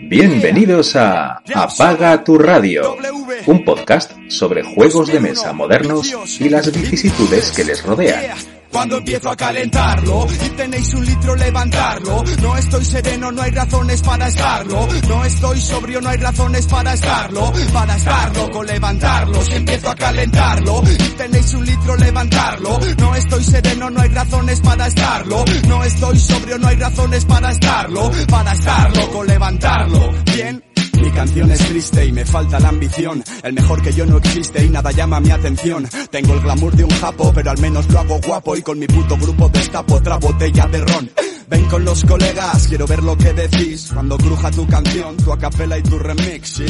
Bienvenidos a Apaga tu radio, un podcast sobre juegos de mesa modernos y las vicisitudes que les rodean. Cuando empiezo a calentarlo y tenéis un litro levantarlo. No estoy sereno, no hay razones para estarlo. No estoy sobrio, no hay razones para estarlo. Para estarlo, con levantarlo. Si empiezo a calentarlo y tenéis un litro levantarlo. No estoy sereno, no hay razones para estarlo. No estoy sobrio, no hay razones para estarlo. Para estarlo, con levantarlo. Bien. Mi canción es triste y me falta la ambición. El mejor que yo no existe y nada llama mi atención. Tengo el glamour de un japo, pero al menos lo hago guapo y con mi puto grupo destapo otra botella de ron. Ven con los colegas, quiero ver lo que decís. Cuando cruja tu canción, tu acapela y tu remix.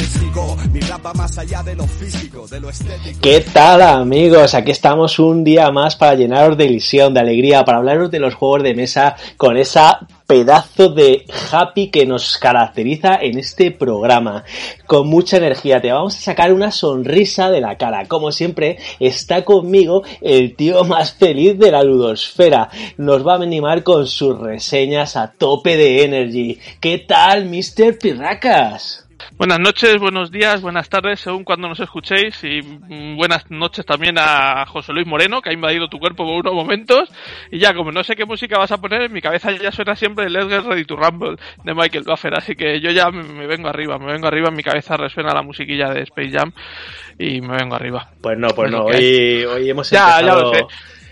Mi rap va más allá de lo físico, de lo estético. ¿Qué tal amigos? Aquí estamos un día más para llenaros de ilusión, de alegría, para hablaros de los juegos de mesa con esa pedazo de happy que nos caracteriza en este programa. Con mucha energía, te vamos a sacar una sonrisa de la cara. Como siempre, está conmigo el tío más feliz de la ludosfera. Nos va a animar con sus reseñas a tope de energy. ¿Qué tal, Mr. Pirracas? Buenas noches, buenos días, buenas tardes, según cuando nos escuchéis, y mm, buenas noches también a José Luis Moreno, que ha invadido tu cuerpo por unos momentos. Y ya, como no sé qué música vas a poner, en mi cabeza ya suena siempre el Get Ready to Rumble de Michael Buffer, así que yo ya me, me vengo arriba, me vengo arriba, en mi cabeza resuena la musiquilla de Space Jam y me vengo arriba. Pues no, pues no, hoy, hoy hemos Ya, ya lo sé,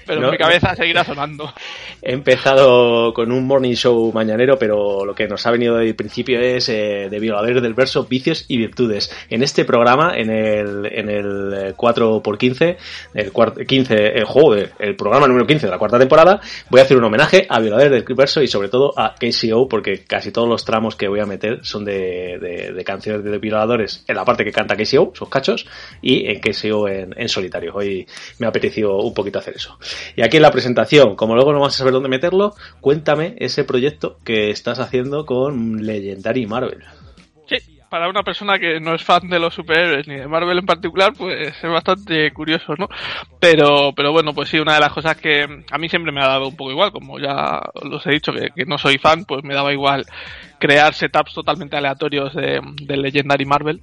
pero No, en mi cabeza seguirá sonando. He empezado con un morning show mañanero, pero lo que nos ha venido del principio es eh, de violadores del verso, vicios y virtudes. En este programa, en el, en el eh, 4x15, el cuart- 15, eh, joder, el programa número 15 de la cuarta temporada, voy a hacer un homenaje a violadores del verso y sobre todo a KCO, porque casi todos los tramos que voy a meter son de, de- de canciones de violadores en la parte que canta KCO, sus cachos, y en KCO en, en solitario. Hoy me ha apetecido un poquito hacer eso. Y aquí en la presentación, como luego no vas a saber dónde meterlo, cuéntame ese proyecto que estás haciendo con Legendary Marvel. Sí, para una persona que no es fan de los superhéroes ni de Marvel en particular, pues es bastante curioso, ¿no? Pero, pero bueno, pues sí, una de las cosas que a mí siempre me ha dado un poco igual, como ya os he dicho que, no soy fan, pues me daba igual crear setups totalmente aleatorios de Legendary Marvel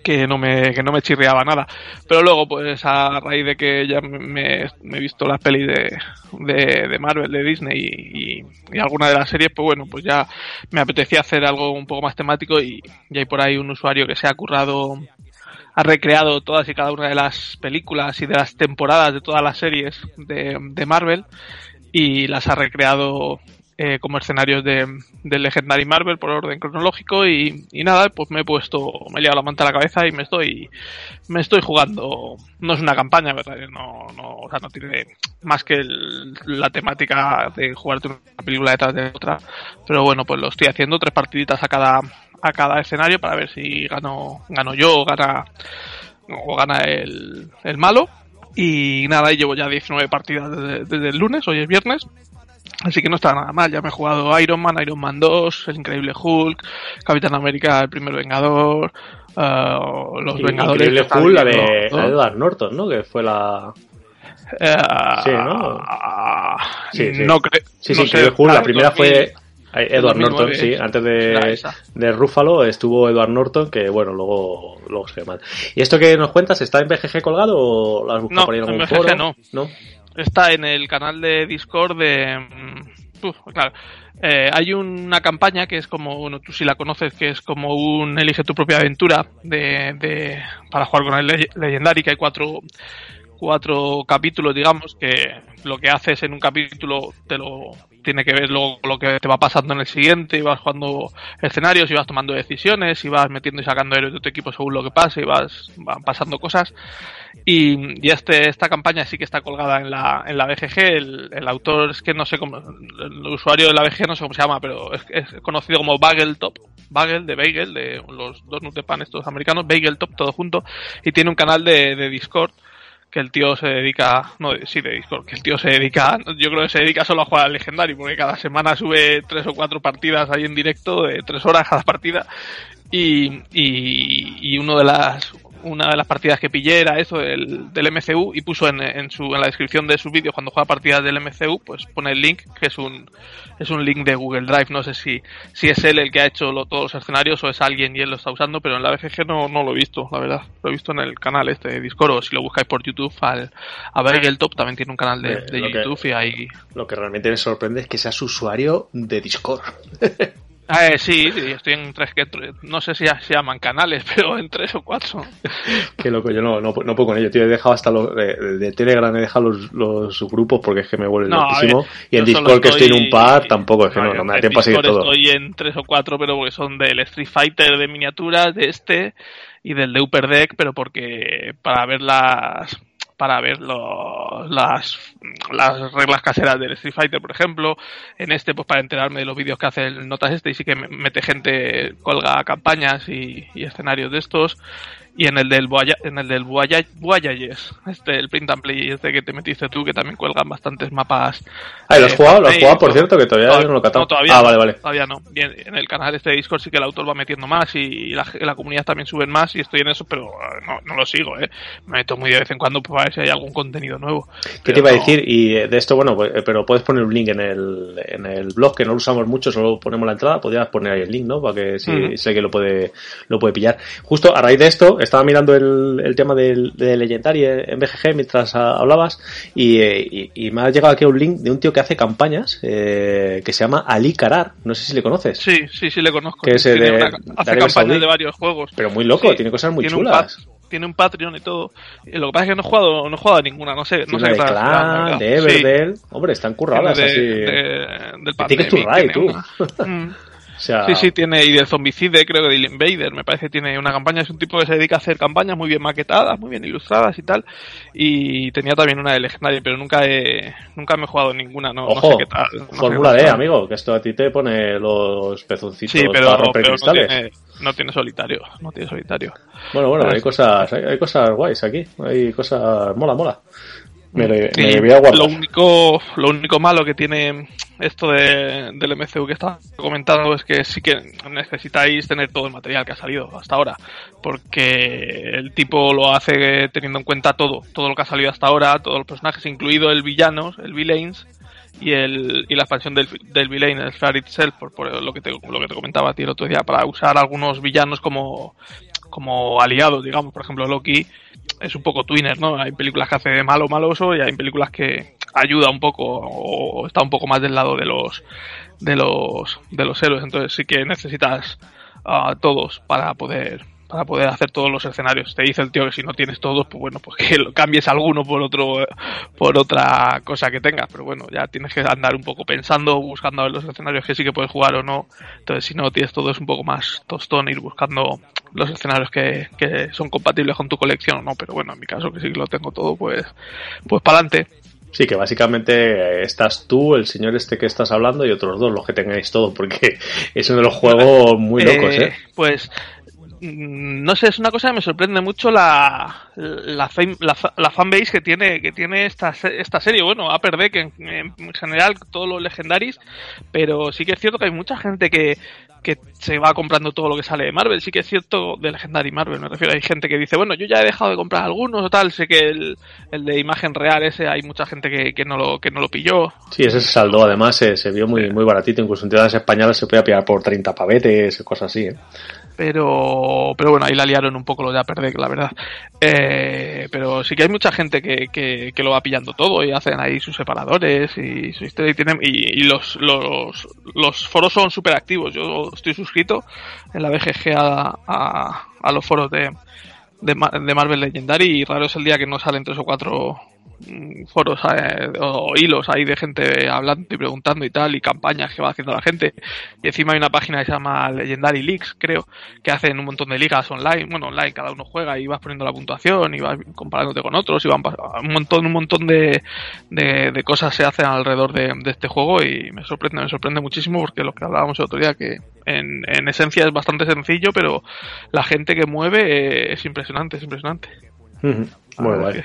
que no me que no me chirriaba nada. Pero luego pues a raíz de que ya me, me he visto las pelis de, de, Marvel de Disney y, y, y alguna de las series pues bueno pues ya me apetecía hacer algo un poco más temático y, y hay por ahí un usuario que se ha currado ha recreado todas y cada una de las películas y de las temporadas de todas las series de, de Marvel y las ha recreado eh, como escenarios de, de Legendary Marvel por orden cronológico y, y nada, pues me he puesto, me he liado la manta a la cabeza y me estoy, me estoy jugando, no es una campaña, ¿verdad? No, no, o sea, no tiene más que el- la temática de jugarte una película detrás de otra, pero bueno, pues lo estoy haciendo, tres partiditas a cada, a cada escenario para ver si gano, gano yo o gana, o gana el, el malo. Y nada, y llevo ya 19 partidas desde, desde el lunes, hoy es viernes. Así que no está nada mal, ya me he jugado Iron Man, Iron Man 2, El Increíble Hulk, Capitán América, El Primer Vengador, eh, Los Vengadores. Increíble que están Hulk, la de, ¿no? la de Edward Norton, ¿no? Que fue la... Eh, Sí, ¿no? Sí, sí. No creo. Sí, sí, no Increíble sé, Hulk, la primera 2000. fue... Edward 2009, Norton, sí, antes de, de Ruffalo estuvo Edward Norton, que bueno, luego, luego se fue mal. ¿Y esto que nos cuentas está en BGG colgado o lo has buscado No, por ahí en algún en BGG foro? no. ¿No? Está en el canal de Discord de... mm, claro. Eh, hay una campaña que es como, bueno, tú si la conoces, que es como un elige tu propia aventura de, de para jugar con el Le- Legendary, que hay cuatro, cuatro capítulos, digamos, que lo que haces en un capítulo te lo tiene que ver luego lo que te va pasando en el siguiente, y vas jugando escenarios, y vas tomando decisiones, y vas metiendo y sacando héroes de tu equipo según lo que pase, y vas van pasando cosas. Y, y este, esta campaña sí que está colgada en la, en la BGG. El, el autor es que no sé cómo, el usuario de la BGG no sé cómo se llama, pero es, conocido como Bageltop. Bagel, de Bagel, de los dos nutepan estos americanos, Bageltop, todo junto. Y tiene un canal de, de Discord el tío se dedica, no, sí, de Discord, que el tío se dedica, yo creo que se dedica solo a jugar al legendario, porque cada semana sube tres o cuatro partidas ahí en directo, de tres horas cada partida, y, y uno de las, una de las partidas que pillé era eso del, del MCU y puso en, en, su, en la descripción de sus vídeos cuando juega partidas del MCU, pues pone el link, que es un, es un link de Google Drive. No sé si, si es él el que ha hecho todos los escenarios o es alguien y él lo está usando, pero en la BGG no, no lo he visto, la verdad. Lo he visto en el canal este de Discord o si lo buscáis por YouTube, al, a ver el top también tiene un canal de, de YouTube y ahí... Lo que realmente me sorprende es que seas usuario de Discord. Eh, sí, estoy en tres que no sé si se llaman canales, pero en tres o cuatro. Qué loco, yo no, no, no puedo con ello, tío. He dejado hasta los de, Telegram, he dejado los, los, grupos porque es que me vuelve no, loquísimo. y en Discord, que estoy en un par, tampoco, es que no, no, me da tiempo a seguir todo. Estoy en tres o cuatro, pero porque son del Street Fighter de miniaturas, de este y del de Upper Deck, pero porque para ver las para ver las, las reglas caseras del Street Fighter, por ejemplo. En este, pues para enterarme de los vídeos que hace el Notas este y sí que mete gente, colga campañas y, y escenarios de estos y en el del Voyage, en el del Voyages, este el print and play este que te metiste tú que también cuelgan bastantes mapas. Ah, ¿lo has eh, jugado? ¿Lo has jugado, por cierto? Que todavía no, lo he catado. No, todavía ah, vale, vale. Todavía no. Bien, en el canal este de Discord sí que el autor va metiendo más y la, la comunidad también suben más y estoy en eso, pero eh, no, no lo sigo, ¿eh? Me meto muy de vez en cuando para ver si hay algún contenido nuevo. ¿Qué te iba a decir? Y de esto, bueno, pues, eh, pero puedes poner un link en el, en el blog, que no lo usamos mucho, solo ponemos la entrada, podrías poner ahí el link, ¿no? Para que si sé que lo puede, lo puede pillar. Justo a raíz de esto, estaba mirando el el, tema del, de Legendary en BGG mientras hablabas y, y, me ha llegado aquí un link de un tío que hace campañas eh, que se llama Ali Karar. No sé si le conoces. Sí, sí, sí le conozco. Que es hace campañas de varios juegos. Pero muy loco, tiene cosas muy chulas. tiene un Patreon y todo. Lo que pasa es que no he jugado, no he jugado a ninguna, no sé. No sé de Clan, de Everdell. Hombre, están curradas de, así. del Tienes tu Ray, tú. Sí, sí, tiene, y del Zombicide, creo que del Invader, me parece que tiene una campaña, es un tipo que se dedica a hacer campañas muy bien maquetadas, muy bien ilustradas y tal, y tenía también una de Legendary, pero nunca he, nunca me he jugado ninguna, no, Ojo, no sé qué tal. Fórmula D, amigo, que esto a ti te pone los pezoncitos sí, pero, para romper cristales. No tiene, no tiene solitario, no tiene solitario. Bueno, bueno, hay cosas, hay, hay cosas guays aquí, hay cosas, mola, mola. Me, voy a Lo único, lo único malo que tiene esto de, del MCU que está comentando es que sí que necesitáis tener todo el material que ha salido hasta ahora, porque el tipo lo hace teniendo en cuenta todo, todo lo que ha salido hasta ahora, todos los personajes, incluido el villano, el villains y el y la expansión del, del villain, el Fair Itself, por, lo que te lo que te comentaba a ti el otro día, para usar algunos villanos como como aliados, digamos, por ejemplo Loki es un poco twinner, ¿no? Hay películas que hace de malo maloso y hay películas que ayuda un poco o está un poco más del lado de los de los de los héroes, entonces sí que necesitas a todos para poder para poder hacer todos los escenarios. Te dice el tío que si no tienes todos, pues bueno, pues que lo cambies alguno por otro por otra cosa que tengas, pero bueno, ya tienes que andar un poco pensando, buscando a ver los escenarios que sí que puedes jugar o no. Entonces, si no tienes todo es un poco más tostón ir buscando los escenarios que, que son compatibles con tu colección o no, pero bueno, en mi caso que sí que lo tengo todo, pues pues para adelante. Sí, que básicamente estás tú, el señor este que estás hablando y otros dos, los que tengáis todo, porque es uno de los juegos muy locos, ¿eh? Pues Mm, no sé, es una cosa que me sorprende mucho la, la, fanbase que tiene, que tiene esta, esta serie. Bueno, a perder que en, general todos los legendaris, pero sí que es cierto que hay mucha gente que, que se va comprando todo lo que sale de Marvel. Sí que es cierto de Legendary Marvel, me refiero. Hay gente que dice, bueno, yo ya he dejado de comprar algunos o tal. Sé que el, el de imagen real ese hay mucha gente que, que, no, lo, que no lo pilló. Sí, ese se saldó además, se, se vio muy, muy baratito. Incluso en tiendas españolas se puede pillar por 30 pavetes, cosas así. ¿eh? Pero pero bueno ahí la liaron un poco lo de perder la verdad. Eh, pero sí que hay mucha gente que, que, que, lo va pillando todo y hacen ahí sus separadores y su historia y tienen y, los, los, los foros son súper activos yo estoy suscrito en la BGG a, a, los foros de, de, de Marvel Legendary y raro es el día que no salen tres o cuatro foros eh, o hilos ahí de gente hablando y preguntando y tal, y campañas que va haciendo la gente. Y encima hay una página que se llama Legendary Leagues, creo, que hacen un montón de ligas online, bueno, online, cada uno juega y vas poniendo la puntuación y vas comparándote con otros y van un montón, un montón de, de, cosas se hacen alrededor de, este juego y me sorprende, me sorprende muchísimo porque lo que hablábamos el otro día que en, en esencia es bastante sencillo, pero la gente que mueve es impresionante, es impresionante. Muy guay.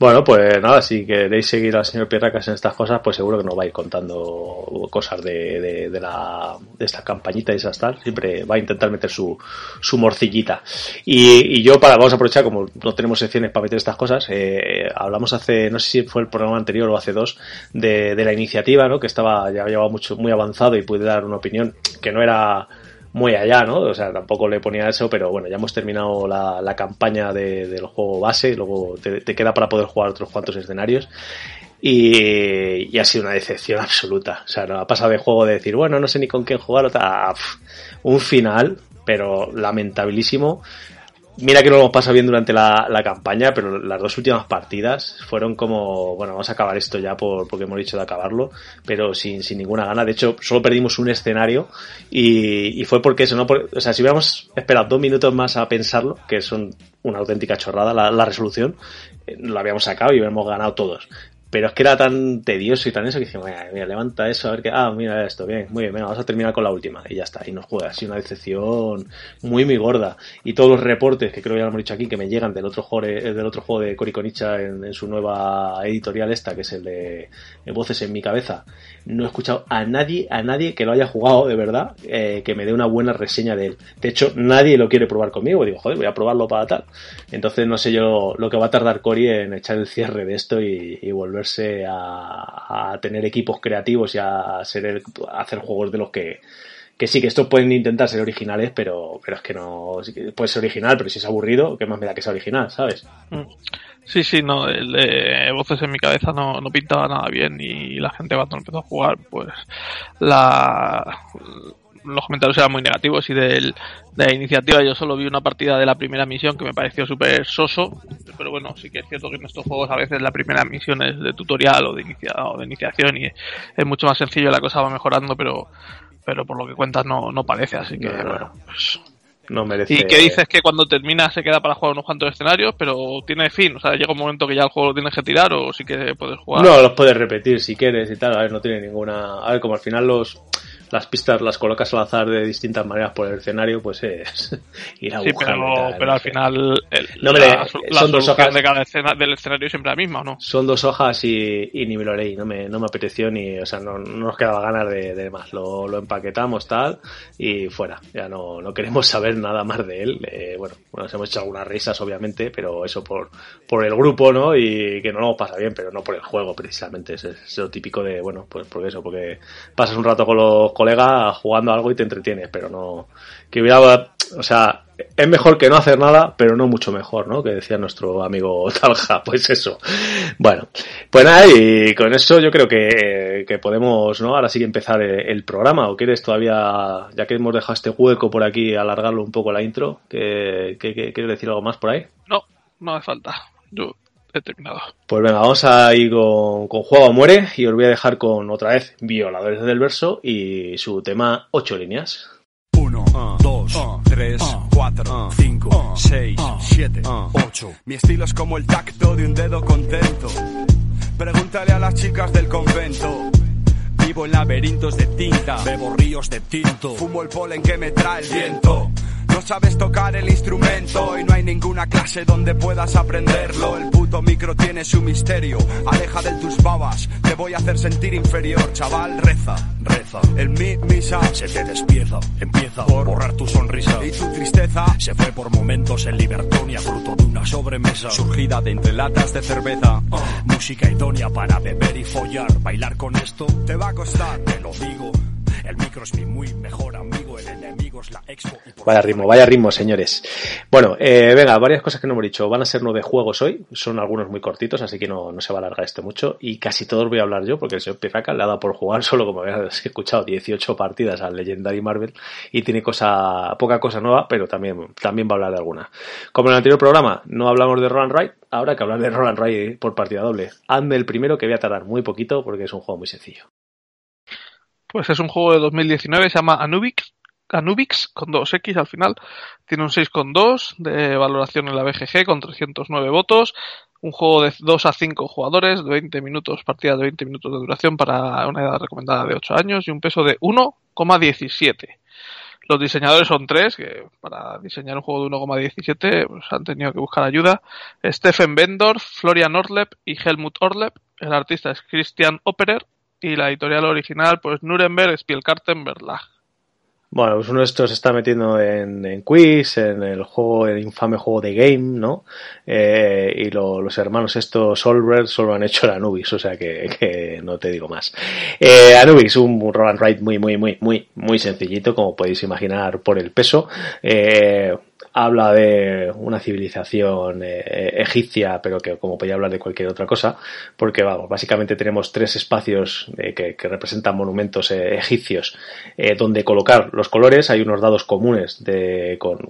Bueno, pues nada, si queréis seguir al señor Pierracas en estas cosas, pues seguro que nos va a ir contando cosas de, de, la, de esta campañita y esas tal. Siempre va a intentar meter su, su morcillita. Y, yo, para, vamos a aprovechar, como no tenemos secciones para meter estas cosas, eh, hablamos hace, no sé si fue el programa anterior o hace dos, de, de la iniciativa, ¿no? Que estaba, ya llevaba mucho, muy avanzado y pude dar una opinión que no era muy allá, ¿no? O sea, tampoco le ponía eso, pero bueno, ya hemos terminado la, la campaña de, del juego base, luego te, queda para poder jugar otros cuantos escenarios. Y, y, ha sido una decepción absoluta. O sea, no ha pasado de juego de decir, bueno, no sé ni con quién jugar, o tal, un final, pero lamentabilísimo. Mira que lo hemos pasado bien durante la, campaña, pero las dos últimas partidas fueron como, bueno, vamos a acabar esto ya por, porque hemos dicho de acabarlo, pero sin, sin ninguna gana. De hecho, solo perdimos un escenario y, y fue porque eso, ¿no? Por, o sea, si hubiéramos esperado dos minutos más a pensarlo, que son una auténtica chorrada la, la resolución, eh, lo habíamos sacado y hubiéramos ganado todos. Pero es que era tan tedioso y tan eso que dije, mira, levanta eso, a ver qué. Ah, mira esto, bien, muy bien, venga, vamos a terminar con la última. Y ya está, y nos juega. así una decepción muy, muy gorda. Y todos los reportes que creo que ya lo hemos dicho aquí, que me llegan del otro juego, del otro juego de Cory Konicha en, en, su nueva editorial esta, que es el de Voces en mi cabeza. No he escuchado a nadie, a nadie que lo haya jugado de verdad, eh, que me dé una buena reseña de él. De hecho, nadie lo quiere probar conmigo. Digo, joder, voy a probarlo para tal. Entonces, no sé yo lo que va a tardar Cory en echar el cierre de esto y volver a, tener equipos creativos y a, ser, hacer juegos de los que, que sí, que estos pueden intentar ser originales, pero, pero es que no, puede ser original, pero si es aburrido, ¿qué más me da que sea original, sabes? Sí, sí, no, el de voces en mi cabeza no, no pintaba nada bien y la gente cuando empezó a jugar, pues la, los comentarios eran muy negativos y del, de la iniciativa yo solo vi una partida de la primera misión que me pareció súper soso, pero bueno, sí que es cierto que en estos juegos a veces la primera misión es de tutorial o de, inicia, o de iniciación y es mucho más sencillo, la cosa va mejorando, pero pero por lo que cuentas no, no parece, así que no, bueno, pues... No merece... Y que dices que cuando termina se queda para jugar unos cuantos escenarios, pero tiene fin, o sea, llega un momento que ya el juego lo tienes que tirar o sí que puedes jugar. No, los puedes repetir si quieres y tal, a ver, no tiene ninguna... A ver, como al final los las pistas las colocas al azar de distintas maneras por el escenario, pues es ir a sí, pero, tal, pero no al sé. final el, No, hombre, la, la son dos hojas. de cada escena, del escenario es siempre la misma, ¿o ¿no? Son dos hojas y, y ni me lo leí, no me, no me apeteció ni, o sea, no, no nos quedaba ganas de, de más. Lo, lo, empaquetamos tal y fuera. Ya no, no queremos saber nada más de él. Eh, bueno, nos hemos hecho algunas risas, obviamente, pero eso por, por el grupo, ¿no? Y que no nos pasa bien, pero no por el juego, precisamente. Es, es lo típico de, bueno, pues por eso, porque pasas un rato con los colegas jugando algo y te entretienes, pero no, que hubiera, o sea, es mejor que no hacer nada, pero no mucho mejor, ¿no? Que decía nuestro amigo Talja, pues eso. Bueno, pues nada, y con eso yo creo que, que podemos, ¿no? Ahora sí que empezar el programa, o quieres todavía, ya que hemos dejado este hueco por aquí, alargarlo un poco la intro, que, que, que ¿quieres decir algo más por ahí? No, no hace falta. Yo he terminado. Pues venga, vamos a ir con, con Juego a Muere y os voy a dejar con otra vez Violadores del Verso y su tema 8 líneas. 1, 2, 3, 4, 5, 6, 7, 8. Mi estilo es como el tacto de un dedo contento. Pregúntale a las chicas del convento. Vivo en laberintos de tinta, bebo ríos de tinto, fumo el polen que me trae el viento. No sabes tocar el instrumento y no hay ninguna clase donde puedas aprenderlo. El puto micro tiene su misterio. Aleja de tus babas, te voy a hacer sentir inferior, chaval. Reza, reza. El mi misa se te despieza, empieza por borrar tu sonrisa y tu tristeza se fue por momentos en Libertonia, fruto de una sobremesa surgida de entre latas de cerveza. Música idónea para beber y follar, bailar con esto te va a costar, te lo digo. El micro es mi muy mejor amigo, el enemigo es la expo. Vaya ritmo, vaya ritmo, señores. Bueno, eh, venga, varias cosas que no hemos dicho. Van a ser nueve juegos hoy, son algunos muy cortitos, así que no, no se va a alargar esto mucho. Y casi todos voy a hablar yo, porque el señor Pirraca le ha dado por jugar solo, como habéis escuchado, 18 partidas al Legendary Marvel y tiene cosa, poca cosa nueva, pero también, también va a hablar de alguna. Como en el anterior programa, no hablamos de Roland Wright, ahora que hablar de Roland Wright por partida doble. Hazme el primero que voy a tardar muy poquito porque es un juego muy sencillo. Pues es un juego de 2019, se llama Anubix, Anubix con 2X al final. Tiene un 6,2 de valoración en la BGG con 309 votos. Un juego de 2 a 5 jugadores, de 20 minutos, partida de 20 minutos de duración para una edad recomendada de 8 años y un peso de 1,17. Los diseñadores son tres, que para diseñar un juego de 1,17 pues, han tenido que buscar ayuda. Stephen Bendorf, Florian Orlep y Helmut Orlep. El artista es Christian Operer y la editorial original pues Nuremberg Spielkarten Verlag. Bueno, pues uno de estos está metiendo en, en quiz, en el juego, el infame juego de Game, ¿no? Eh, y lo, los hermanos estos Solver solo han hecho el Anubis, o sea que, que no te digo más. Eh, Anubis, un roll and ride muy, muy, muy, muy, muy sencillito, como podéis imaginar por el peso. Eh, habla de una civilización eh, egipcia, pero que como podía hablar de cualquier otra cosa, porque vamos, básicamente tenemos tres espacios eh, que, representan monumentos eh, egipcios eh, donde colocar los colores. Hay unos dados comunes con,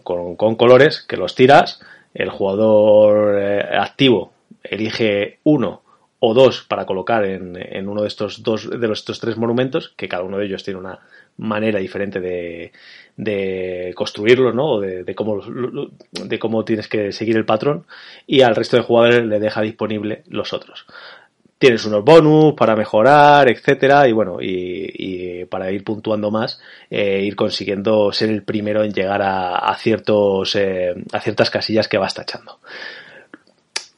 colores que los tiras. El jugador eh, activo elige uno o dos para colocar en, en, uno de estos dos de estos tres monumentos, que cada uno de ellos tiene una manera diferente de, construirlo, ¿no? O de, cómo, de cómo tienes que seguir el patrón y al resto de jugadores le deja disponible los otros. Tienes unos bonus para mejorar, etcétera, y bueno, y, para ir puntuando más, eh, ir consiguiendo ser el primero en llegar a, a ciertos, eh, a ciertas casillas que vas tachando.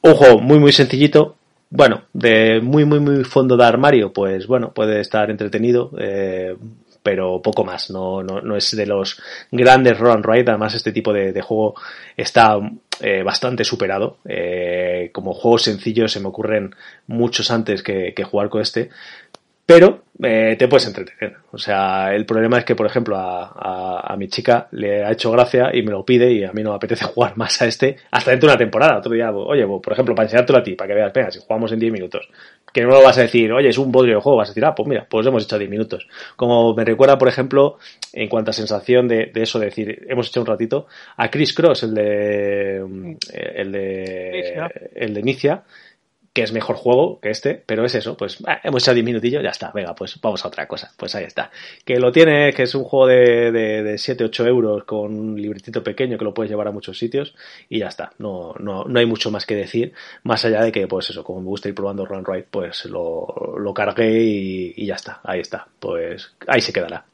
Un juego muy muy sencillito, bueno, de muy muy muy fondo de armario, pues bueno, puede estar entretenido, eh, pero poco más. No, no, no es de los grandes run ride. Además, este tipo de, de juego está eh, bastante superado. Eh, como juegos sencillos se me ocurren muchos antes que, jugar con este. Pero eh, te puedes entretener. O sea, el problema es que, por ejemplo, a, a, mi chica le ha hecho gracia y me lo pide y a mí no me apetece jugar más a este hasta dentro de una temporada. Otro día, oye, por ejemplo, para enseñártelo a ti, para que veas, venga, si jugamos en 10 minutos, que no lo vas a decir, oye, es un bodrio de juego, vas a decir, ah, pues mira, pues hemos hecho 10 minutos. Como me recuerda, por ejemplo, en cuanto a sensación de, de eso, de decir, hemos hecho un ratito, a Chris Cross, el de, el de, el de Inicia, que es mejor juego que este, pero es eso, pues eh, hemos echado 10 minutillos, ya está, venga, pues vamos a otra cosa, pues ahí está. Que lo tiene, que es un juego de, de, de 7, 8 euros con un libretito pequeño que lo puedes llevar a muchos sitios y ya está, no, no, no hay mucho más que decir, más allá de que, pues eso, como me gusta ir probando Run Right, pues lo, lo cargué y, y, ya está, ahí está, pues ahí se quedará.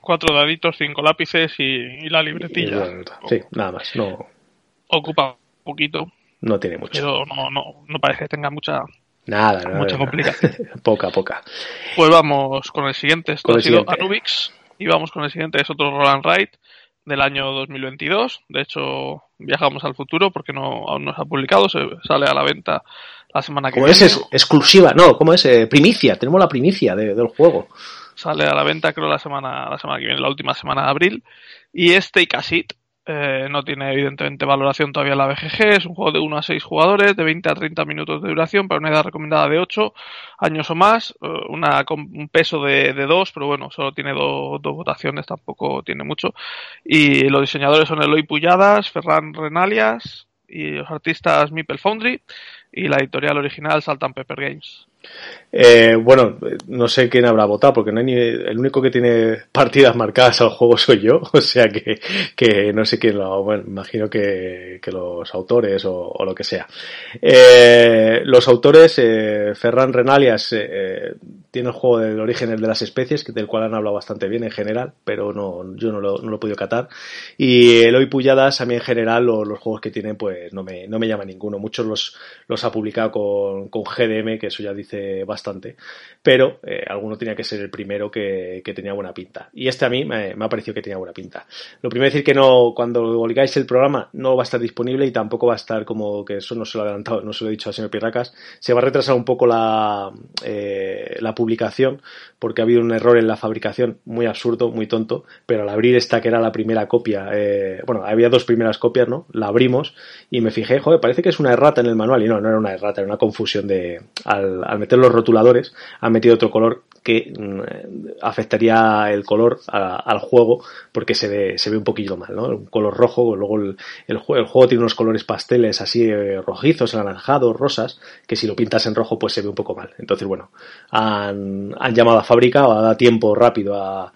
Cuatro daditos, cinco lápices y, y la libretilla. Sí, nada más, no. Ocupa un poquito no tiene mucho. Pero no, no, no parece que tenga mucha, nada, nada mucha complicación. poca, poca. Pues vamos con el siguiente. Esto con ha sido siguiente. Anubix. Y vamos con el siguiente, es otro Roland Wright del año 2022. De hecho, viajamos al futuro porque no aún no se ha publicado. Se sale a la venta la semana que ¿Cómo viene. es? exclusiva, no, ¿cómo es? Eh, primicia, tenemos la primicia de, del juego. Sale a la venta creo la semana, la semana que viene, la última semana de abril. Y este y Casit, eh, no tiene evidentemente valoración todavía la BGG, es un juego de 1 a 6 jugadores, de 20 a 30 minutos de duración, para una edad recomendada de 8 años o más, eh, una, con un peso de, de 2, pero bueno, solo tiene do, dos votaciones, tampoco tiene mucho. Y los diseñadores son Eloy Pulladas, Ferran Renalias y los artistas Meeple Foundry y la editorial original Salt Pepper Games. Eh, bueno, no sé quién habrá votado, porque no hay ni, el único que tiene partidas marcadas al juego soy yo, o sea que, que no sé quién lo, bueno, imagino que, que los autores o, lo que sea. Eh, los autores, eh, Ferran Renalias, tiene el juego del origen de las especies, del cual han hablado bastante bien en general, pero no, yo no lo, no lo he podido catar. Y Eloy Pulladas, a mí en general, los juegos que tienen, pues no me, no me llama ninguno. Muchos los, los publicado con, con GDM, que eso ya dice bastante, pero eh, alguno tenía que ser el primero que, que, tenía buena pinta. Y este a mí me, ha parecido que tenía buena pinta. Lo primero es decir que no, cuando oigáis el programa, no va a estar disponible y tampoco va a estar como que eso no se lo ha adelantado, no se lo he dicho al señor Pirracas, se va a retrasar un poco la, eh, la publicación porque ha habido un error en la fabricación muy absurdo, muy tonto, pero al abrir esta que era la primera copia, eh, bueno, había dos primeras copias, ¿no? La abrimos y me fijé, joder, parece que es una errata en el manual y no, no era una errata, era una confusión de, al, meter los rotuladores, han metido otro color que mm, afectaría el color al juego porque se ve, se ve un poquillo mal, ¿no? Un color rojo, luego el, el, juego, tiene unos colores pasteles así eh, rojizos, anaranjados, rosas, que si lo pintas en rojo pues se ve un poco mal. Entonces, bueno, han, llamado a fábrica o a dar tiempo rápido a,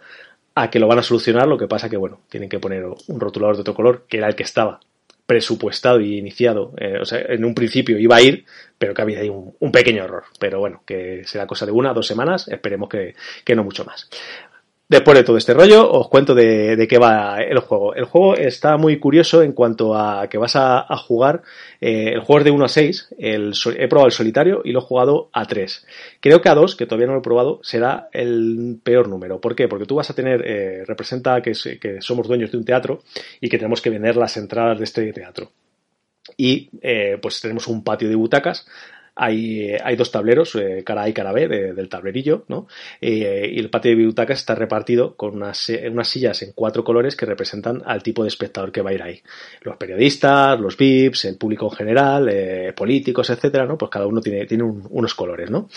a que lo van a solucionar, lo que pasa que, bueno, tienen que poner un rotulador de otro color, que era el que estaba presupuestado y iniciado, eh, o sea, en un principio iba a ir, pero que había ahí un, un, pequeño error. Pero bueno, que será cosa de una, dos semanas, esperemos que, que no mucho más. Después de todo este rollo, os cuento de, qué va el juego. El juego está muy curioso en cuanto a que vas a, jugar. Eh, el juego es de 1 a 6. El, he probado el solitario y lo he jugado a 3. Creo que a 2, que todavía no lo he probado, será el peor número. ¿Por qué? Porque tú vas a tener, eh, representa que, que, somos dueños de un teatro y que tenemos que vender las entradas de este teatro. Y eh, pues tenemos un patio de butacas hay, hay dos tableros, eh, cara A y cara B del tablerillo, ¿no? Eh, y el patio de butacas está repartido con unas, unas sillas en cuatro colores que representan al tipo de espectador que va a ir ahí. Los periodistas, los VIPs, el público en general, eh, políticos, etcétera, ¿no? Pues cada uno tiene, tiene unos colores, ¿no?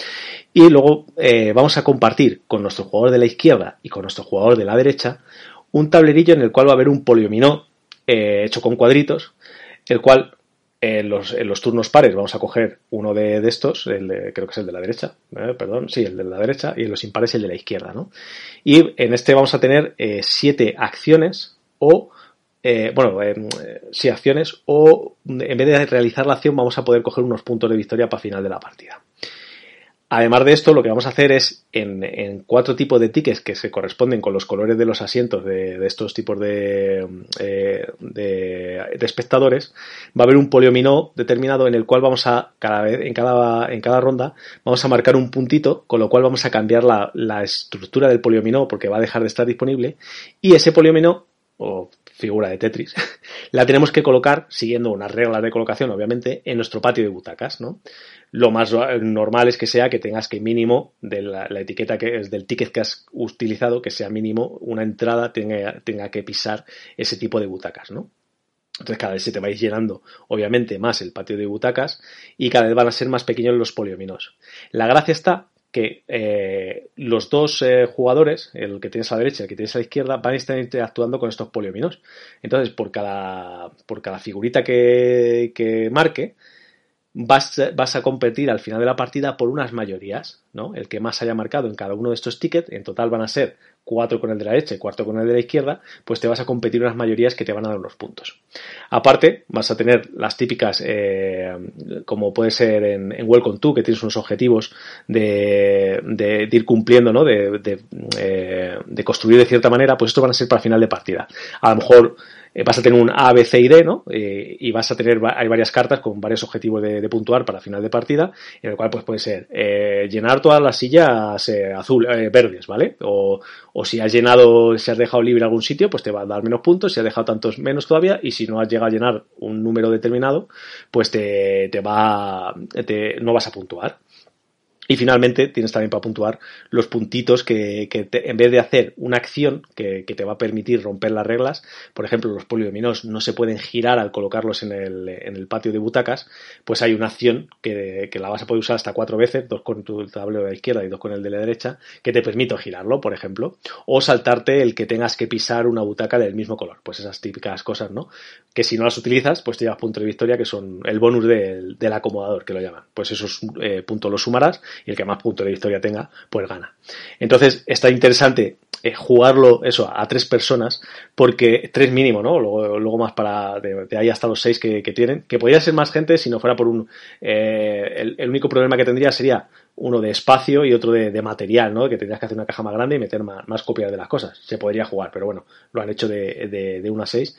Y luego vamos a compartir con nuestro jugador de la izquierda y con nuestro jugador de la derecha un tablerillo en el cual va a haber un poliominó hecho con cuadritos, el cual en los, los, turnos pares vamos a coger uno de, de estos, el creo que es el de la derecha, ¿eh? perdón, sí, el de la derecha, y en los impares el de la izquierda, ¿no? Y en este vamos a tener eh, siete acciones o, eh, bueno, eh, sí, acciones o en vez de realizar la acción vamos a poder coger unos puntos de victoria para final de la partida. Además de esto, lo que vamos a hacer es en, cuatro tipos de tickets que se corresponden con los colores de los asientos de, estos tipos de, eh, de, espectadores, va a haber un poliominó determinado en el cual vamos a, cada vez, en cada, en cada ronda, vamos a marcar un puntito, con lo cual vamos a cambiar la, la estructura del poliominó porque va a dejar de estar disponible, y ese poliominó, o figura de Tetris, la tenemos que colocar, siguiendo unas reglas de colocación, obviamente, en nuestro patio de butacas, ¿no? Lo más normal es que sea que tengas que mínimo de la, etiqueta que es del ticket que has utilizado, que sea mínimo una entrada tenga, tenga que pisar ese tipo de butacas, ¿no? Entonces cada vez se te vais llenando, obviamente, más el patio de butacas y cada vez van a ser más pequeños los poliominos. La gracia está que eh, los dos eh, jugadores, el que tienes a la derecha y el que tienes a la izquierda, van a estar interactuando con estos poliominos. Entonces, por cada, por cada figurita que, que marque, vas, a competir al final de la partida por unas mayorías, ¿no? El que más haya marcado en cada uno de estos tickets, en total van a ser cuatro con el de la derecha y cuatro con el de la izquierda, pues te vas a competir unas mayorías que te van a dar unos puntos. Aparte, vas a tener las típicas, eh, como puede ser en, en, Welcome To, que tienes unos objetivos de, de, ir cumpliendo, ¿no? De, de, eh, de construir de cierta manera, pues estos van a ser para final de partida. A lo mejor eh, vas a tener un A, B, C y D, ¿no? Eh, y vas a tener, hay varias cartas con varios objetivos de, puntuar para final de partida, en el cual pues puede ser eh, llenar todas las sillas eh, azul, verdes, ¿vale? O, o si has llenado, si has dejado libre algún sitio, pues te va a dar menos puntos, si has dejado tantos menos todavía, y si no has llegado a llenar un número determinado, pues te, te va, te, no vas a puntuar. Y finalmente tienes también para puntuar los puntitos que, que te, en vez de hacer una acción que, que, te va a permitir romper las reglas, por ejemplo, los poliominos no se pueden girar al colocarlos en el, en el patio de butacas, pues hay una acción que, que, la vas a poder usar hasta cuatro veces, dos con tu tablero de la izquierda y dos con el de la derecha, que te permite girarlo, por ejemplo, o saltarte el que tengas que pisar una butaca del mismo color, pues esas típicas cosas, ¿no? Que si no las utilizas, pues te llevas puntos de victoria que son el bonus del, del acomodador, que lo llaman. Pues esos eh, puntos los sumarás y el que más puntos de victoria tenga, pues gana. Entonces está interesante eh, jugarlo eso a tres personas, porque tres mínimo, ¿no? Luego, luego más para de, ahí hasta los seis que, que, tienen, que podría ser más gente si no fuera por un eh, el, único problema que tendría sería uno de espacio y otro de, material, ¿no? Que tendrías que hacer una caja más grande y meter más, más, copias de las cosas. Se podría jugar, pero bueno, lo han hecho de, de, de 1 a 6.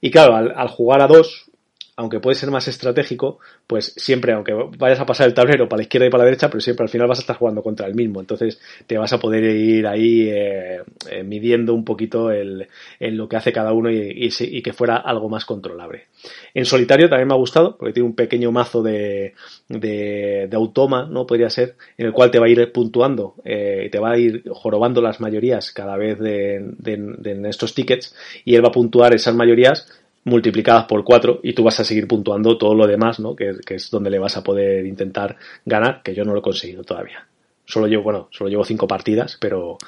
Y claro, al, al jugar a dos, aunque puede ser más estratégico, pues siempre, aunque vayas a pasar el tablero para la izquierda y para la derecha, pero siempre al final vas a estar jugando contra el mismo. Entonces te vas a poder ir ahí eh, eh, midiendo un poquito el, el, lo que hace cada uno y, y, y, que fuera algo más controlable. En solitario también me ha gustado, porque tiene un pequeño mazo de, de, de automa, ¿no? Podría ser, en el cual te va a ir puntuando, eh, te va a ir jorobando las mayorías cada vez de, de, de estos tickets y él va a puntuar esas mayorías multiplicadas por 4 y tú vas a seguir puntuando todo lo demás, ¿no? Que, es donde le vas a poder intentar ganar, que yo no lo he conseguido todavía. Solo llevo, bueno, solo llevo 5 partidas, pero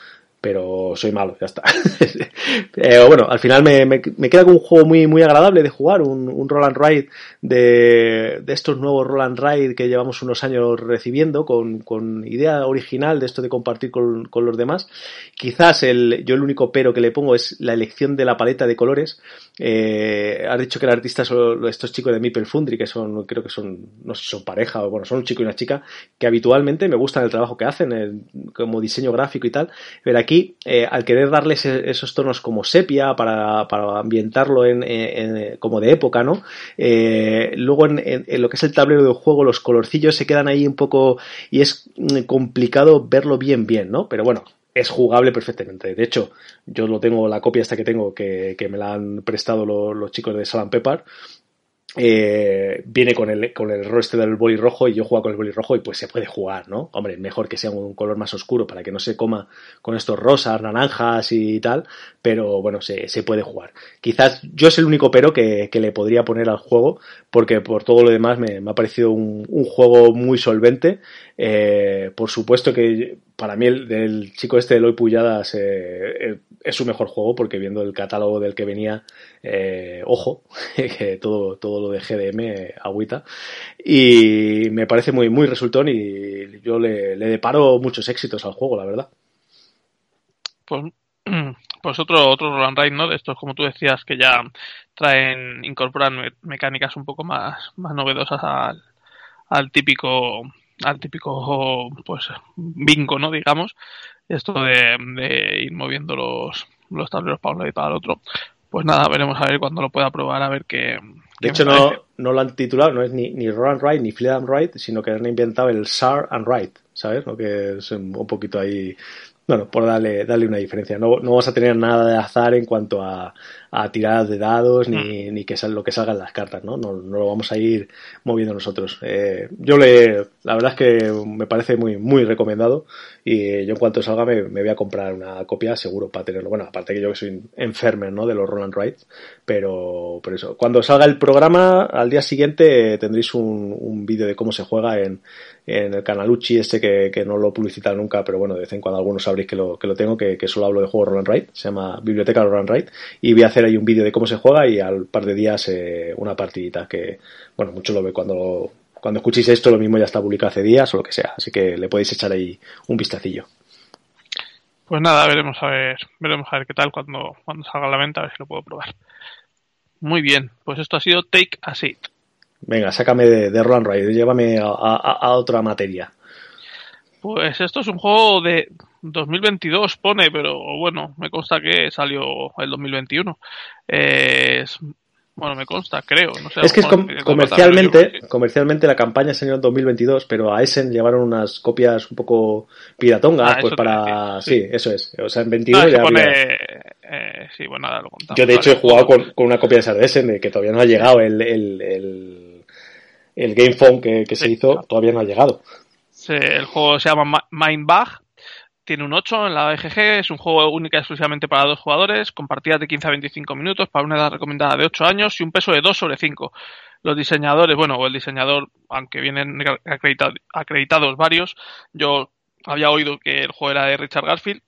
pero soy malo, ya está. eh, bueno, al final me, me, queda con un juego muy, muy agradable de jugar, un, un roll and ride de, de, estos nuevos roll and ride que llevamos unos años recibiendo, con, con idea original de esto de compartir con, con, los demás. Quizás el, yo el único pero que le pongo es la elección de la paleta de colores. Eh, has dicho que el artista son estos chicos de Maple Fundry, que son, creo que son, no sé si son pareja o bueno, son un chico y una chica, que habitualmente me gustan el trabajo que hacen, como diseño gráfico y tal, pero eh, al querer darles esos tonos como sepia para, ambientarlo en, en, como de época, ¿no? Eh, luego en, lo que es el tablero de juego, los colorcillos se quedan ahí un poco y es mm, complicado verlo bien, bien, ¿no? Pero bueno, es jugable perfectamente. De hecho, yo lo tengo, la copia esta que tengo, que, me la han prestado los chicos de Salam Pepper, eh, viene con el, con el error este del boli rojo y yo juego con el boli rojo y pues se puede jugar, ¿no? Hombre, mejor que sea un color más oscuro para que no se coma con estos rosas, naranjas y tal, pero bueno, se, se puede jugar. Quizás yo es el único pero que, que, le podría poner al juego porque por todo lo demás me, me ha parecido un, un, juego muy solvente. Eh, por supuesto que para mí el del chico este de Eloy Puyadas eh, es su mejor juego porque viendo el catálogo del que venía, eh, ojo, que todo, todo lo de GDM agüita. Y me parece muy, muy resultón y yo le, le deparo muchos éxitos al juego, la verdad. Pues, pues otro, otro Roland Ride, ¿no? De estos, como tú decías, que ya traen, incorporan mecánicas un poco más, más novedosas al, al típico al típico pues bingo, ¿no? Digamos, esto de, de ir moviendo los, los tableros para un lado y para el otro. Pues nada, veremos a ver cuando lo pueda probar, a ver qué. De hecho, no, no, lo han titulado, no es ni, ni Roll and Ride ni Flip and Ride, sino que han inventado el SAR and Ride, ¿sabes? Lo que es un poquito ahí bueno, por darle, darle una diferencia. No, no vas a tener nada de azar en cuanto a, a tiradas de dados ni, mm. ni que sal, lo que salgan las cartas, ¿no? ¿no? No, lo vamos a ir moviendo nosotros. Eh, yo le, la verdad es que me parece muy, muy recomendado y yo en cuanto salga me, me voy a comprar una copia seguro para tenerlo. Bueno, aparte que yo que soy enfermer, ¿no? De los Roland Rides, pero, por eso. Cuando salga el programa, al día siguiente tendréis un, un vídeo de cómo se juega en, en el canal Uchi este que, que no lo publicita nunca, pero bueno, de vez en cuando algunos sabréis que lo, que lo tengo, que, que solo hablo de juegos Roll and Ride, se llama Biblioteca Roll and Ride, y voy a hacer ahí un vídeo de cómo se juega y al par de días eh, una partidita que, bueno, mucho lo ve cuando, cuando escuchéis esto, lo mismo ya está publicado hace días o lo que sea, así que le podéis echar ahí un vistacillo. Pues nada, veremos a ver, veremos a ver qué tal cuando, cuando salga a la venta, a ver si lo puedo probar. Muy bien, pues esto ha sido Take a Seat. Venga, sácame de, de Roland Ride, llévame a, a, a, otra materia. Pues esto es un juego de 2022, pone, pero bueno, me consta que salió el 2021. Eh, es, bueno, me consta, creo. No sé, es que es com comercialmente, comercialmente la campaña salió en 2022, pero a Essen llevaron unas copias un poco piratongas, ah, pues para... Sí. sí. eso es. O sea, en 22 ah, ya pone... había... eh, sí, bueno, nada, lo contamos. Yo de hecho he jugado con, con, una copia de esa de Essen, que todavía no ha llegado el, el, el el Game Phone que, que se hizo todavía no ha llegado. El juego se llama Mindbug, tiene un 8 en la BGG, es un juego único exclusivamente para dos jugadores, con partidas de 15 a 25 minutos, para una edad recomendada de 8 años y un peso de 2 sobre 5. Los diseñadores, bueno, o el diseñador, aunque vienen acreditado, acreditados varios, yo había oído que el juego era de Richard Garfield,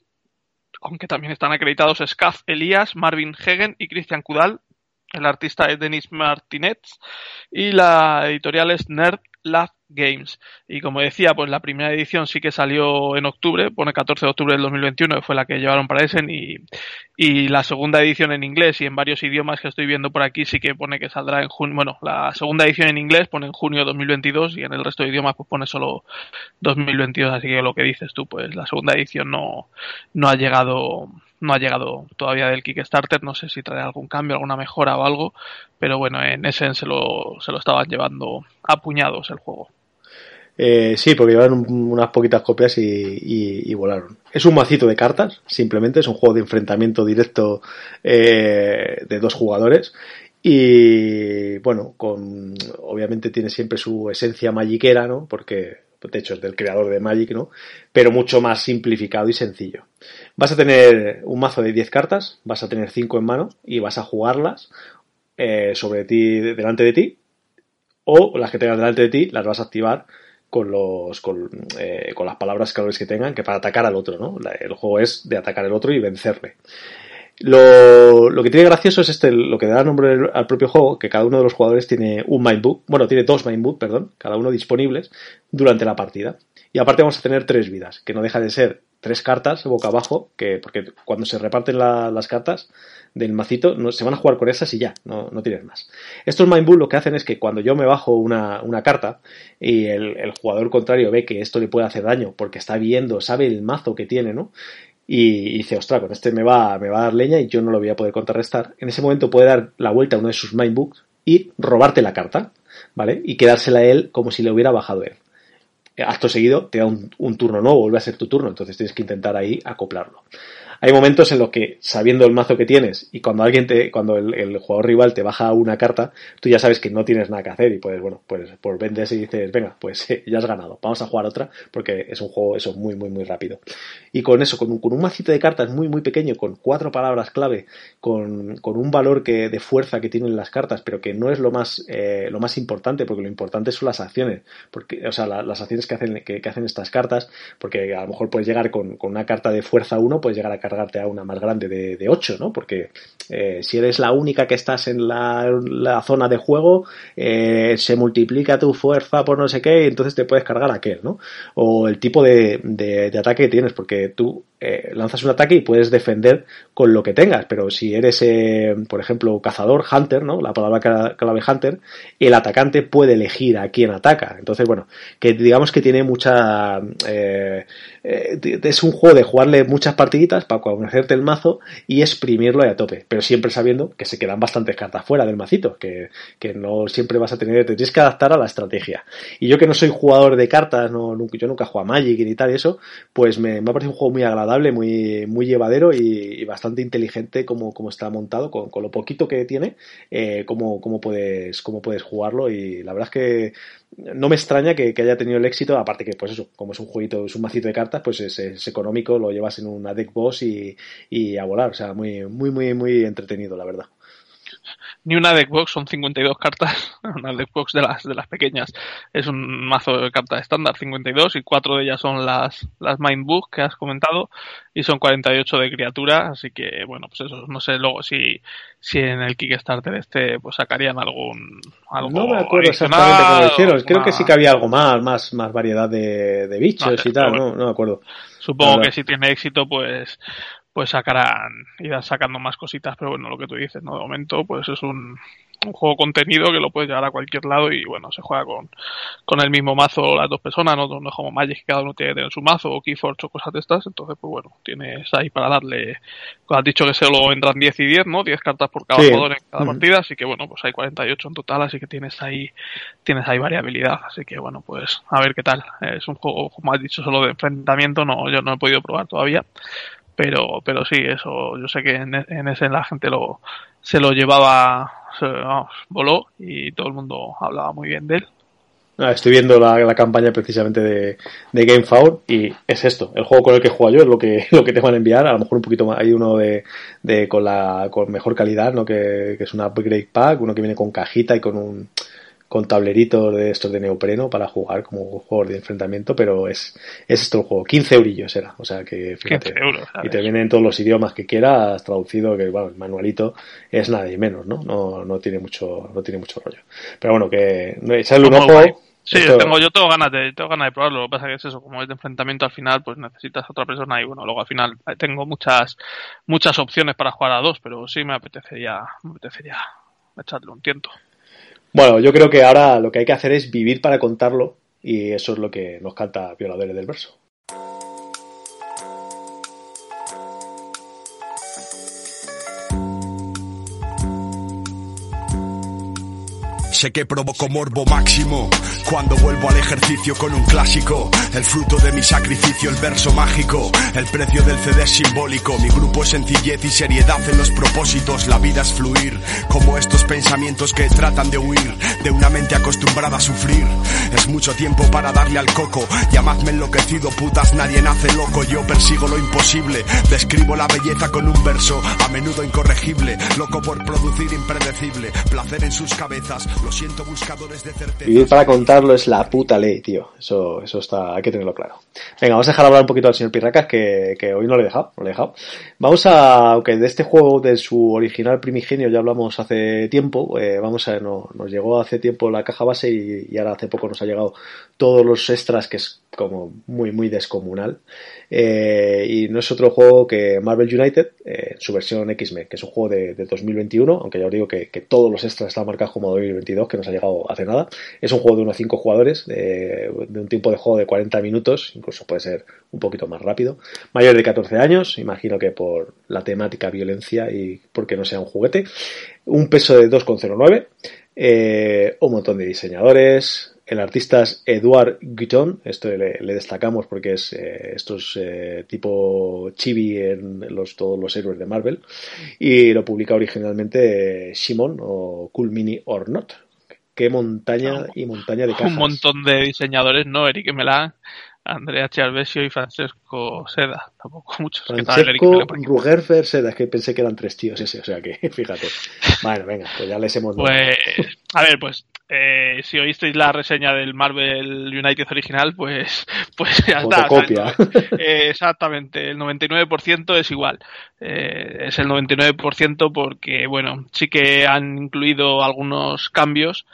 aunque también están acreditados Scaf Elías, Marvin Hegen y Christian Kudal, el artista es Denis Martinez y la editorial es Nerd Lab Games. Y como decía, pues la primera edición sí que salió en octubre, pone 14 de octubre del 2021, que fue la que llevaron para Essen, y, y la segunda edición en inglés y en varios idiomas que estoy viendo por aquí sí que pone que saldrá en junio, bueno, la segunda edición en inglés pone en junio de 2022 y en el resto de idiomas pues pone solo 2022, así que lo que dices tú, pues la segunda edición no, no ha llegado no ha llegado todavía del Kickstarter, no sé si trae algún cambio, alguna mejora o algo, pero bueno, en Essen se lo, se lo estaban llevando a puñados el juego. Eh, sí, porque llevaron unas poquitas copias y, y, y, volaron. Es un macito de cartas, simplemente, es un juego de enfrentamiento directo eh, de dos jugadores. Y bueno, con obviamente tiene siempre su esencia magiquera, ¿no? Porque de hecho es del creador de Magic, ¿no? Pero mucho más simplificado y sencillo. Vas a tener un mazo de 10 cartas, vas a tener 5 en mano y vas a jugarlas eh, sobre ti, delante de ti, o las que tengas delante de ti las vas a activar con los con, eh, con las palabras claves que tengan que para atacar al otro, ¿no? El juego es de atacar al otro y vencerle. Lo, lo, que tiene gracioso es este, lo que da nombre al propio juego, que cada uno de los jugadores tiene un Mindbook, bueno, tiene dos Mindbook, perdón, cada uno disponibles durante la partida. Y aparte vamos a tener tres vidas, que no deja de ser tres cartas boca abajo, que, porque cuando se reparten la, las cartas del macito, no, se van a jugar con esas y ya, no, no tienes más. Estos Mindbook lo que hacen es que cuando yo me bajo una, una carta y el, el jugador contrario ve que esto le puede hacer daño porque está viendo, sabe el mazo que tiene, ¿no? y, dice, ostras, con este me va, me va a dar leña y yo no lo voy a poder contrarrestar. En ese momento puede dar la vuelta a uno de sus mindbooks y robarte la carta, ¿vale? Y quedársela a él como si le hubiera bajado él. Acto seguido te da un, turno nuevo, vuelve a ser tu turno, entonces tienes que intentar ahí acoplarlo hay momentos en los que, sabiendo el mazo que tienes, y cuando alguien te, cuando el, jugador rival te baja una carta, tú ya sabes que no tienes nada que hacer y pues bueno, pues, pues vendes y dices, venga, pues ya has ganado, vamos a jugar otra, porque es un juego eso muy, muy, muy rápido. Y con eso, con un, macito de cartas muy, muy pequeño, con cuatro palabras clave, con, con un valor que, de fuerza que tienen las cartas, pero que no es lo más, eh, lo más importante, porque lo importante son las acciones, porque, o sea, las acciones que hacen, que, hacen estas cartas, porque a lo mejor puedes llegar con, con una carta de fuerza 1, puedes llegar a cargarte a una más grande de, de 8, ¿no? Porque eh, si eres la única que estás en la, la zona de juego, eh, se multiplica tu fuerza por no sé qué, y entonces te puedes cargar a aquel, ¿no? O el tipo de, de, de ataque que tienes, porque tú eh, lanzas un ataque y puedes defender con lo que tengas, pero si eres, eh, por ejemplo, cazador, hunter, ¿no? La palabra clave hunter, el atacante puede elegir a quién ataca. Entonces, bueno, que digamos que tiene mucha... Eh, es un juego de jugarle muchas partiditas para conocerte el mazo y exprimirlo a tope, pero siempre sabiendo que se quedan bastantes cartas fuera del macito, que, que no siempre vas a tener, te tienes que adaptar a la estrategia. Y yo que no soy jugador de cartas, no, yo nunca juego a Magic y tal y eso, pues me, me ha parecido un juego muy agradable muy, muy llevadero y, bastante inteligente como, está montado, con, con, lo poquito que tiene, eh, cómo, puedes, cómo puedes jugarlo. Y la verdad es que no me extraña que, haya tenido el éxito, aparte que pues eso, como es un jueguito, es un macito de cartas, pues es, económico, lo llevas en una deck boss y, y a volar, o sea, muy, muy, muy, muy entretenido, la verdad ni una deckbox, son 52 cartas, una deckbox de las, de las pequeñas, es un mazo de cartas estándar, 52, y cuatro de ellas son las, las Mindbook que has comentado, y son 48 de criatura, así que, bueno, pues eso, no sé luego si, si en el Kickstarter este, pues sacarían algún, algo No me acuerdo exactamente cómo lo hicieron, creo que sí que había algo más, más, más variedad de, de bichos y tal, no, no me acuerdo. Supongo que si tiene éxito, pues, pues sacarán, irán sacando más cositas, pero bueno, lo que tú dices, ¿no? De momento, pues es un, un juego contenido que lo puedes llevar a cualquier lado y bueno, se juega con, con el mismo mazo las dos personas, no, no es como Magic que cada uno tiene que tener su mazo o Keyforge o cosas de estas, entonces pues bueno, tienes ahí para darle, has dicho que solo entran 10 y 10, ¿no? 10 cartas por cada jugador en cada partida, así que bueno, pues hay 48 en total, así que tienes ahí, tienes ahí variabilidad, así que bueno, pues a ver qué tal. Es un juego, como has dicho, solo de enfrentamiento, no, yo no he podido probar todavía, pero pero sí eso yo sé que en, en ese la gente lo se lo llevaba se, vamos, voló y todo el mundo hablaba muy bien de él ah, Estoy viendo la, la campaña precisamente de, de GameFound y es esto, el juego con el que juego yo es lo que, lo que te van a enviar, a lo mejor un poquito más, hay uno de, de con la con mejor calidad, ¿no? Que, que es una upgrade pack, uno que viene con cajita y con un con tableritos de estos de neopreno para jugar como juego de enfrentamiento, pero es, es esto el juego. 15 eurillos era, o sea que fíjate. y te vienen todos los idiomas que quieras, traducido, que bueno, el manualito es nada y menos, ¿no? No, no tiene mucho, no tiene mucho rollo. Pero bueno, que echarle un ojo. Sí, yo tengo, yo tengo ganas de, tengo ganas de probarlo. Lo que pasa que es eso, como es de enfrentamiento al final, pues necesitas otra persona y bueno, luego al final tengo muchas, muchas opciones para jugar a dos, pero sí me apetecería, me apetecería echarle un tiento. Bueno, yo creo que ahora lo que hay que hacer es vivir para contarlo y eso es lo que nos canta Violadores del Verso. Sé que provoco morbo máximo cuando vuelvo al ejercicio con un clásico. El fruto de mi sacrificio, el verso mágico. El precio del CD es simbólico. Mi grupo es sencillez y seriedad en los propósitos. La vida es fluir, como estos pensamientos que tratan de huir de una mente acostumbrada a sufrir. Es mucho tiempo para darle al coco. Llamadme enloquecido, putas, nadie nace loco. Yo persigo lo imposible. Describo la belleza con un verso, a menudo incorregible. Loco por producir impredecible. Placer en sus cabezas. Certeza. Vivir para contarlo es la puta ley, tío. Eso, eso está, hay que tenerlo claro. Venga, vamos a dejar hablar un poquito al señor Pirracas, que, que hoy no le he dejado, no le he dejado. Vamos a, aunque de este juego, de su original primigenio, ya hablamos hace tiempo, eh, vamos a, no, nos llegó hace tiempo la caja base y, y, ahora hace poco nos ha llegado todos los extras, que es como muy, muy descomunal. Eh, y no es otro juego que Marvel United, eh, su versión X-Men, que es un juego de, de 2021, aunque ya os digo que, todos los extras están marcados como 2022 2 que nos ha llegado hace nada. Es un juego de unos 5 jugadores, de, un tiempo de juego de 40 minutos, incluso puede ser un poquito más rápido. Mayor de 14 años, imagino que por la temática violencia y porque no sea un juguete. Un peso de 2,09. Eh, un montón de diseñadores, el artista es Edouard Guiton, esto le, destacamos porque es eh, esto es eh, tipo chibi en los, todos los héroes de Marvel y lo publica originalmente Shimon o Cool Mini or Not. Qué montaña y montaña de cajas. Un montón de diseñadores, ¿no? Eric Melán, Andrea Charvesio y Francesco Seda. Tampoco muchos. Francesco Rugerfer Seda, es que pensé que eran tres tíos ese, o sea que fíjate. Bueno, venga, pues ya les hemos Pues, a ver, pues eh, si oísteis la reseña del Marvel United original, pues, pues ya está. Eh, exactamente, el 99% es igual. Eh, es el 99% porque, bueno, sí que han incluido algunos cambios,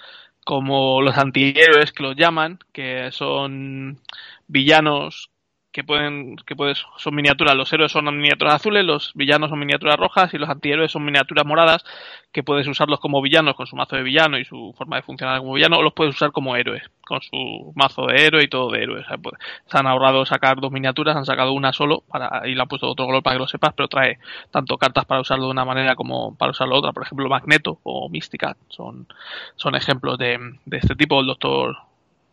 como los antihéroes que los llaman, que son villanos que pueden que puedes son miniaturas. Los héroes son miniaturas azules los villanos son miniaturas rojas y los antihéroes son miniaturas moradas que puedes usarlos como villanos con su mazo de villano y su forma de funcionar como villano o los puedes usar como héroes con su mazo de héroe y todo de héroes pues, se han ahorrado sacar dos miniaturas han sacado una solo para y le han puesto otro color para que lo sepas pero trae tanto cartas para usarlo de una manera como para usarlo de otra. Por ejemplo Magneto o Mística son son ejemplos de, de este tipo. El doctor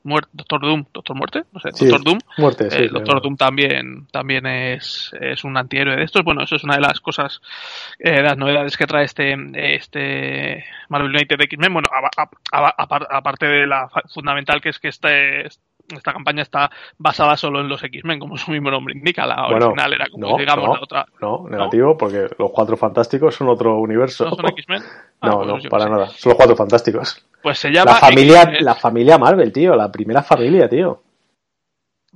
Doctor Doom, Doctor Muerte, no sé, Doctor Doom. Muerte, sí, Doctor Doom también, también es, es un antihéroe de estos. Bueno, eso es una de las cosas, eh, las novedades que trae este, este Marvel United X-Men. Bueno, aparte de la fundamental que es que este, esta campaña está basada solo en los X-Men, como su mismo nombre indica. La original era como, digamos, la otra. No, negativo, porque los cuatro fantásticos son otro universo. ¿No son X-Men? no, ah, pues no, para nada. Son los cuatro fantásticos. Pues se llama. La familia, la familia Marvel, tío. La primera familia, tío.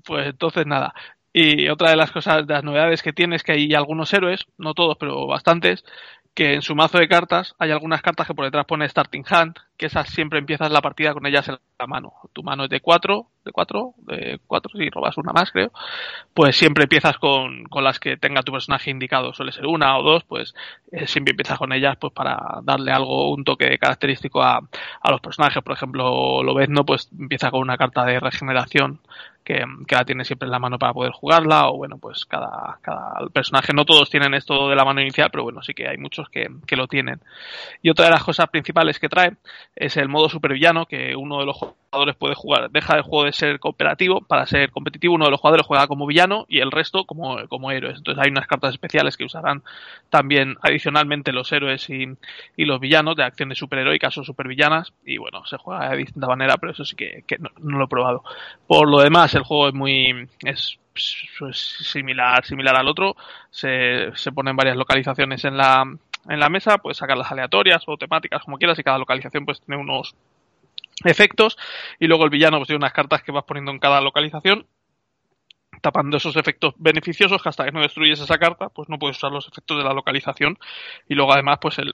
Pues entonces nada. Y otra de las cosas, de las novedades que tiene es que hay algunos héroes, no todos, pero bastantes, que en su mazo de cartas hay algunas cartas que por detrás pone Starting Hand, que esas siempre empiezas la partida con ellas en la mano. Tu mano es de 4, de 4, de 4, si robas una más creo, pues siempre empiezas con, con, las que tenga tu personaje indicado, suele ser una o dos, pues eh, siempre empiezas con ellas pues para darle algo, un toque característico a, a los personajes. Por ejemplo, Lobezno pues empieza con una carta de regeneración que, la tiene siempre en la mano para poder jugarla, o bueno, pues cada, cada personaje, no todos tienen esto de la mano inicial, pero bueno, sí que hay muchos que, que lo tienen. Y otra de las cosas principales que trae es el modo supervillano, que uno de los jugadores puede jugar, deja el juego de ser cooperativo para ser competitivo, uno de los jugadores juega como villano y el resto como, como héroes. Entonces hay unas cartas especiales que usarán también adicionalmente los héroes y, y los villanos de acciones superheroicas o supervillanas, y bueno, se juega de distinta manera, pero eso sí que, no, no lo he probado. Por lo demás, el juego es muy es, similar similar al otro. Se, se ponen varias localizaciones en la en la mesa puedes sacarlas aleatorias o temáticas como quieras y cada localización pues tiene unos efectos. Y luego el villano pues tiene unas cartas que vas poniendo en cada localización tapando esos efectos beneficiosos hasta que no destruyes esa carta pues no puedes usar los efectos de la localización. Y luego además pues el,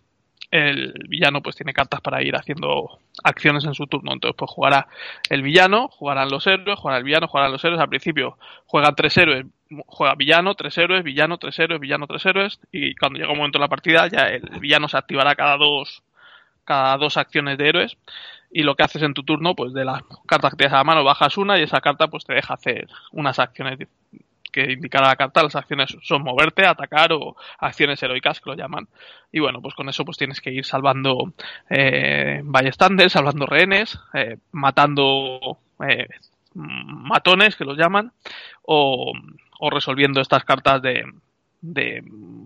el villano pues tiene cartas para ir haciendo acciones en su turno. Entonces pues jugará el villano, jugarán los héroes, jugará el villano, jugarán los héroes. Al principio juegan tres héroes, juega villano, tres héroes, villano, tres héroes, villano, tres héroes. Y cuando llega un momento en la partida ya el villano se activará cada dos, cada dos acciones de héroes. Y lo que haces en tu turno, pues de las cartas que tienes a la mano bajas una y esa carta pues te deja hacer unas acciones que indicará la carta, las acciones son moverte, atacar o acciones heroicas que lo llaman. Y bueno, pues con eso pues tienes que ir salvando eh, ballestanders, salvando rehenes, eh, matando eh, matones que los llaman, o, o resolviendo estas cartas de, de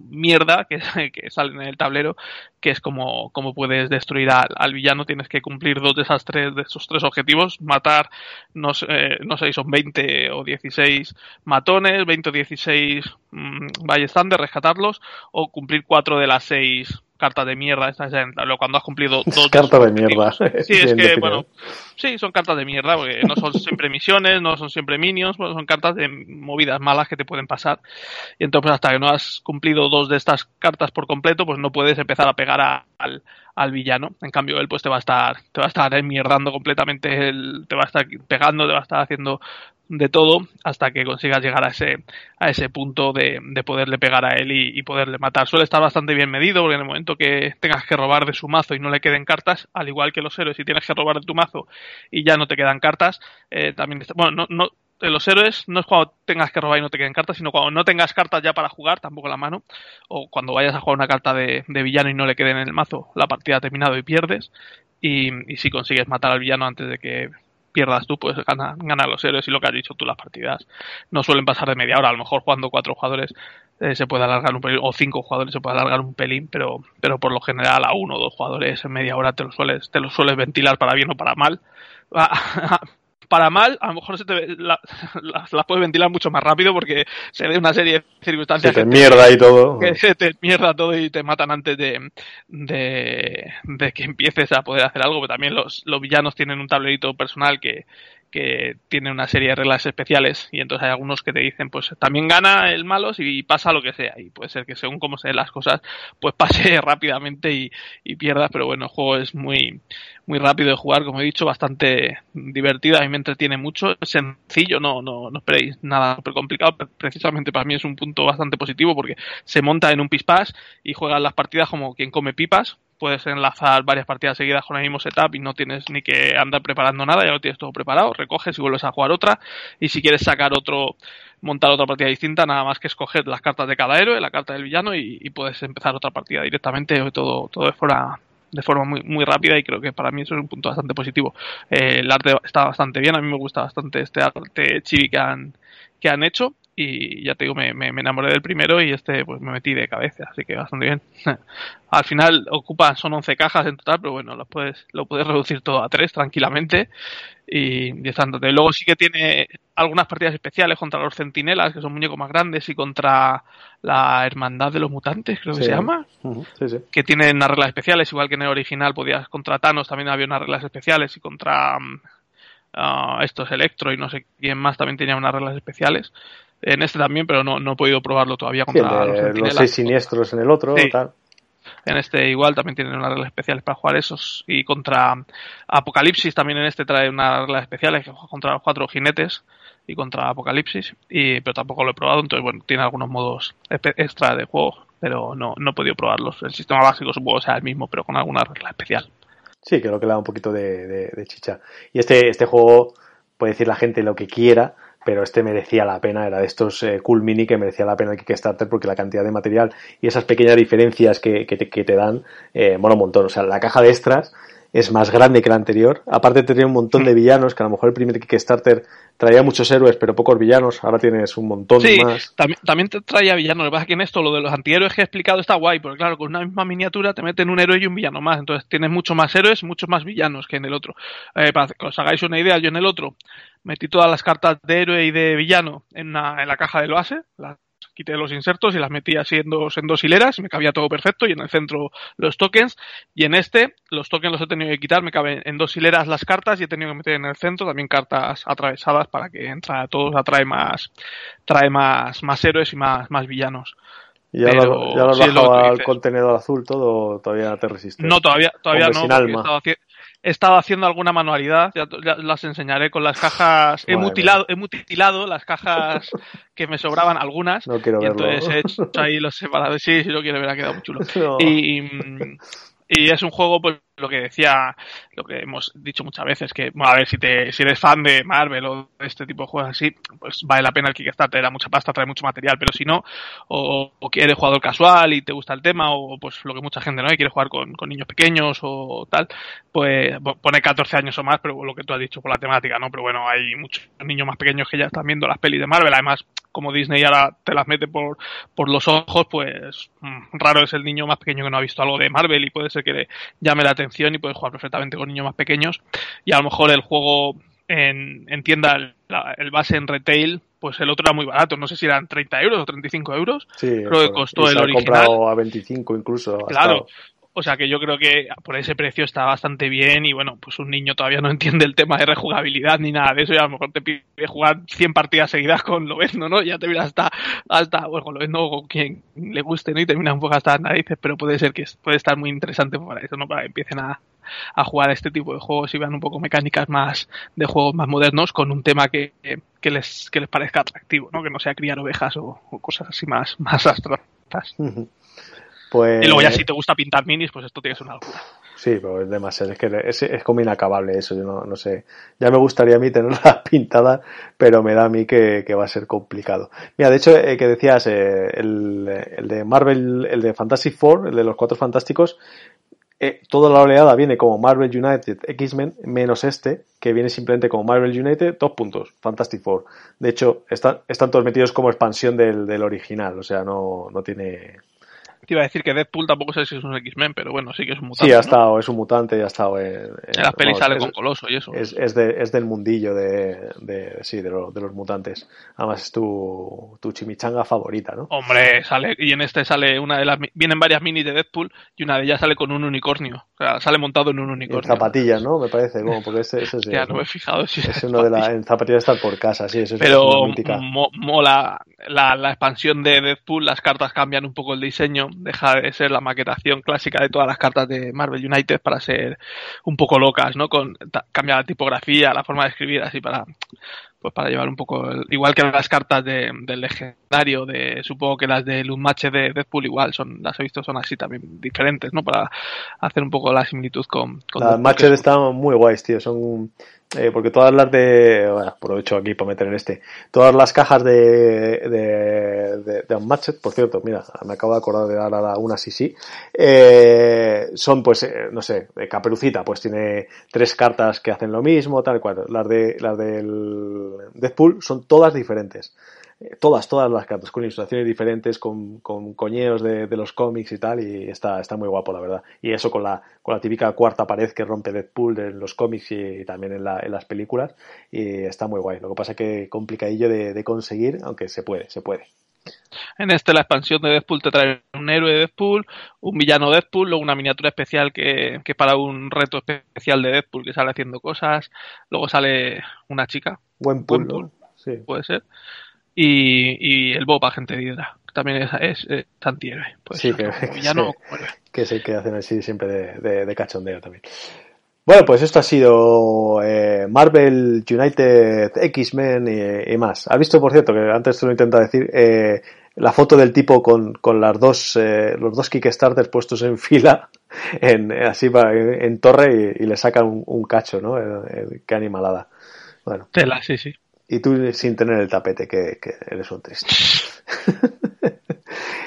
mierda que, que, salen en el tablero, que es como, como puedes destruir al, villano. Tienes que cumplir dos de esas tres, de esos tres objetivos, matar, no sé, no sé, son 20 o 16 matones, 20 o 16 mmm, ballestanders, rescatarlos, o cumplir cuatro de las seis cartas de mierda estas cuando has cumplido dos cartas de mierda. Sí es que bueno sí son cartas de mierda porque no son siempre misiones no son siempre minions son cartas de movidas malas que te pueden pasar. Y entonces hasta que no has cumplido dos de estas cartas por completo pues no puedes empezar a pegar al, al villano. En cambio él pues te va a estar te va a estar enmierdando completamente te va a estar pegando te va a estar haciendo de todo hasta que consigas llegar a ese, a ese punto de, de poderle pegar a él y, poderle matar. Suele estar bastante bien medido porque en el momento que tengas que robar de su mazo y no le queden cartas, al igual que los héroes, si tienes que robar de tu mazo y ya no te quedan cartas, eh, también bueno, no, no, los héroes no es cuando tengas que robar y no te queden cartas, sino cuando no tengas cartas ya para jugar, tampoco la mano, o cuando vayas a jugar una carta de, de villano y no le queden en el mazo, la partida ha terminado y pierdes. Y si consigues matar al villano antes de que pierdas tú, pues gana, gana los héroes y lo que has dicho tú, las partidas no suelen pasar de media hora, a lo mejor jugando cuatro jugadores eh, se puede alargar un pelín, o cinco jugadores se puede alargar un pelín, pero, pero por lo general a uno o dos jugadores en media hora te lo sueles, te lo sueles ventilar para bien o para mal. para mal, a lo mejor se te, la, las puedes ventilar mucho más rápido porque se ve una serie de circunstancias. Se te mierda y todo. Que se te mierda todo y te matan antes de, de, de que empieces a poder hacer algo. Pero también los, los villanos tienen un tablerito personal que, que tiene una serie de reglas especiales y entonces hay algunos que te dicen pues también gana el malo si pasa lo que sea. Y puede ser que según cómo se den las cosas pues pase rápidamente y, y pierdas pero bueno el juego es muy muy rápido de jugar como he dicho bastante divertido a mí me entretiene mucho es sencillo no no no esperéis nada súper complicado precisamente para mí es un punto bastante positivo porque se monta en un pispás y juegas las partidas como quien come pipas puedes enlazar varias partidas seguidas con el mismo setup y no tienes ni que andar preparando nada, ya lo tienes todo preparado, recoges y vuelves a jugar otra. Y si quieres sacar otro, montar otra partida distinta, nada más que escoger las cartas de cada héroe, la carta del villano y, puedes empezar otra partida directamente, todo, todo de forma de forma muy, muy rápida y creo que para mí eso es un punto bastante positivo. Eh, el arte está bastante bien, a mí me gusta bastante este arte chibi que han, que han hecho y ya te digo, me, me, enamoré del primero y este pues me metí de cabeza, así que bastante bien. Al final ocupa, son 11 cajas en total, pero bueno, lo puedes, lo puedes reducir todo a 3 tranquilamente y, y Luego sí que tiene algunas partidas especiales contra los centinelas, que son muñecos más grandes, y contra la Hermandad de los Mutantes, creo que se llama, que tienen unas reglas especiales, igual que en el original podías contra Thanos también había unas reglas especiales y contra... Uh, estos Electro y no sé quién más también tenía unas reglas especiales en este también, pero no, no he podido probarlo todavía contra los, seis siniestros en el otro. Tal. En este igual también tienen unas reglas especiales para jugar esos. Y contra Apocalipsis también en este trae unas reglas especiales que juega contra los cuatro jinetes y contra Apocalipsis. Y, pero tampoco lo he probado, entonces bueno, tiene algunos modos extra de juego, pero no, no he podido probarlos. El sistema básico supongo sea el mismo, pero con alguna regla especial. Sí, creo que le da un poquito de, de chicha. Y este, este juego puede decir la gente lo que quiera, pero este merecía la pena, era de estos eh, Cool Mini que merecía la pena el Kickstarter porque la cantidad de material y esas pequeñas diferencias que, que, te, dan, eh, bueno, un montón. O sea, la caja de extras es más grande que la anterior. Aparte tenía un montón de villanos, que a lo mejor el primer Kickstarter traía muchos héroes, pero pocos villanos. Ahora tienes un montón sí, más. También, también te traía villanos. Lo que pasa es que en esto, lo de los antihéroes que he explicado está guay, porque claro, con una misma miniatura te meten un héroe y un villano más. Entonces tienes mucho más héroes, muchos más villanos que en el otro. Eh, para que os hagáis una idea, yo en el otro metí todas las cartas de héroe y de villano en, en la caja del base, las quité los insertos y las metí así en dos, en dos hileras, me cabía todo perfecto y en el centro los tokens. Y en este, los tokens los he tenido que quitar, me caben en dos hileras las cartas y he tenido que meter en el centro también cartas atravesadas para que entra a todos, atrae más, trae más, más héroes y más, más villanos. ¿Y ya lo, ya has bajado al contenedor azul todo todavía te resiste? No, todavía, todavía no. He estado, haciendo alguna manualidad, ya, las enseñaré con las cajas. he mutilado, he mutilado las cajas que me sobraban algunas. No quiero y entonces he hecho ahí los separados. Sí, sí lo quiero ver, ha quedado muy chulo. Y, y es un juego, pues lo que decía, lo que hemos dicho muchas veces, que, a ver, si, te, si eres fan de Marvel o de este tipo de juegos así, pues vale la pena el Kickstarter, da mucha pasta, trae mucho material, pero si no, o, o eres jugador casual y te gusta el tema, o pues lo que mucha gente no hay, quiere jugar con, con, niños pequeños o tal, pues pone 14 años o más, pero lo que tú has dicho por la temática, ¿no? Pero bueno, hay muchos niños más pequeños que ya están viendo las pelis de Marvel, además, como Disney ahora te las mete por, por los ojos, pues mm, raro es el niño más pequeño que no ha visto algo de Marvel y puede ser que le llame la atención y puede jugar perfectamente con niños más pequeños. Y a lo mejor el juego en, en tienda, el, base en retail, pues el otro era muy barato. No sé si eran 30 euros o 35 euros. Sí, creo que costó el original. comprado a 25 incluso. Claro. O sea que yo creo que por ese precio está bastante bien y bueno, pues un niño todavía no entiende el tema de rejugabilidad ni nada de eso y a lo mejor te pide jugar 100 partidas seguidas con Lobezno, ¿no? Ya te viene hasta, hasta bueno, con Lobezno o con quien le guste, ¿no? Y termina un poco hasta las narices, pero puede ser que puede estar muy interesante para eso, ¿no? Para que empiecen a, a jugar este tipo de juegos y vean un poco mecánicas más de juegos más modernos con un tema que, que les, que les parezca atractivo, ¿no? Que no sea criar ovejas o, cosas así más, más abstractas. Pues... Y luego ya si te gusta pintar minis, pues esto tiene que ser una locura. Sí, pero es demasiado, es que es, es como inacabable eso, yo no, no, sé. Ya me gustaría a mí tenerla pintada, pero me da a mí que, que va a ser complicado. Mira, de hecho, eh, que decías, eh, el, el, de Marvel, el de Fantastic Four, el de los Cuatro Fantásticos, eh, toda la oleada viene como Marvel United X-Men, menos este, que viene simplemente como Marvel United, dos puntos, Fantastic Four. De hecho, están, están todos metidos como expansión del, del original, o sea, no, no tiene te iba a decir que Deadpool tampoco sé si es un X-Men, pero bueno, sí que es un mutante. Sí, ha estado, es un mutante y ha estado en. En, las pelis sale con Coloso y eso. Es, es, de, es del mundillo de, de sí, de, lo, de, los mutantes. Además es tu, tu chimichanga favorita, ¿no? Hombre, sale, y en este sale una de las. Vienen varias minis de Deadpool y una de ellas sale con un unicornio. O sea, sale montado en un unicornio. En zapatillas, ¿no? Me parece, como, porque ese, ese es. Ya, no me he fijado si es uno de la. En zapatillas estar por casa, sí, eso es Pero mo, mola la, la expansión de Deadpool, las cartas cambian un poco el diseño, deja de ser la maquetación clásica de todas las cartas de Marvel United para ser un poco locas, ¿no? Con cambiar la tipografía, la forma de escribir, así para pues para llevar un poco el, igual que las cartas de, del legendario de supongo que las de Unmatch de Deadpool igual son las he visto son así también diferentes no para hacer un poco la similitud con, con las matches están muy guays tío son eh, porque todas las de aprovecho aquí para meter en este todas las cajas de de, de, de Unmatched por cierto mira me acabo de acordar de dar a una sí sí eh, son pues eh, no sé Caperucita pues tiene tres cartas que hacen lo mismo tal cual. Las de las del Deadpool son todas diferentes todas, todas las cartas, con ilustraciones diferentes, con, con coñeos de, de, los cómics y tal, y está, está muy guapo, la verdad. Y eso con la, con la típica cuarta pared que rompe Deadpool en los cómics y, también en, la, en, las películas, y está muy guay. Lo que pasa es que complicadillo de, de conseguir, aunque se puede, se puede. En este la expansión de Deadpool te trae un héroe de Deadpool, un villano de Deadpool, luego una miniatura especial que, que para un reto especial de Deadpool que sale haciendo cosas, luego sale una chica. Buen pool, Buen pool ¿no? sí. puede ser y, y el Bob Agente de Hydra, también es, es, es antihéroe. Pues sí, que, no, que hacen así siempre de, de, de, cachondeo también. Bueno, pues esto ha sido eh, Marvel United X-Men y, y, más. ¿Has visto, por cierto, que antes te lo intenta decir, eh, la foto del tipo con, con las dos, eh, los dos Kickstarters puestos en fila, en, así en, en torre y, y, le sacan un, un cacho, ¿no? Eh, qué animalada. Bueno. Tela, sí, sí y tú sin tener el tapete, que, que eres un triste.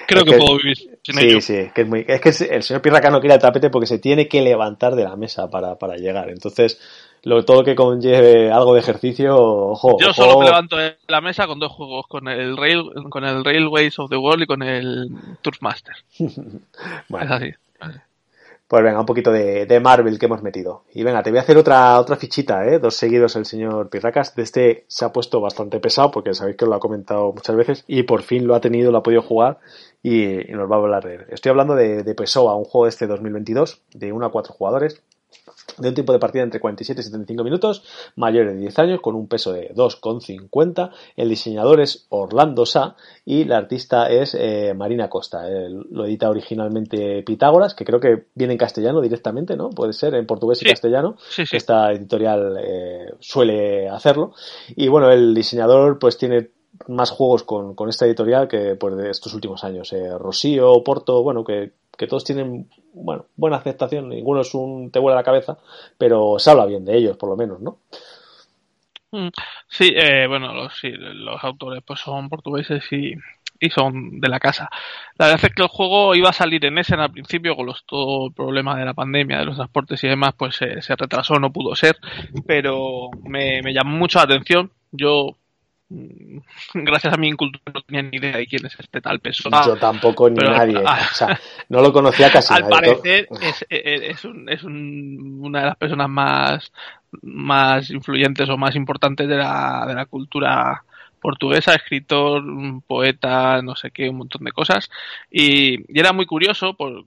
Creo que, que, puedo vivir sin sí, ello. Sí, que es muy, es que el señor Pirraca no quiere el tapete porque se tiene que levantar de la mesa para, para llegar. Entonces, lo, todo lo que conlleve algo de ejercicio, ojo. Yo ojo. solo me levanto de la mesa con dos juegos, con el Rail, con el Railways of the World y con el Turfmaster. bueno. Es así. Pues venga, un poquito de, Marvel que hemos metido. Y venga, te voy a hacer otra, otra fichita, ¿eh? Dos seguidos el señor Pirracas. De este se ha puesto bastante pesado porque sabéis que lo ha comentado muchas veces y por fin lo ha tenido, lo ha podido jugar y, nos va a hablar de él. Estoy hablando de, de un juego de este 2022 de 1 a 4 jugadores de un tiempo de partida entre 47 y 75 minutos, mayor de 10 años, con un peso de 2,50. El diseñador es Orlando Sa y la artista es eh, Marina Costa. Lo edita originalmente Pitágoras, que creo que viene en castellano directamente, ¿no? Puede ser en portugués sí. y castellano. Sí, sí. Esta editorial eh, suele hacerlo. Y bueno, el diseñador pues tiene más juegos con, con esta editorial que pues de estos últimos años. Eh, Rocío, Porto, bueno, que, que todos tienen bueno, buena aceptación, ninguno es un te vuela la cabeza, pero se habla bien de ellos, por lo menos, ¿no? Sí, eh, bueno, los, sí, los autores pues son portugueses y, y son de la casa. La verdad es que el juego iba a salir en Essen al principio, con los, todo el problema de la pandemia, de los transportes y demás, pues se retrasó, no pudo ser, pero me, me llamó mucho la atención. Yo gracias a mi incultura no tenía ni idea de quién es este tal persona. Yo tampoco ni pero, nadie. Ah, o sea, no lo conocía casi al nadie. parecer es, es, un, es un, una de las personas más, más influyentes o más importantes de la, de la cultura portuguesa, escritor, poeta, no sé qué, un montón de cosas. Y, y era muy curioso, por,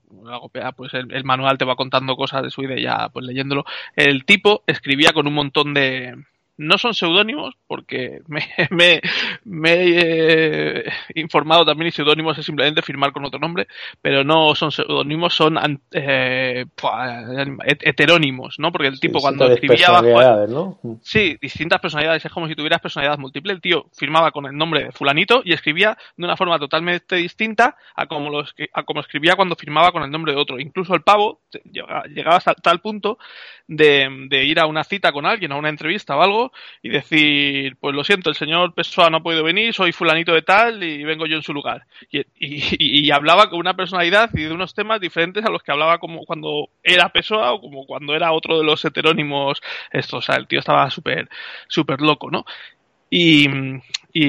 pues el, el, manual te va contando cosas de su idea, ya pues leyéndolo. El tipo escribía con un montón de, no son seudónimos, porque me, me, me he eh, informado también y seudónimos es simplemente firmar con otro nombre, pero no son seudónimos, son eh, heterónimos, ¿no? Porque el tipo cuando escribía bajo... ¿no? Sí, distintas personalidades, es como si tuvieras personalidad múltiple. El tío firmaba con el nombre de fulanito y escribía de una forma totalmente distinta a como, lo, a como escribía cuando firmaba con el nombre de otro. Incluso el pavo llegaba hasta tal punto de, de ir a una cita con alguien, a una entrevista o algo, y decir, pues lo siento, el señor Pessoa no ha podido venir, soy fulanito de tal y vengo yo en su lugar. Y, hablaba con una personalidad y de unos temas diferentes a los que hablaba como cuando era Pessoa o como cuando era otro de los heterónimos estos. O sea, el tío estaba súper, súper loco, ¿no? Y,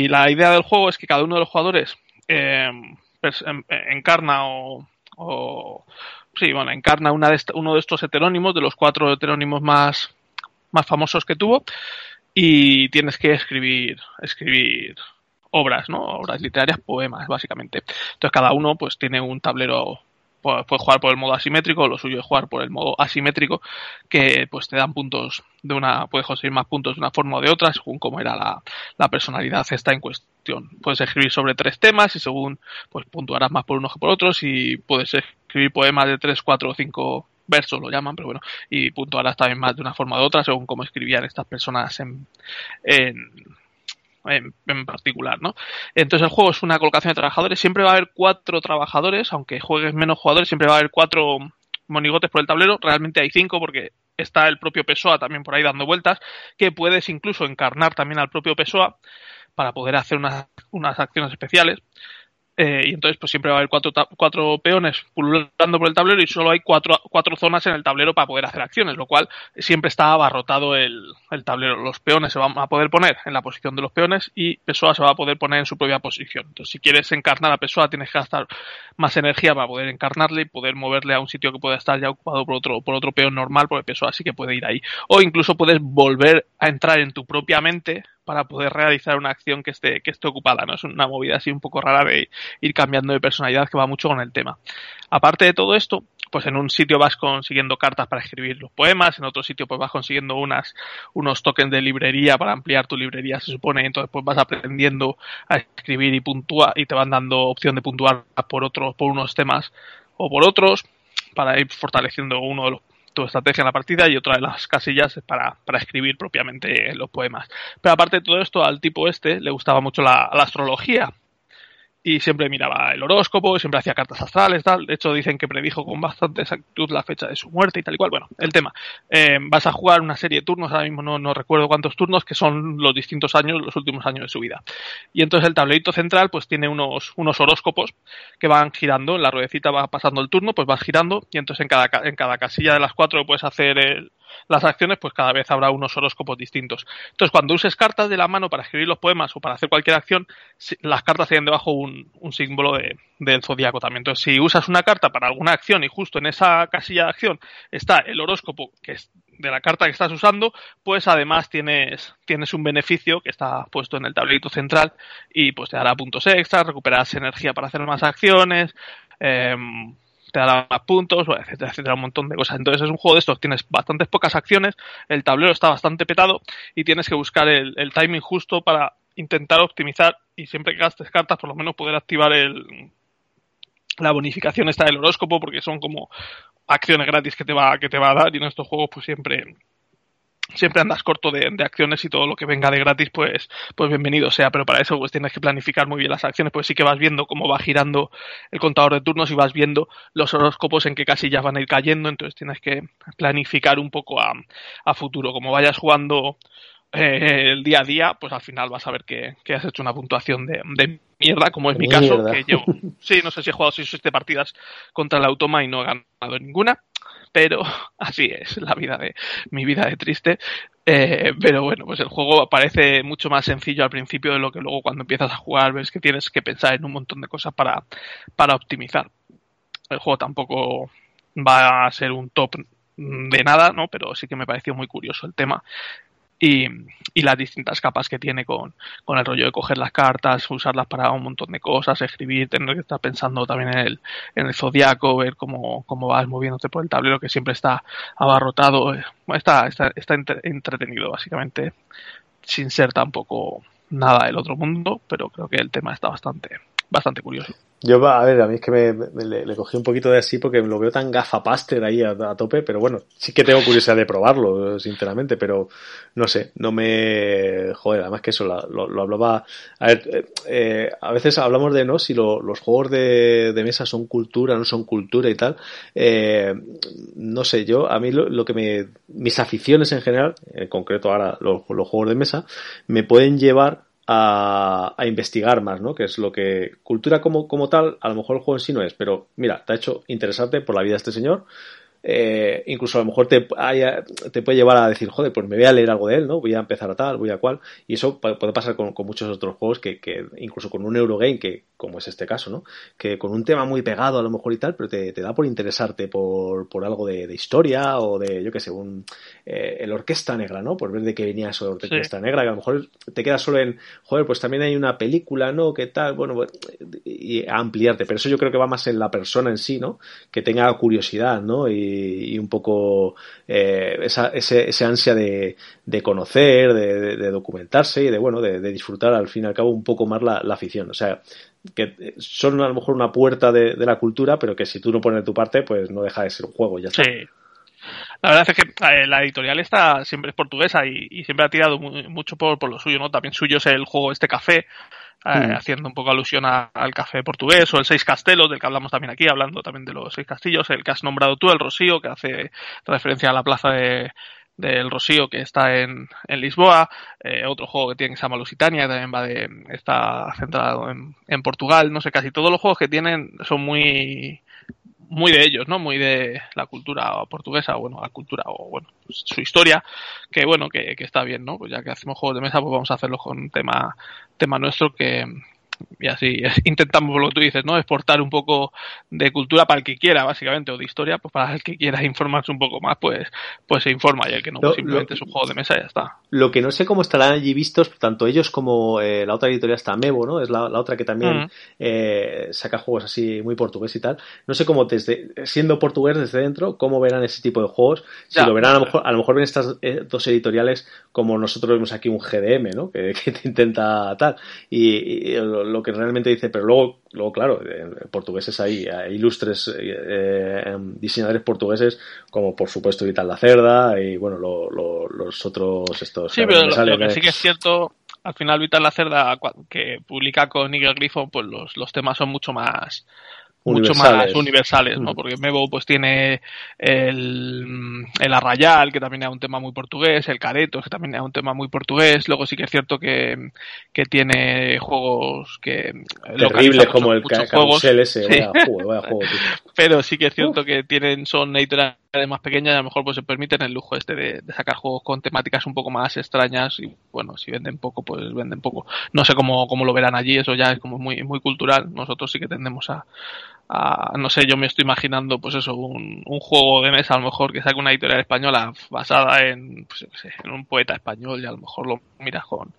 la idea del juego es que cada uno de los jugadores eh, em, encarna o, sí, bueno, encarna uno de estos heterónimos, de los cuatro heterónimos más, más famosos que tuvo, y tienes que escribir, escribir obras, ¿no? Obras literarias, poemas, básicamente. Entonces cada uno pues tiene un tablero puede jugar por el modo asimétrico, lo suyo es jugar por el modo asimétrico, que pues te dan puntos de una, puedes conseguir más puntos de una forma o de otra, según cómo era la, la personalidad esta en cuestión. Puedes escribir sobre tres temas y según, pues puntuarás más por unos que por otros y puedes escribir poemas de tres, cuatro o cinco versos lo llaman, pero bueno, y puntuarás también más de una forma de otra, según cómo escribían estas personas en, en en, particular, ¿no? Entonces el juego es una colocación de trabajadores, siempre va a haber cuatro trabajadores, aunque juegues menos jugadores, siempre va a haber cuatro monigotes por el tablero, realmente hay cinco porque está el propio Pessoa también por ahí dando vueltas, que puedes incluso encarnar también al propio Pessoa para poder hacer unas, unas acciones especiales. Eh, y entonces pues siempre va a haber cuatro, cuatro peones pululando por el tablero y solo hay cuatro, cuatro zonas en el tablero para poder hacer acciones, lo cual siempre está abarrotado el, el, tablero. Los peones se van a poder poner en la posición de los peones y Pessoa se va a poder poner en su propia posición. Entonces si quieres encarnar a Pessoa tienes que gastar más energía para poder encarnarle y poder moverle a un sitio que pueda estar ya ocupado por otro, por otro peón normal porque Pessoa sí que puede ir ahí. O incluso puedes volver a entrar en tu propia mente para poder realizar una acción que esté, que esté ocupada, ¿no? Es una movida así un poco rara de ir cambiando de personalidad que va mucho con el tema. Aparte de todo esto, pues en un sitio vas consiguiendo cartas para escribir los poemas, en otro sitio pues vas consiguiendo unas, unos tokens de librería para ampliar tu librería, se supone, entonces pues vas aprendiendo a escribir y puntuar, y te van dando opción de puntuar por otros, por unos temas o por otros, para ir fortaleciendo uno de los tu estrategia en la partida y otra de las casillas para, para escribir propiamente los poemas. Pero aparte de todo esto, al tipo este le gustaba mucho la astrología y siempre miraba el horóscopo, siempre hacía cartas astrales, tal. De hecho, dicen que predijo con bastante exactitud la fecha de su muerte y tal y cual. Bueno, el tema. Eh, vas a jugar una serie de turnos, ahora mismo no, no, recuerdo cuántos turnos, que son los distintos años, los últimos años de su vida. Y entonces el tablerito central, pues tiene unos, unos horóscopos que van girando, la ruedecita va pasando el turno, pues vas girando, y entonces en cada, en cada casilla de las cuatro puedes hacer el, las acciones, pues cada vez habrá unos horóscopos distintos. Entonces, cuando uses cartas de la mano para escribir los poemas o para hacer cualquier acción, las cartas tienen debajo un, un símbolo de, del zodiaco también. Entonces, si usas una carta para alguna acción y justo en esa casilla de acción está el horóscopo que es de la carta que estás usando, pues además tienes, tienes un beneficio que está puesto en el tablerito central y pues te dará puntos extra, recuperarás energía para hacer más acciones, eh, te dará más puntos, etcétera, etcétera, un montón de cosas. Entonces es un juego de estos, tienes bastantes pocas acciones, el tablero está bastante petado y tienes que buscar el, timing justo para intentar optimizar y siempre que gastes cartas por lo menos poder activar el, la bonificación esta del horóscopo porque son como acciones gratis que te va que te va a dar y en estos juegos pues siempre siempre andas corto de, acciones y todo lo que venga de gratis, pues, pues bienvenido sea. Pero para eso pues tienes que planificar muy bien las acciones, pues sí que vas viendo cómo va girando el contador de turnos y vas viendo los horóscopos en qué casillas van a ir cayendo, entonces tienes que planificar un poco a, a futuro. Como vayas jugando eh, el día a día, pues al final vas a ver que, has hecho una puntuación de, de mierda, como es mi caso, que yo, sí, no sé si he jugado 6 o 7 partidas contra el Automa y no he ganado ninguna pero así es la vida de mi vida de triste. Eh, pero bueno, pues el juego parece mucho más sencillo al principio de lo que luego cuando empiezas a jugar ves que tienes que pensar en un montón de cosas para, para optimizar. El juego tampoco va a ser un top de nada, ¿no? Pero sí que me pareció muy curioso el tema. Y, y las distintas capas que tiene con, con el rollo de coger las cartas, usarlas para un montón de cosas, escribir, tener que estar pensando también en el, en el zodiaco, ver cómo, cómo vas moviéndote por el tablero que siempre está abarrotado. Está, está, está entretenido, básicamente, sin ser tampoco nada del otro mundo, pero creo que el tema está bastante, bastante curioso. Yo, a ver, a mí es que me, le, cogí un poquito de así porque lo veo tan gafapaster ahí a, tope, pero bueno, sí que tengo curiosidad de probarlo, sinceramente, pero no sé, no me. Joder, además que eso lo, lo, hablaba. A ver, eh, eh, a veces hablamos de, ¿no? Si los juegos de, mesa son cultura, no son cultura y tal. Eh, no sé, yo, a mí lo, que me. Mis aficiones en general, en concreto ahora los juegos de mesa, me pueden llevar a, a, investigar más, ¿no? Que es lo que cultura como, como tal, a lo mejor el juego en sí no es, pero mira, te ha hecho interesarte por la vida este señor, eh, incluso a lo mejor te, te puede llevar a decir, joder, pues me voy a leer algo de él, ¿no? Voy a empezar a tal, voy a cual. Y eso puede pasar con, muchos otros juegos que, que, incluso con un Eurogame, que como es este caso, ¿no? Que con un tema muy pegado a lo mejor y tal, pero te, te da por interesarte por, por algo de, historia o de, yo qué sé, un, eh, el Orquesta Negra, ¿no? Por ver de qué venía eso de Orquesta Negra, que a lo mejor te queda solo en, joder, pues también hay una película, ¿no? ¿Qué tal? Bueno, y ampliarte. Pero eso yo creo que va más en la persona en sí, ¿no? Que tenga curiosidad, ¿no? Y, y, un poco eh, esa, ese, ese, ansia de, de conocer, de, de, documentarse y de, bueno, de, disfrutar al fin y al cabo un poco más la, la afición. O sea, que son a lo mejor una puerta de, la cultura, pero que si tú no pones tu parte, pues no deja de ser un juego, ya está. Sí. La verdad es que eh, la editorial está siempre es portuguesa y, y siempre ha tirado mucho por, por, lo suyo, ¿no? También suyo es el juego este café, eh, mm. haciendo un poco alusión al café portugués o el Seis Castelos, del que hablamos también aquí, hablando también de los Seis Castillos, el que has nombrado tú, el Rocío, que hace referencia a la plaza de, del Rocío que está en, en Lisboa, eh, otro juego que tiene que se llama Lusitania, que también va de, está centrado en, en, Portugal, no sé, casi todos los juegos que tienen son muy muy de ellos, ¿no? Muy de la cultura portuguesa, bueno, la cultura, o bueno, pues, su historia, que bueno, que, que, está bien, ¿no? Pues ya que hacemos juegos de mesa, pues vamos a hacerlo con un tema, tema nuestro que, y así intentamos lo que tú dices, ¿no? Exportar un poco de cultura para el que quiera, básicamente, o de historia, pues para el que quiera informarse un poco más, pues, pues se informa y el que no, pues simplemente es un juego de mesa y ya está. Lo que no sé cómo estarán allí vistos, tanto ellos como eh, la otra editorial está Mevo, ¿no? Es la, otra que también mm. eh, saca juegos así muy portugués y tal. No sé cómo desde, siendo portugués desde dentro, cómo verán ese tipo de juegos. Si lo verán, a lo mejor, a lo mejor ven estas eh, dos editoriales como nosotros vemos aquí un GDM, ¿no? Que, que te intenta tal. y, y lo que realmente dice, pero luego, luego claro, portugueses hay, hay ilustres eh, em, diseñadores portugueses como por supuesto Vital La Cerda y bueno, los otros estos. Sí, pero lo, que sí que es cierto, al final Vital La Cerda que publica con Nigel Griffon, pues los, los temas son mucho más mucho más universales, ¿no? Mm. Porque Mevo pues tiene el, el Arrayal, que también es un tema muy portugués, el Careto, que también es un tema muy portugués, luego sí que es cierto que, que tiene juegos que... Terribles como el Carusel ese, vaya juego, vaya juego, Pero sí que es cierto que tienen, son editoriales más pequeñas y a lo mejor pues se permiten el lujo este de, de, sacar juegos con temáticas un poco más extrañas y bueno, si venden poco, pues venden poco. No sé cómo, cómo lo verán allí, eso ya es como muy, muy cultural. Nosotros sí que tendemos a, no sé, yo me estoy imaginando, pues eso, un, un, juego de mesa a lo mejor que saque una editorial española basada en, pues, sé, en un poeta español y a lo mejor lo miras con,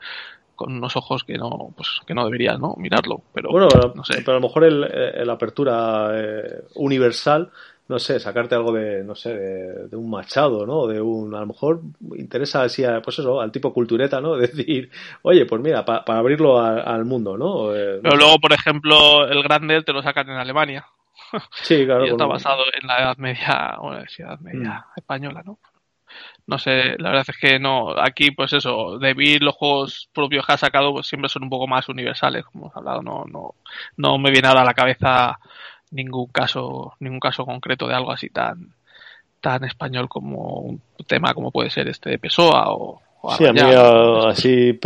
con unos ojos que no, pues que no deberías, ¿no? Mirarlo, pero bueno, no sé. Pero a lo mejor el, la apertura eh, universal no sé, sacarte algo de, no sé, de, un machado, ¿no? De un, a lo mejor interesa así, pues eso, al tipo cultureta, ¿no? Decir, oye, pues mira, para abrirlo al mundo, ¿no? Eh, Pero luego, por ejemplo, el Grande te lo sacan en Alemania. Sí, claro. y está basado en la Edad Media, o la Edad Media mm. española, ¿no? No sé, la verdad es que no, aquí pues eso, David los juegos propios que ha sacado pues siempre son un poco más universales, como hemos hablado, no, no, no me viene ahora a la cabeza ningún caso, ningún caso concreto de algo así tan, tan español como un tema como puede ser este de Pessoa o, sí, a mí así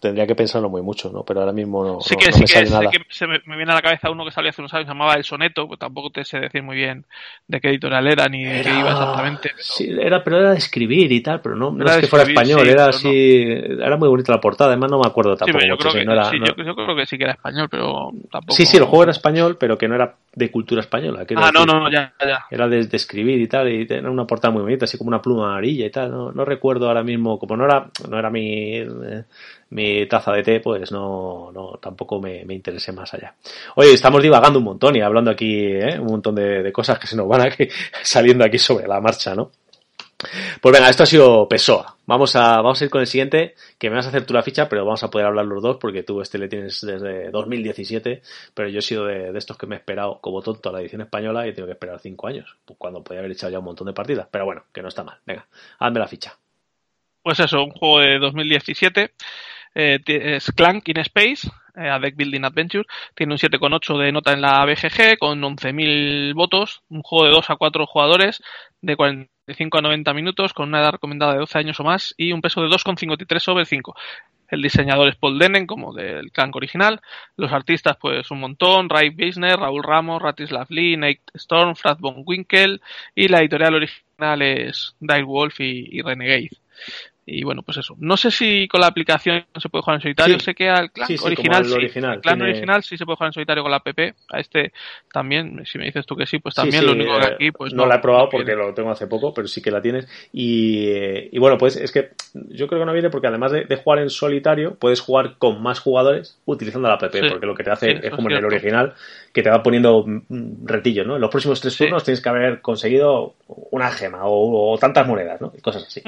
tendría que pensarlo muy mucho, ¿no? Pero ahora mismo no, sí que, sí me que, nada. que se me, viene a la cabeza uno que salió hace unos años, se llamaba El Soneto, pues tampoco te sé decir muy bien de qué editorial era ni de qué iba exactamente. Pero... Sí, era, pero era de escribir y tal, pero no, no es que fuera español, era así, era muy bonita la portada, además no me acuerdo tampoco. Sí, yo, creo que, no yo, creo que sí que era español, pero tampoco. Sí, sí, el juego era español, pero que no era de cultura española. ah, no, no, ya, ya. Era de, de, escribir y tal, y era una portada muy bonita, así como una pluma amarilla y tal, no, no recuerdo ahora mismo, como no era no era mi, mi taza de té, pues no, no tampoco me, me, interesé más allá. Oye, estamos divagando un montón y hablando aquí ¿eh? un montón de, cosas que se nos van aquí, saliendo aquí sobre la marcha, ¿no? Pues venga, esto ha sido Pessoa. Vamos a, vamos a ir con el siguiente, que me vas a hacer tú la ficha, pero vamos a poder hablar los dos, porque tú este le tienes desde 2017, pero yo he sido de, de estos que me he esperado como tonto a la edición española y tengo que esperar cinco años, pues cuando podía haber echado ya un montón de partidas. Pero bueno, que no está mal. Venga, hazme la ficha. Pues eso, un juego de 2017. Eh, es Clank in Space, eh, a Deck Building Adventure. Tiene un 7,8 de nota en la BGG, con 11.000 votos. Un juego de 2 a 4 jugadores, de 45 a 90 minutos, con una edad recomendada de 12 años o más, y un peso de 2,53 sobre 5. El diseñador es Paul Denen, como del Clank original. Los artistas, pues un montón. Ray Bisner, Raúl Ramos, Ratislav Lee, Nate Storm, Frat von Winkel. Y la editorial original es Dire Wolf y Renegade. Y bueno, pues eso. No sé si con la aplicación se puede jugar en solitario. Sí. Sé que al clan Sí, sí, original, sí. original, El clan tiene- original sí se puede jugar en solitario con la app. A este también, si me dices tú que sí, pues también. lo único que eh, aquí, pues no, la he probado no porque lo tengo hace poco, pero sí que la tienes. Y, eh, y bueno, pues es que yo creo que no viene porque además de, de jugar en solitario, puedes jugar con más jugadores utilizando la app, porque lo que te hace es como es en el original, que te va poniendo retillos, ¿no? En los próximos tres turnos tienes que haber conseguido una gema o, o tantas monedas, ¿no? Y cosas así.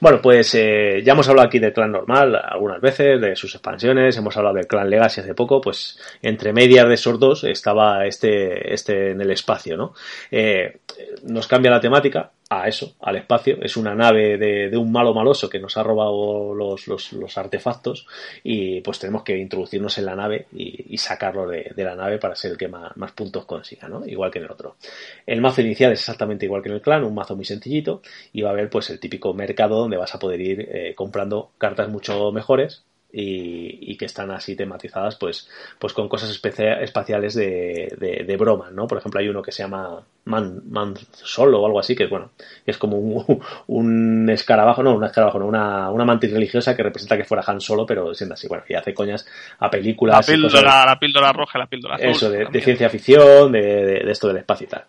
Bueno, pues eh, ya hemos hablado aquí del clan normal algunas veces, de sus expansiones, hemos hablado del clan Legacy hace poco, pues entre medias de esos dos estaba este, este en el espacio, ¿no? Eh, nos cambia la temática a eso, al espacio. Es una nave de, un malo maloso que nos ha robado los, los, artefactos y pues tenemos que introducirnos en la nave y, sacarlo de, la nave para ser el que más, puntos consiga, ¿no? Igual que en el otro. El mazo inicial es exactamente igual que en el clan, un mazo muy sencillito y va a haber pues el típico mercado donde vas a poder ir eh, comprando cartas mucho mejores y, y que están así tematizadas pues, pues con cosas espaciales de, de, de broma, ¿no? Por ejemplo hay uno que se llama Man, Man Solo o algo así, que es bueno, que es como un, un escarabajo, no, un escarabajo, no, una, una mantis religiosa que representa que fuera Han Solo, pero siendo así, bueno, y hace coñas a La películas cosas- píldora, la píldora roja, la píldora azul. eso, de, ciencia ficción, de, de- de esto del espacio y tal.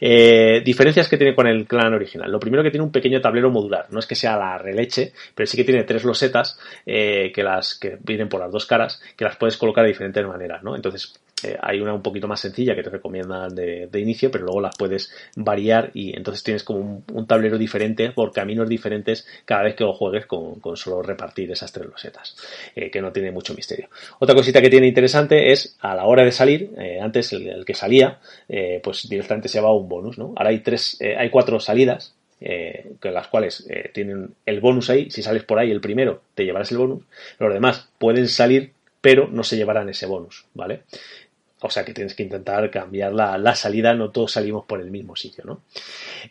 Eh, diferencias que tiene con el clan original. Lo primero que tiene un pequeño tablero modular. No es que sea la releche, pero sí que tiene tres losetas eh, que las que vienen por las dos caras, que las puedes colocar de diferentes maneras, ¿no? Entonces, eh, hay una un poquito más sencilla que te recomiendan de, de inicio, pero luego las puedes variar y entonces tienes como un, tablero diferente por caminos diferentes cada vez que lo juegues con, con solo repartir esas tres losetas, eh, que no tiene mucho misterio. Otra cosita que tiene interesante es a la hora de salir, eh, antes el, que salía, pues directamente se llevaba un bonus, ¿no? Ahora hay tres, hay cuatro salidas, eh, con las cuales tienen el bonus ahí. Si sales por ahí el primero, te llevarás el bonus. Los demás pueden salir, pero no se llevarán ese bonus, ¿vale? O sea que tienes que intentar cambiar la, la salida, no todos salimos por el mismo sitio, ¿no?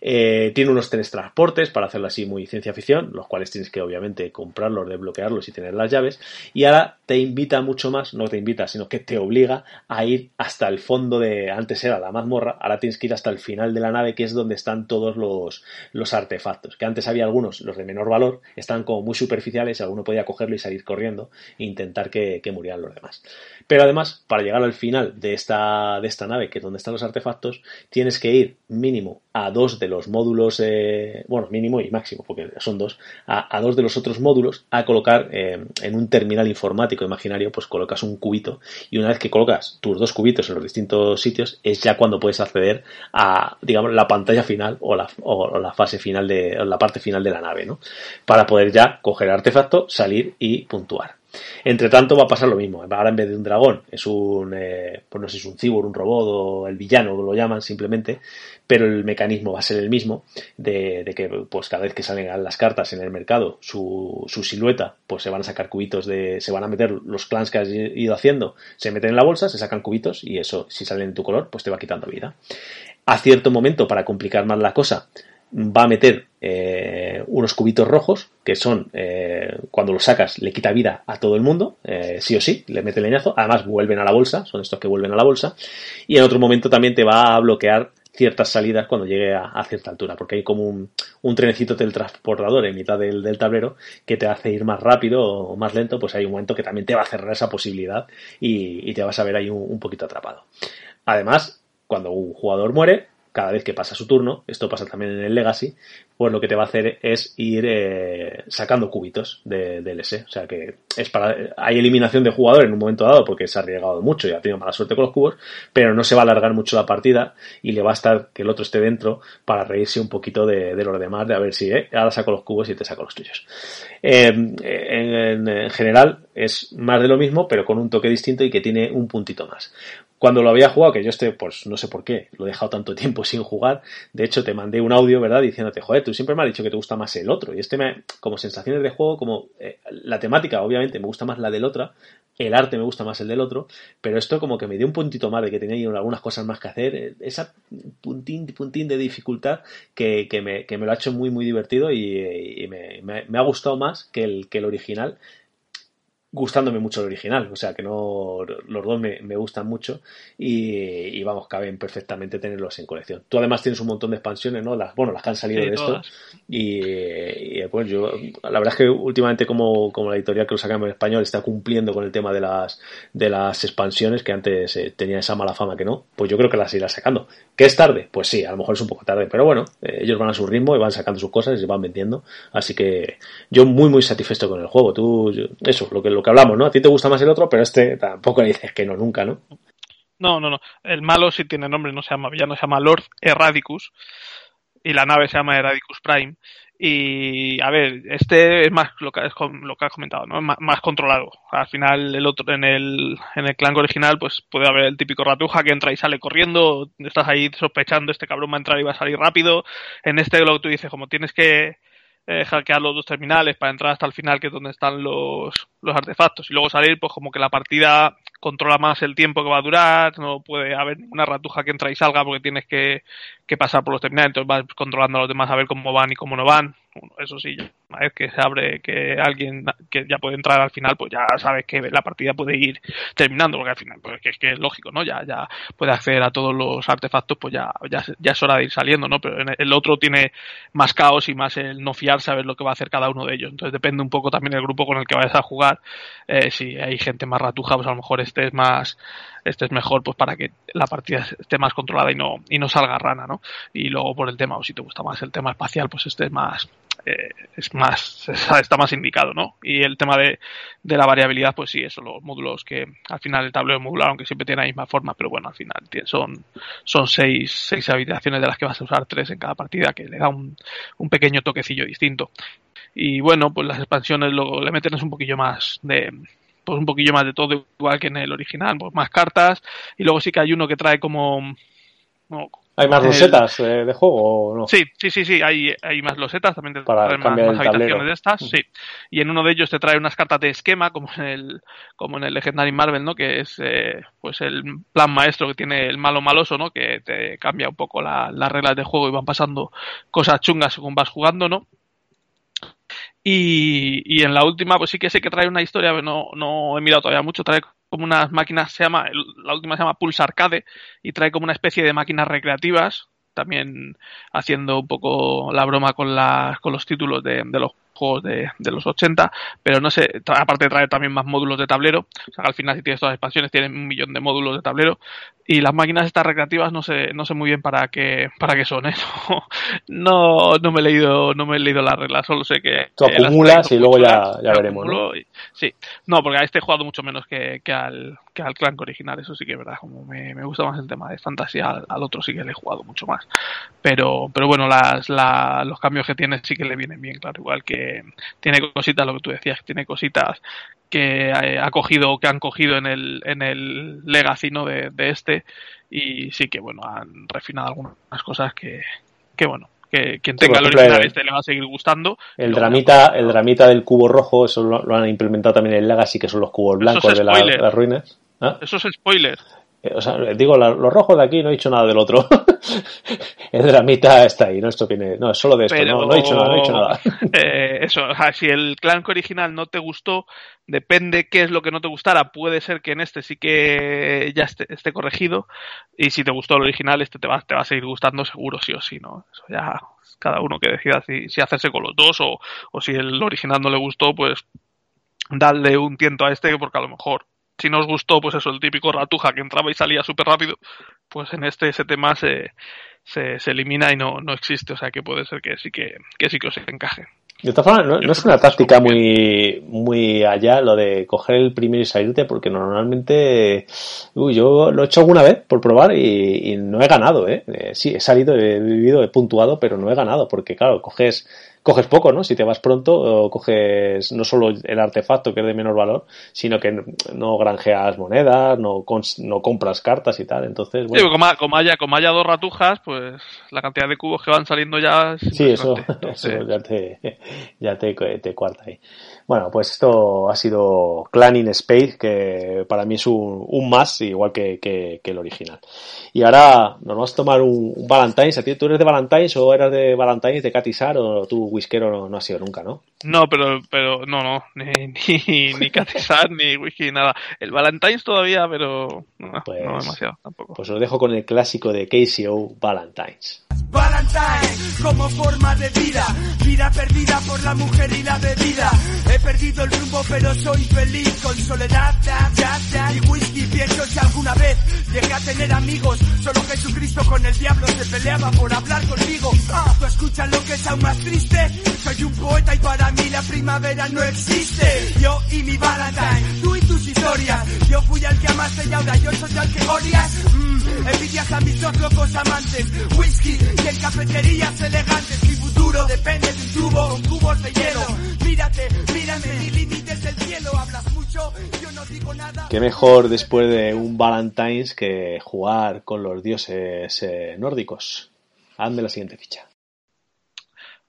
Eh, tiene unos tres transportes para hacerlo así muy ciencia ficción, los cuales tienes que obviamente comprarlos, desbloquearlos y tener las llaves. Y ahora te invita mucho más, no te invita, sino que te obliga a ir hasta el fondo de, antes era la mazmorra, ahora tienes que ir hasta el final de la nave, que es donde están todos los, los artefactos. Que antes había algunos, los de menor valor, estaban como muy superficiales, alguno podía cogerlo y salir corriendo e intentar que, que murieran los demás. Pero además, para llegar al final de esta, de esta nave, que es donde están los artefactos, tienes que ir mínimo a dos de los módulos, eh, bueno, mínimo y máximo, porque son dos, a, dos de los otros módulos a colocar eh, en un terminal informático imaginario, pues colocas un cubito y una vez que colocas tus dos cubitos en los distintos sitios, es ya cuando puedes acceder a, digamos, la pantalla final o la, o, la fase final de, o la parte final de la nave, ¿no? Para poder ya coger artefacto, salir y puntuar. Entre tanto va a pasar lo mismo. Ahora en vez de un dragón es un, eh, pues no sé, es un cibor, un robot o el villano lo llaman simplemente, pero el mecanismo va a ser el mismo de, que pues cada vez que salen las cartas en el mercado su, su silueta, pues se van a sacar cubitos de, se van a meter los clans que has ido haciendo, se meten en la bolsa, se sacan cubitos y eso si salen en tu color pues te va quitando vida. A cierto momento para complicar más la cosa va a meter eh, unos cubitos rojos que son eh, cuando los sacas le quita vida a todo el mundo eh, sí o sí le mete el leñazo. Además vuelven a la bolsa son estos que vuelven a la bolsa. Y en otro momento también te va a bloquear ciertas salidas cuando llegue a, cierta altura porque hay como un, un trenecito teletransportador en mitad del, tablero que te hace ir más rápido o más lento pues hay un momento que también te va a cerrar esa posibilidad y, te vas a ver ahí un poquito atrapado. Además cuando un jugador muere cada vez que pasa su turno, esto pasa también en el Legacy, pues lo que te va a hacer es ir eh, sacando cubitos de, del S. O sea que es para, hay eliminación de jugador en un momento dado porque se ha arriesgado mucho y ha tenido mala suerte con los cubos, pero no se va a alargar mucho la partida y le va a estar que el otro esté dentro para reírse un poquito de, de los demás, de a ver si eh, ahora saco los cubos y te saco los tuyos. Eh, en general es más de lo mismo, pero con un toque distinto y que tiene un puntito más cuando lo había jugado, que yo este, pues no sé por qué, lo he dejado tanto tiempo sin jugar. De hecho, te mandé un audio, ¿verdad? Diciéndote, joder, tú siempre me has dicho que te gusta más el otro. Y este me, como sensaciones de juego, como eh, la temática, obviamente, me gusta más la del otro, el arte me gusta más el del otro, pero esto como que me dio un puntito más de que tenía algunas cosas más que hacer, eh, esa puntín, puntín de dificultad que, que, me, que me lo ha hecho muy, muy divertido y, y me, me, me, ha gustado más que el, que el original gustándome mucho el original, o sea que no los dos me, me gustan mucho y, y, vamos, caben perfectamente tenerlos en colección. Tú además tienes un montón de expansiones, ¿no? Las, bueno, las que han salido sí, de todas. esto y, y, pues yo, la verdad es que últimamente como, como la editorial que lo sacamos en español está cumpliendo con el tema de las de las expansiones que antes eh, tenía esa mala fama que no, pues yo creo que las irá sacando. ¿Que es tarde? Pues sí, a lo mejor es un poco tarde, pero bueno, eh, ellos van a su ritmo y van sacando sus cosas y se van vendiendo, así que yo muy muy satisfecho con el juego. Tú, yo, eso, lo que lo que hablamos, ¿no? A ti te gusta más el otro, pero este tampoco le dices que no nunca, ¿no? No, no, no. El malo sí tiene nombre, no se llama villano, se llama Lord Erradicus. Y la nave se llama Erradicus Prime. Y a ver, este es más lo que, es lo que has comentado, ¿no? Más, más, controlado. Al final, el otro, en el, en el clan original, pues puede haber el típico ratuja que entra y sale corriendo. Estás ahí sospechando, este cabrón va a entrar y va a salir rápido. En este, lo que tú dices, como tienes que eh, hackear los dos terminales para entrar hasta el final, que es donde están los, los artefactos, y luego salir, pues como que la partida controla más el tiempo que va a durar, no puede haber ninguna ratuja que entra y salga porque tienes que, que pasar por los terminales, entonces vas controlando a los demás a ver cómo van y cómo no van. Eso sí, una vez que se abre, que alguien que ya puede entrar al final, pues ya sabes que la partida puede ir terminando, porque al final, pues es que es lógico, ¿no? Ya, ya puede acceder a todos los artefactos, pues ya, ya, ya es hora de ir saliendo, ¿no? Pero el otro tiene más caos y más el no fiar, saber lo que va a hacer cada uno de ellos. Entonces depende un poco también del grupo con el que vayas a jugar. Eh, si hay gente más ratuja, pues a lo mejor este es más, este es mejor pues para que la partida esté más controlada y no, y no salga rana, ¿no? Y luego por el tema, o si te gusta más el tema espacial, pues este es más, eh, es más, está más indicado, ¿no? Y el tema de, de, la variabilidad, pues sí, eso, los módulos que al final el tablero modular, aunque siempre tiene la misma forma, pero bueno, al final son, son seis, seis habitaciones de las que vas a usar tres en cada partida, que le da un, un pequeño toquecillo distinto. Y bueno, pues las expansiones luego le meten un poquillo más de, pues un poquillo más de todo, igual que en el original, pues más cartas, y luego sí que hay uno que trae como... ¿Hay más losetas el... de juego o no? Sí, sí, sí, sí, hay, hay más losetas, también te Para traen más, más habitaciones de estas, sí. Y en uno de ellos te trae unas cartas de esquema, como en el, como en el Legendary Marvel, ¿no? Que es eh, pues el plan maestro que tiene el malo maloso, ¿no? Que te cambia un poco la, las reglas de juego y van pasando cosas chungas según vas jugando, ¿no? Y, y, en la última, pues sí que sé que trae una historia, pero no, no he mirado todavía mucho, trae como unas máquinas, se llama, la última se llama Pulse Arcade, y trae como una especie de máquinas recreativas, también haciendo un poco la broma con, la, con los títulos de, de los juegos de, de, los 80, pero no sé, aparte de traer también más módulos de tablero, o sea al final si tienes todas las expansiones tienen un millón de módulos de tablero y las máquinas estas recreativas no sé, no sé muy bien para qué, para qué son, ¿eh? no, no me he leído, no me he leído las reglas, solo sé que tú acumulas y luego ya, ya veremos. ¿no? Y, sí, no, porque a este he jugado mucho menos que, que al que al Clank original, eso sí que es verdad, como me, me gusta más el tema de fantasía, al, al, otro sí que le he jugado mucho más. Pero, pero bueno, las, la, los cambios que tiene sí que le vienen bien, claro, igual que tiene cositas, lo que tú decías, tiene cositas que ha cogido, que han cogido en el, en el Legacy ¿no? de, de este, y sí que bueno, han refinado algunas cosas que, que bueno, que quien tenga sí, el original este le va a seguir gustando. El dramita, el dramita del cubo rojo, eso lo, lo, han implementado también en el Legacy, que son los cubos blancos es de, la, de, las ruinas. ¿Ah? Eso es spoiler. Eh, o sea, digo, la, los rojos de aquí no he dicho nada del otro. el dramita está ahí, no esto viene, no, es solo de esto, Pero, no, no, he dicho nada, no he dicho nada. eh, eso, o sea, si el clank original no te gustó, depende qué es lo que no te gustara, puede ser que en este sí que ya esté, esté corregido, y si te gustó el original, este te va, te va a seguir gustando seguro, sí o sí, ¿no? Eso ya cada uno que decida si, si hacerse con los dos o, o si el original no le gustó, pues darle un tiento a este porque a lo mejor si nos gustó, pues eso, el típico ratuja que entraba y salía súper rápido, pues en este ese tema se, se, se elimina y no, no existe, o sea que puede ser que sí que, que sí que os encaje. De todas formas, no, no es una táctica muy, muy allá lo de coger el primero y salirte, porque normalmente, uy, yo lo he hecho alguna vez por probar y, y no he ganado, ¿eh? ¿eh? Sí, he salido, he vivido, he puntuado, pero no he ganado, porque claro, coges coges poco, ¿no? Si te vas pronto, coges no solo el artefacto que es de menor valor, sino que no granjeas monedas, no, no compras cartas y tal. Entonces, bueno. Sí, como, como, haya, como haya dos ratujas, pues la cantidad de cubos que van saliendo ya. sí, eso, eso ya te, ya te, te cuarta ahí. Bueno, pues esto ha sido Clan in Space, que para mí es un, un más, igual que, que, que, el original. Y ahora nos vamos a tomar un, un Valentine's. ¿A ti tú eres de Valentine's o eras de Valentine's, de Catizar o tú whiskero no, no has sido nunca, ¿no? No, pero, pero no, no, ni, ni, ni Catizar, ni whisky, nada. El Valentine's todavía, pero no, pues, no demasiado tampoco. Pues os dejo con el clásico de KCO, Valentine's. Valentine como forma de vida, vida perdida por la mujer y la bebida. He perdido el rumbo pero soy feliz con soledad, ya, ya, ya, y whisky. Pienso si alguna vez llegué a tener amigos, solo Jesucristo con el diablo se peleaba por hablar conmigo. Ah, ¿tú escuchas lo que es aún más triste? Soy un poeta y para mí la primavera no existe. Yo y mi Valentine, tú y tus historias. Yo fui al que amaste y ahora yo soy al que odias. Mm, envidias a mis dos locos amantes, whisky y en cafeterías elegantes. Mi futuro depende de un tubo con cubos de hielo. Mírate, mírame, ni límites del cielo. Hablas mucho, yo no digo nada. Qué mejor después de un Valentine's que jugar con los dioses eh, nórdicos. Hazme la siguiente ficha.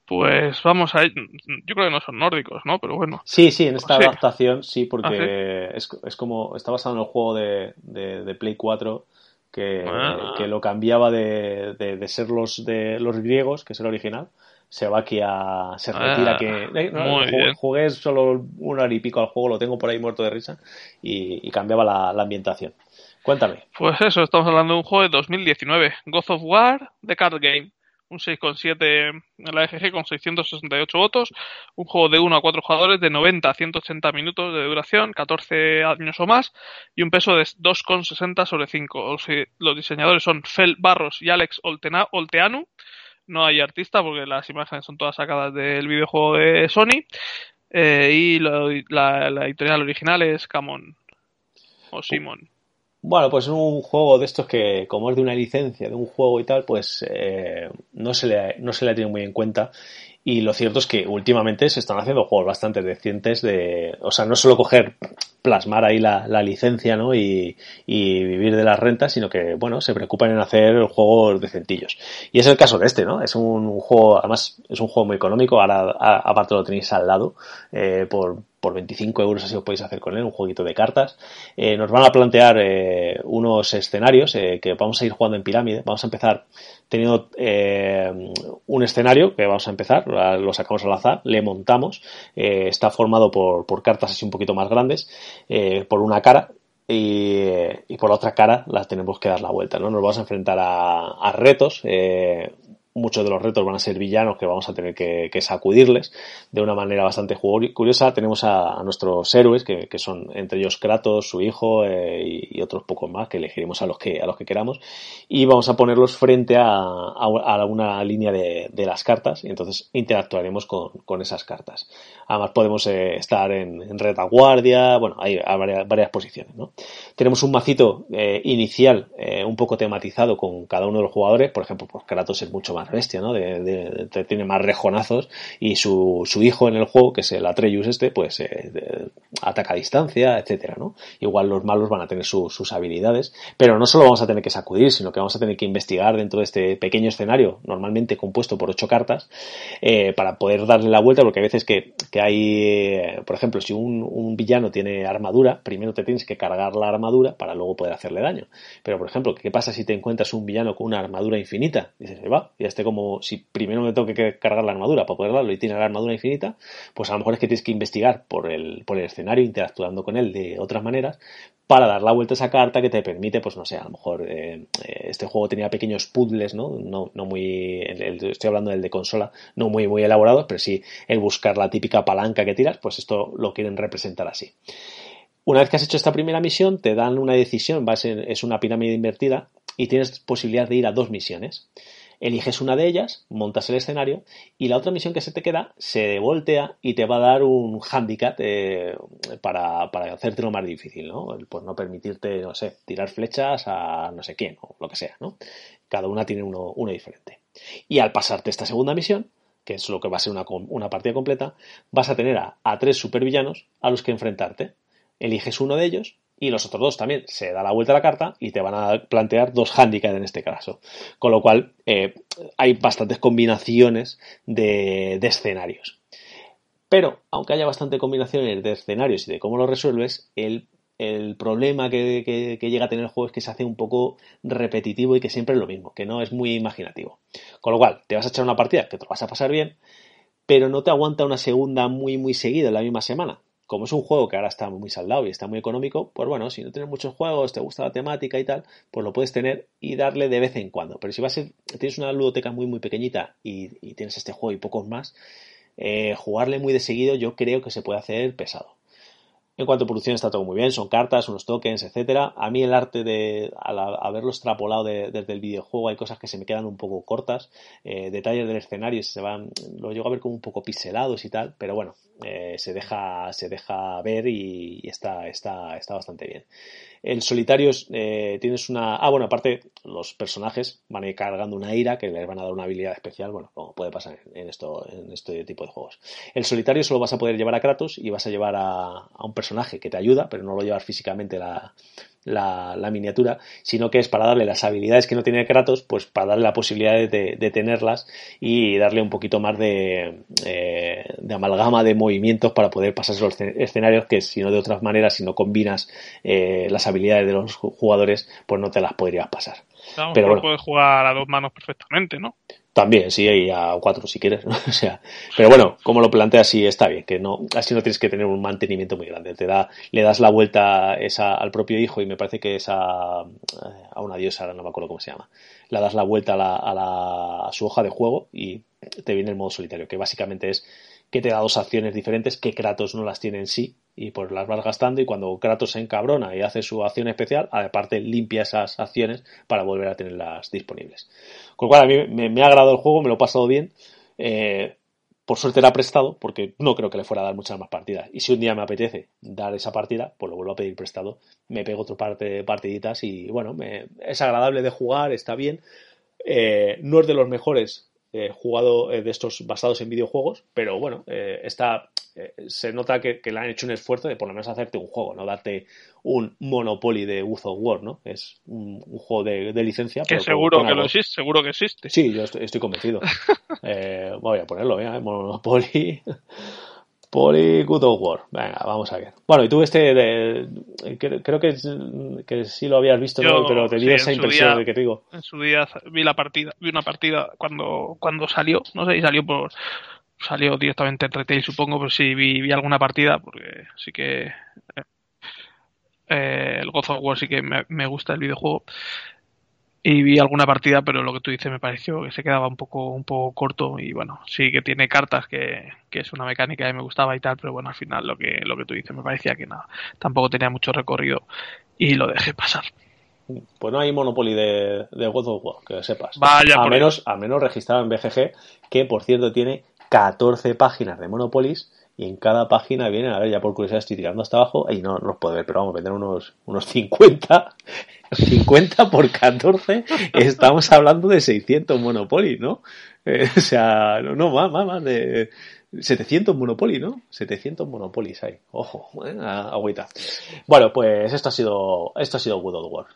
Pues vamos a. Yo creo que no son nórdicos, ¿no? Pero bueno. Sí, sí, en esta sí. adaptación sí, porque ¿Ah, sí? Es, es, como. Está basado en el juego de, de, de Play 4 que, ah. que lo cambiaba de, de, de, ser los de los griegos, que es el original, se va aquí a. se retira ah, que. Eh, no, jugué, jugué, solo una hora y pico al juego, lo tengo por ahí muerto de risa, y, y cambiaba la, la, ambientación. Cuéntame. Pues eso, estamos hablando de un juego de 2019, God of War, The Card Game. Un 6,7 en la EGG con 668 votos. Un juego de 1 a 4 jugadores de 90 a 180 minutos de duración, 14 años o más, y un peso de 2,60 sobre 5. Los diseñadores son Fel Barros y Alex Oltena, Olteanu. No hay artista porque las imágenes son todas sacadas del videojuego de Sony. Eh, y lo, la, la, editorial original es Camon o Simon. Bueno, pues es un juego de estos que, como es de una licencia, de un juego y tal, pues eh, no, se le, no se le ha tenido muy en cuenta. Y lo cierto es que últimamente se están haciendo juegos bastante decentes de, o sea, no solo coger, plasmar ahí la, la licencia, ¿no? Y, y, vivir de las rentas, sino que, bueno, se preocupan en hacer juegos decentillos. Y es el caso de este, ¿no? Es un, juego, además, es un juego muy económico, ahora, a, aparte lo tenéis al lado, eh, por, por 25 euros así os podéis hacer con él, un jueguito de cartas. Eh, nos van a plantear eh, unos escenarios eh, que vamos a ir jugando en pirámide. Vamos a empezar teniendo un escenario que vamos a empezar, lo sacamos al azar, le montamos, está formado por, por, cartas así un poquito más grandes, por una cara. Y, por la otra cara las tenemos que dar la vuelta, ¿no? Nos vamos a enfrentar a retos, muchos de los retos van a ser villanos que vamos a tener que, sacudirles de una manera bastante curiosa. Tenemos a, nuestros héroes, que, son entre ellos Kratos, su hijo eh, y, otros pocos más, que elegiremos a los que, a los que queramos. Y vamos a ponerlos frente a, a una línea de, las cartas y entonces interactuaremos con esas cartas. Además podemos eh, estar en, retaguardia, bueno, hay, hay varias, posiciones. ¿no? Tenemos un macito eh, inicial eh, un poco tematizado con cada uno de los jugadores. Por ejemplo, pues Kratos es mucho más bestia, ¿no? Tiene más rejonazos y su, su, hijo en el juego, que es el Atreus este, pues eh, ataca a distancia, etcétera, ¿no? Igual los malos van a tener su, sus habilidades, pero no solo vamos a tener que sacudir, sino que vamos a tener que investigar dentro de este pequeño escenario, normalmente compuesto por ocho cartas, eh, para poder darle la vuelta, porque a veces que hay, eh, por ejemplo, si un, villano tiene armadura, primero te tienes que cargar la armadura para luego poder hacerle daño. Pero, por ejemplo, ¿qué pasa si te encuentras un villano con una armadura infinita? Dices, va, ya este como si primero me tengo que cargar la armadura para poder darlo y tiene la armadura infinita, pues a lo mejor es que tienes que investigar por el, por el escenario, interactuando con él de otras maneras, para dar la vuelta a esa carta que te permite, pues no sé, a lo mejor eh, este juego tenía pequeños puzzles, ¿no? No, muy, estoy hablando del de consola, no muy, muy elaborados, pero sí el buscar la típica palanca que tiras, pues esto lo quieren representar así. Una vez que has hecho esta primera misión, te dan una decisión, va a ser, es una pirámide invertida, y tienes posibilidad de ir a dos misiones. Eliges una de ellas, montas el escenario y la otra misión que se te queda se voltea y te va a dar un handicap eh, para, para hacértelo más difícil, ¿no? Pues no permitirte, no sé, tirar flechas a no sé quién o lo que sea, ¿no? Cada una tiene uno, uno diferente. Y al pasarte esta segunda misión, que es lo que va a ser una, una partida completa, vas a tener a tres supervillanos a los que enfrentarte. Eliges uno de ellos y los otros dos también se da la vuelta a la carta y te van a plantear dos handicaps en este caso. Con lo cual eh, hay bastantes combinaciones de, escenarios. Pero, aunque haya bastantes combinaciones de escenarios y de cómo lo resuelves, el, problema que, que, llega a tener el juego es que se hace un poco repetitivo y que siempre es lo mismo, que no es muy imaginativo. Con lo cual, te vas a echar una partida que te lo vas a pasar bien, pero no te aguanta una segunda muy, muy seguida en la misma semana como es un juego que ahora está muy saldado y está muy económico, pues bueno, si no tienes muchos juegos, te gusta la temática y tal, pues lo puedes tener y darle de vez en cuando. Pero si vas a tienes una ludoteca muy muy pequeñita y, tienes este juego y pocos más, eh, jugarle muy de seguido yo creo que se puede hacer pesado. En cuanto a producción está todo muy bien, son cartas, unos tokens, etcétera. A mí el arte de al haberlo extrapolado desde el videojuego hay cosas que se me quedan un poco cortas, eh, detalles del escenario se van, lo llego a ver como un poco pixelados y tal, pero bueno, eh, se deja se deja ver y, está está está bastante bien. En solitario eh, tienes una. Ah, bueno, aparte, los personajes van a ir cargando una ira que les van a dar una habilidad especial, bueno, como puede pasar en, esto, en este tipo de juegos. El solitario solo vas a poder llevar a Kratos y vas a llevar a, un personaje que te ayuda, pero no lo llevas físicamente la, la, miniatura, sino que es para darle las habilidades que no tiene Kratos, pues para darle la posibilidad de, tenerlas y darle un poquito más de, eh, de, amalgama de movimientos para poder pasar los escenarios que si no de otras maneras, si no combinas eh, las habilidades de los jugadores, pues no te las podrías pasar. Pero bueno, puedes jugar a dos manos perfectamente, ¿no? También, sí, y a cuatro si quieres, o sea, pero bueno, como lo planteas, sí está bien, que no, así no tienes que tener un mantenimiento muy grande, te da, le das la vuelta esa al propio hijo y me parece que es a, a una diosa, ahora no me acuerdo cómo se llama, le das la vuelta a, la, a, la, a su hoja de juego y te viene el modo solitario, que básicamente es que te da dos acciones diferentes que Kratos no las tiene en sí y pues las vas gastando y cuando Kratos se encabrona y hace su acción especial, aparte limpia esas acciones para volver a tenerlas disponibles. Con lo cual a mí me, ha agradado el juego, me lo he pasado bien. Eh, por suerte era prestado, porque no creo que le fuera a dar muchas más partidas. Y si un día me apetece dar esa partida, pues lo vuelvo a pedir prestado. Me pego otro par de partiditas y bueno, me, es agradable de jugar, está bien. Eh, no es de los mejores eh, jugado eh, de estos basados en videojuegos, pero bueno, eh, está, se nota que, le han hecho un esfuerzo de por lo menos hacerte un juego, no darte un Monopoly de Wood of War, ¿no? Es un, juego de, licencia. Que seguro que lo existe, seguro que existe. Sí, yo estoy, convencido. voy a ponerlo, ¿eh? Monopoly. Poli Good of War. Venga, vamos a ver. Bueno, y tú este, de, creo que, que sí lo habías visto, pero te dio esa impresión de que te digo. En su día vi la partida, vi una partida cuando, cuando salió, no sé si salió por salió directamente en retail supongo, pero sí vi, vi alguna partida porque sí que eh, eh, el God of War sí que me, me gusta el videojuego y vi alguna partida, pero lo que tú dices me pareció que se quedaba un poco, un poco corto y bueno, sí que tiene cartas que, que es una mecánica que me gustaba y tal, pero bueno, al final lo que, lo que tú dices me parecía que nada, tampoco tenía mucho recorrido y lo dejé pasar. Pues no hay Monopoly de, de God of War, que sepas. Vaya, a menos, a menos registrado en BGG, que por cierto tiene 14 páginas de Monopolis y en cada página vienen, a ver, ya por curiosidad estoy tirando hasta abajo y no, los puedo ver, pero vamos, vender unos, unos 50, 50 por 14, estamos hablando de 600 Monopoly, ¿no? Eh, o sea, no, más, más, más de 700 Monopoly, ¿no? 700 Monopolies hay, ojo, eh, agüita. Bueno, pues esto ha sido, esto ha sido Good of War.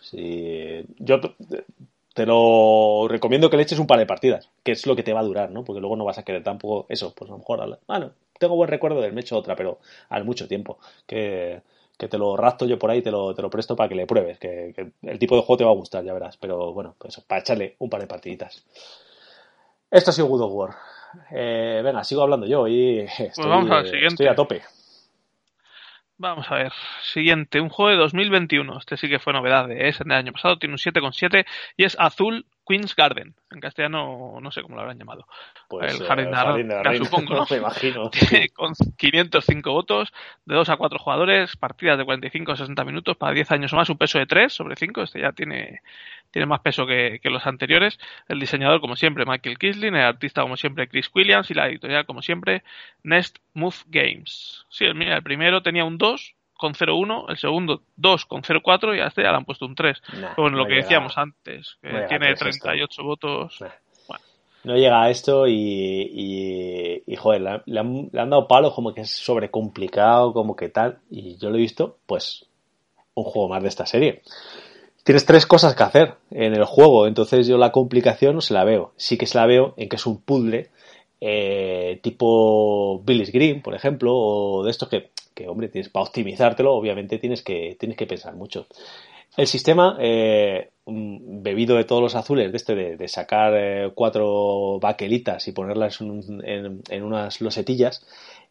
Yo te lo recomiendo que le eches un par de partidas, que es lo que te va a durar, ¿no? Porque luego no vas a querer tampoco eso, pues a lo mejor, bueno, tengo buen recuerdo del me he hecho otra, pero al mucho tiempo. Que, te lo rapto yo por ahí, te lo, te lo presto para que le pruebes. Que, el tipo de juego te va a gustar, ya verás. Pero bueno, pues para echarle un par de partiditas. Esto ha sido Good of War. Eh, venga, sigo hablando yo y pues estoy, estoy a tope. Vamos a ver. Siguiente, un juego de 2021. Este sí que fue novedad de ese del año pasado. Tiene un 7,7 y es Azul Queen's Garden. En castellano no sé cómo lo habrán llamado. Pues, el eh, Jardín de la, Jardín de la Reina. supongo, ¿no? Me imagino. con 505 votos, de 2 a 4 jugadores, partidas de 45 a 60 minutos para 10 años o más, un peso de 3 sobre 5, este ya tiene, tiene más peso que, que los anteriores. El diseñador, como siempre, Michael Kisling, el artista, como siempre, Chris Williams y la editorial, como siempre, Nest Move Games. Sí, mira, el primero tenía un 2 con 0,1, el segundo 2 con 0,4 y a este ya le han puesto un 3. Nah, bueno, lo no que llega- decíamos antes, que no tiene tres esto. 38 votos. Nah. Bueno, No llega a esto y, y, y, joder, le, han- le han, le han dado palos como que es sobrecomplicado, como que tal, y yo lo he visto, pues, un juego más de esta serie. Tienes tres cosas que hacer en el juego, entonces yo la complicación no se la veo. Sí que se la veo en que es un puzzle eh, tipo Billy's Green, por ejemplo, o de estos que, hombre, tienes para optimizártelo, obviamente tienes que, tienes que pensar mucho. El sistema, eh, bebido de todos los azules, de este de, sacar eh, cuatro baquelitas y ponerlas en unas losetillas,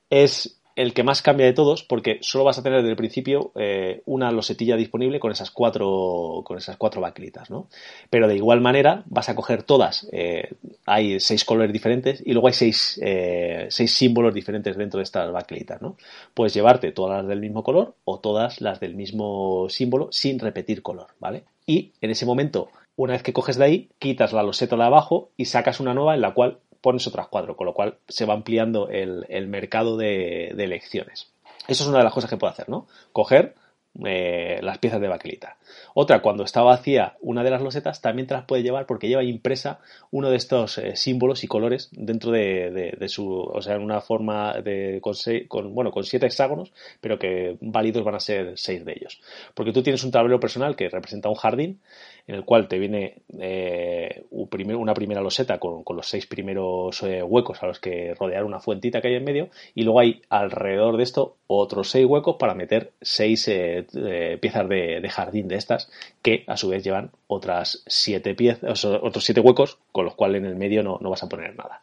es el que más cambia de todos porque solo vas a tener desde el principio eh, una losetilla disponible con esas cuatro con esas cuatro baquelitas, ¿no? Pero de igual manera vas a coger todas, eh, hay seis colores diferentes y luego hay seis, eh, seis símbolos diferentes dentro de estas baquelitas, ¿no? Puedes llevarte todas las del mismo color o todas las del mismo símbolo sin repetir color, ¿vale? Y en ese momento, una vez que coges de ahí, quitas la loseta de abajo y sacas una nueva en la cual pones otras cuatro, con lo cual se va ampliando el, el mercado de, de elecciones. Eso es una de las cosas que puede hacer, ¿no? Coger eh, las piezas de baquelita. Otra, cuando está vacía una de las losetas, también te las puede llevar porque lleva impresa uno de estos eh, símbolos y colores dentro de, de- de su, o sea, en una forma de, con, seis- con, bueno, con siete hexágonos, pero que válidos van a ser seis de ellos. Porque tú tienes un tablero personal que representa un jardín, en el cual te viene eh, una primera loseta con, los seis primeros eh, huecos a los que rodear una fuentita que hay en medio, y luego hay alrededor de esto otros seis huecos para meter seis eh, piezas de, jardín de estas, que a su vez llevan otras siete piezas, otros siete huecos, con los cuales en el medio no, vas a poner nada.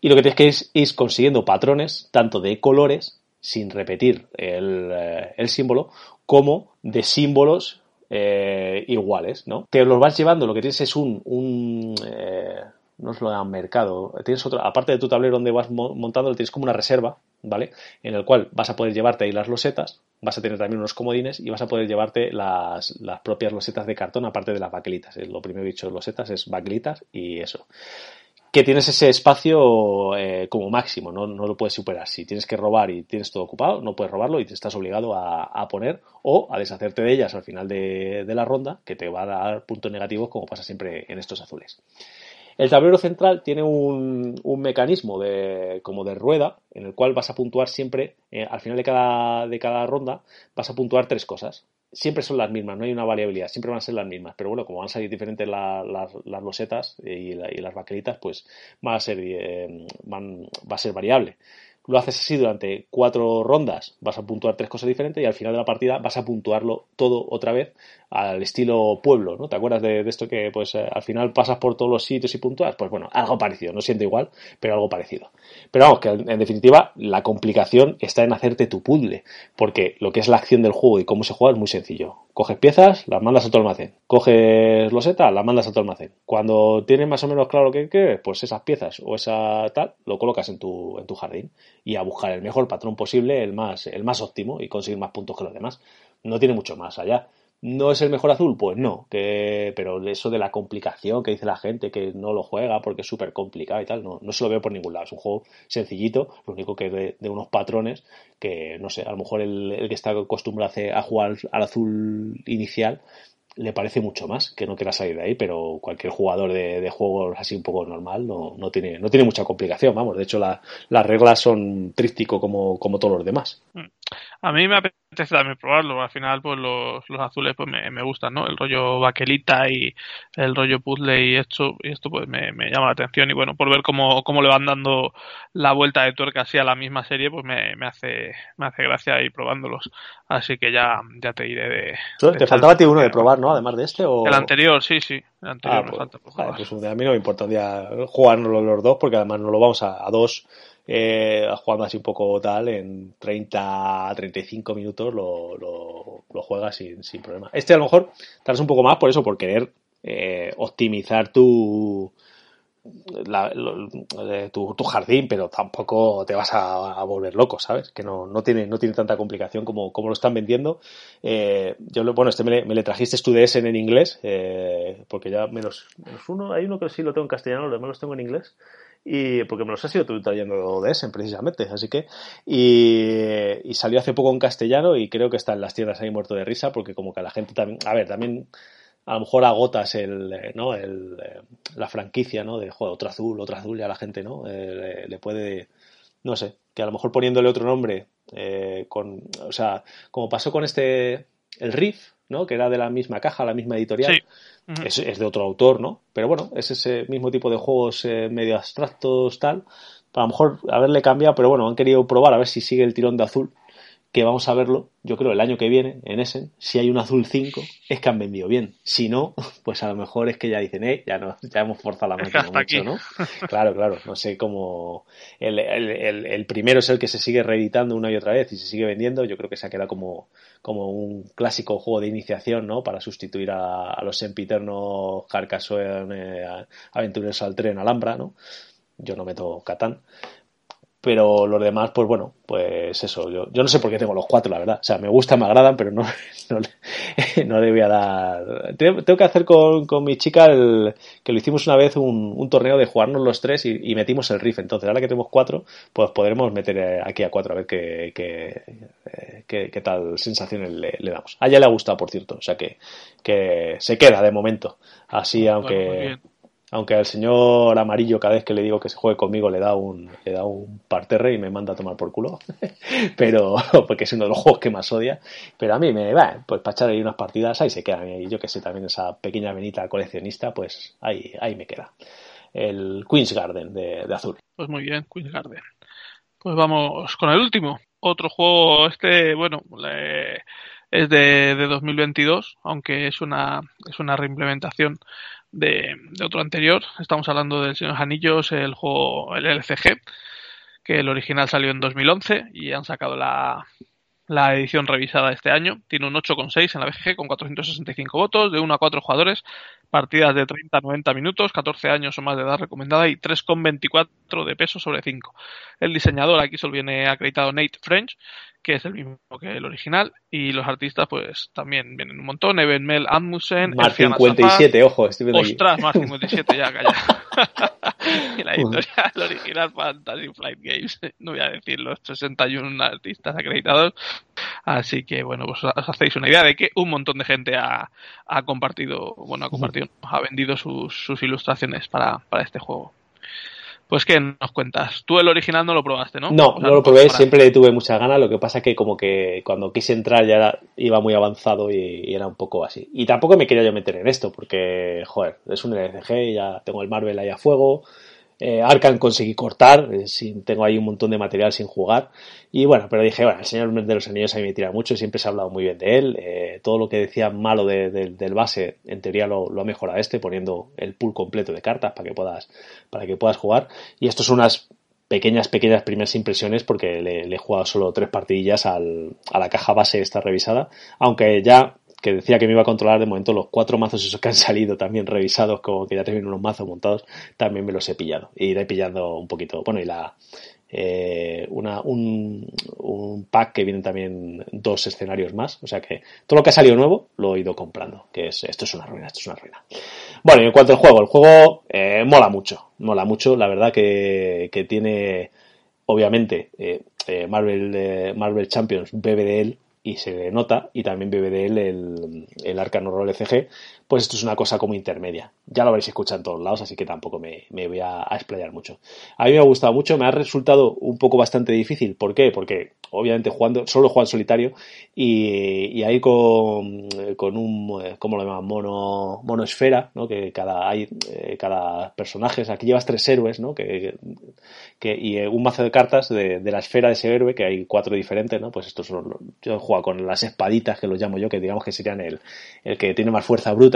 Y lo que tienes que es ir consiguiendo patrones, tanto de colores, sin repetir el símbolo, como de símbolos eh, iguales, ¿no? Te los vas llevando, lo que tienes es un, un eh, no os lo llaman mercado, tienes otro, aparte de tu tablero donde vas mo- montando, tienes como una reserva, ¿vale? En el cual vas a poder llevarte ahí las losetas, vas a tener también unos comodines y vas a poder llevarte las, las propias losetas de cartón, aparte de las baquelitas. Eh, Lo primero dicho, losetas es baquelitas y eso que tienes ese espacio eh, como máximo, ¿no? no lo puedes superar. Si tienes que robar y tienes todo ocupado, no puedes robarlo y te estás obligado a, a poner o a deshacerte de ellas al final de, de la ronda, que te va a dar puntos negativos como pasa siempre en estos azules. El tablero central tiene un, un mecanismo de, como de rueda en el cual vas a puntuar siempre, eh, al final de cada, de cada ronda, vas a puntuar tres cosas. Siempre son las mismas, no hay una variabilidad, siempre van a ser las mismas. Pero bueno, como van a salir diferentes la- las, losetas y, la- y las baquelitas, pues va a ser, eh, van- va a ser variable. Lo haces así durante cuatro rondas, vas a puntuar tres cosas diferentes y al final de la partida vas a puntuarlo todo otra vez al estilo pueblo, ¿no? ¿Te acuerdas de, esto que pues eh, al final pasas por todos los sitios y puntúas? Pues bueno, algo parecido, no siento igual, pero algo parecido. Pero vamos, que en definitiva la complicación está en hacerte tu puzzle, porque lo que es la acción del juego y cómo se juega es muy sencillo. Coges piezas, las mandas a tu almacén. Coges loseta, las mandas a tu almacén. Cuando tienes más o menos claro qué quieres, pues esas piezas o esa tal, lo colocas en tu, en tu jardín y a buscar el mejor patrón posible, el más, el más óptimo y conseguir más puntos que los demás. No tiene mucho más allá. ¿No es el mejor azul? Pues no, que, pero eso de la complicación que dice la gente, que no lo juega porque es súper complicado y tal, no, no se lo veo por ningún lado. Es un juego sencillito, lo único que de, de unos patrones que, no sé, a lo mejor el, el que está acostumbrado a jugar al azul inicial le parece mucho más que no quiera salir de ahí, pero cualquier jugador de, juegos así un poco normal no, no, tiene, no tiene mucha complicación, vamos. De hecho, la- las reglas son tríptico como, como todos los demás. A mí me apetece también probarlo. Al final, pues los, los azules pues me, me gustan, ¿no? El rollo baquelita y el rollo puzzle y esto, y esto pues me, me llama la atención. Y bueno, por ver cómo, cómo le van dando la vuelta de tuerca así a la misma serie, pues me, me hace, me hace gracia ir probándolos. Así que ya, ya te iré de. Te faltaba a ti uno de probar, ¿no? Además de este. O... El anterior, sí, sí. El anterior Ah, me pues, falta pues a mí no me importa un día jugárnoslo los dos, porque además nos lo vamos a, a dos, eh, jugando así un poco tal, en 30 a 35 minutos lo, lo, lo juegas sin, sin problema. Este a lo mejor tardas un poco más por eso, por querer eh, optimizar tu, la, tu, jardín, pero tampoco te vas a, volver loco, ¿sabes? Que no, no, tiene, no tiene tanta complicación como, como lo están vendiendo. Eh, yo, bueno, este me, le trajiste tu DS en, inglés, eh, porque ya menos, menos uno, hay uno que sí lo tengo en castellano, los demás los tengo en inglés y porque me los ha sido trayendo de ese precisamente, así que y, y, salió hace poco en castellano y creo que está en las tiendas ahí muerto de risa porque como que la gente también, a ver, también a lo mejor agotas el, eh, ¿no? el, eh, la franquicia, ¿no? De, joder, otro azul, otro azul, y a la gente, ¿no? Eh, le, puede, no sé, que a lo mejor poniéndole otro nombre, con, o sea, como pasó con este, el Riff, ¿no? Que era de la misma caja, la misma editorial. Es, es, de otro autor, ¿no? Pero bueno, es ese mismo tipo de juegos medio abstractos, tal. A lo mejor haberle cambiado, pero bueno, han querido probar a ver si sigue el tirón de azul que vamos a verlo, yo creo, el año que viene, en Essen, si hay un azul 5, es que han vendido bien. Si no, pues a lo mejor es que ya dicen, eh, ya, no, ya hemos forzado la máquina mucho, ¿no? Claro, claro, no sé cómo... El, el, el, primero es el que se sigue reeditando una y otra vez y se sigue vendiendo, yo creo que se ha quedado como, como un clásico juego de iniciación, ¿no? Para sustituir a, los sempiternos Carcassonne, eh, Aventureros al Tren, Alhambra, ¿no? Yo no meto Catán pero los demás, pues bueno, pues eso, yo, yo no sé por qué tengo los cuatro, la verdad. O sea, me gustan, me agradan, pero no, no, no le voy a dar... Tengo que hacer con, con mi chica el, que lo hicimos una vez un, un torneo de jugarnos los tres y, metimos el riff. Entonces, ahora que tenemos cuatro, pues podremos meter aquí a cuatro a ver qué, qué, eh, qué, qué tal sensaciones le, le, damos. A ella le ha gustado, por cierto, o sea que, que se queda de momento. Así, aunque aunque al señor amarillo cada vez que le digo que se juegue conmigo le da un, le da un parterre y me manda a tomar por culo, pero porque es uno de los juegos que más odia, pero a mí me va, pues para echar ahí unas partidas ahí se quedan y yo que sé también esa pequeña venita coleccionista, pues ahí, ahí me queda. El Queen's Garden de, azul. Pues muy bien, Queen's Garden. Pues vamos con el último. Otro juego, este, bueno, es de, de 2022, aunque es una, es una reimplementación de, otro anterior. Estamos hablando del Señor Anillos, el juego, el LCG, que el original salió en 2011 y han sacado la, la edición revisada este año. Tiene un 8,6 en la BGG con 465 votos, de 1 a 4 jugadores, partidas de 30 a 90 minutos, 14 años o más de edad recomendada y 3,24 de peso sobre 5. El diseñador aquí solo viene acreditado Nate French que es el mismo que el original, y los artistas pues también vienen un montón, Eben Mel Amundsen, Mar 57, ojo, estoy Ostras, Mar 57, ya, calla. y la editorial original Fantasy Flight Games, no voy a decir los 61 artistas acreditados, así que bueno, pues os hacéis una idea de que un montón de gente ha, ha compartido, bueno, ha compartido, ha vendido sus, sus ilustraciones para, para este juego. Pues ¿qué nos cuentas? Tú el original no lo probaste, ¿no? No, no lo probé, siempre le tuve muchas ganas, lo que pasa que como que cuando quise entrar ya iba muy avanzado y, era un poco así. Y tampoco me quería yo meter en esto, porque, joder, es un LCG, ya tengo el Marvel ahí a fuego, eh, conseguí cortar, eh, tengo ahí un montón de material sin jugar. Y bueno, pero dije, bueno, el Señor de los Anillos a mí me tira mucho, siempre se ha hablado muy bien de él. Eh, todo lo que decía malo del base, en teoría lo, ha mejorado este, poniendo el pool completo de cartas para que puedas, para que puedas jugar. Y esto son unas pequeñas, pequeñas primeras impresiones porque le, he jugado solo tres partidillas a la caja base esta revisada. Aunque ya que decía que me iba a controlar de momento los cuatro mazos esos que han salido también revisados, como que ya tengo unos mazos montados, también me los he pillado. Y iré pillando un poquito. Bueno, y la eh, una, un, un, pack que vienen también dos escenarios más. O sea que todo lo que ha salido nuevo lo he ido comprando. Que es, esto es una ruina, esto es una ruina. Bueno, y en cuanto al juego, el juego eh, mola mucho. Mola mucho, la verdad que, que tiene, obviamente, eh, eh Marvel, eh, Marvel Champions bebe de él y se nota, y también bebe de él el, el Arcano Roll FG, pues esto es una cosa como intermedia. Ya lo habréis escuchado en todos lados, así que tampoco me, me voy a, explayar mucho. A mí me ha gustado mucho, me ha resultado un poco bastante difícil. ¿Por qué? Porque obviamente jugando, solo juego en solitario y, y ahí con, con un, ¿cómo lo llaman? Mono, mono esfera, ¿no? Que cada, hay, eh, cada personaje, aquí llevas tres héroes, ¿no? Que, que, y un mazo de cartas de, de, la esfera de ese héroe, que hay cuatro diferentes, ¿no? Pues estos son, yo he jugado con las espaditas, que los llamo yo, que digamos que serían el, el que tiene más fuerza bruta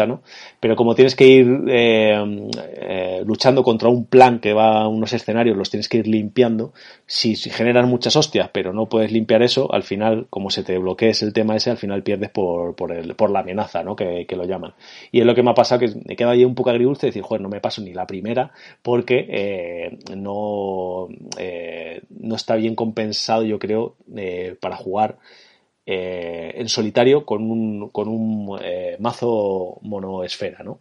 Pero como tienes que ir eh, eh, luchando contra un plan que va a unos escenarios, los tienes que ir limpiando, si, si generas muchas hostias, pero no puedes limpiar eso, al final, como se te bloquees el tema ese, al final pierdes por, la amenaza, ¿no? Que, lo llaman. Y es lo que me ha pasado, que me queda ahí un poco agridulce decir, joder, no me paso ni la primera porque eh, no, está bien compensado, yo creo, para jugar eh, en solitario con un, con un eh, mazo monoesfera, ¿no?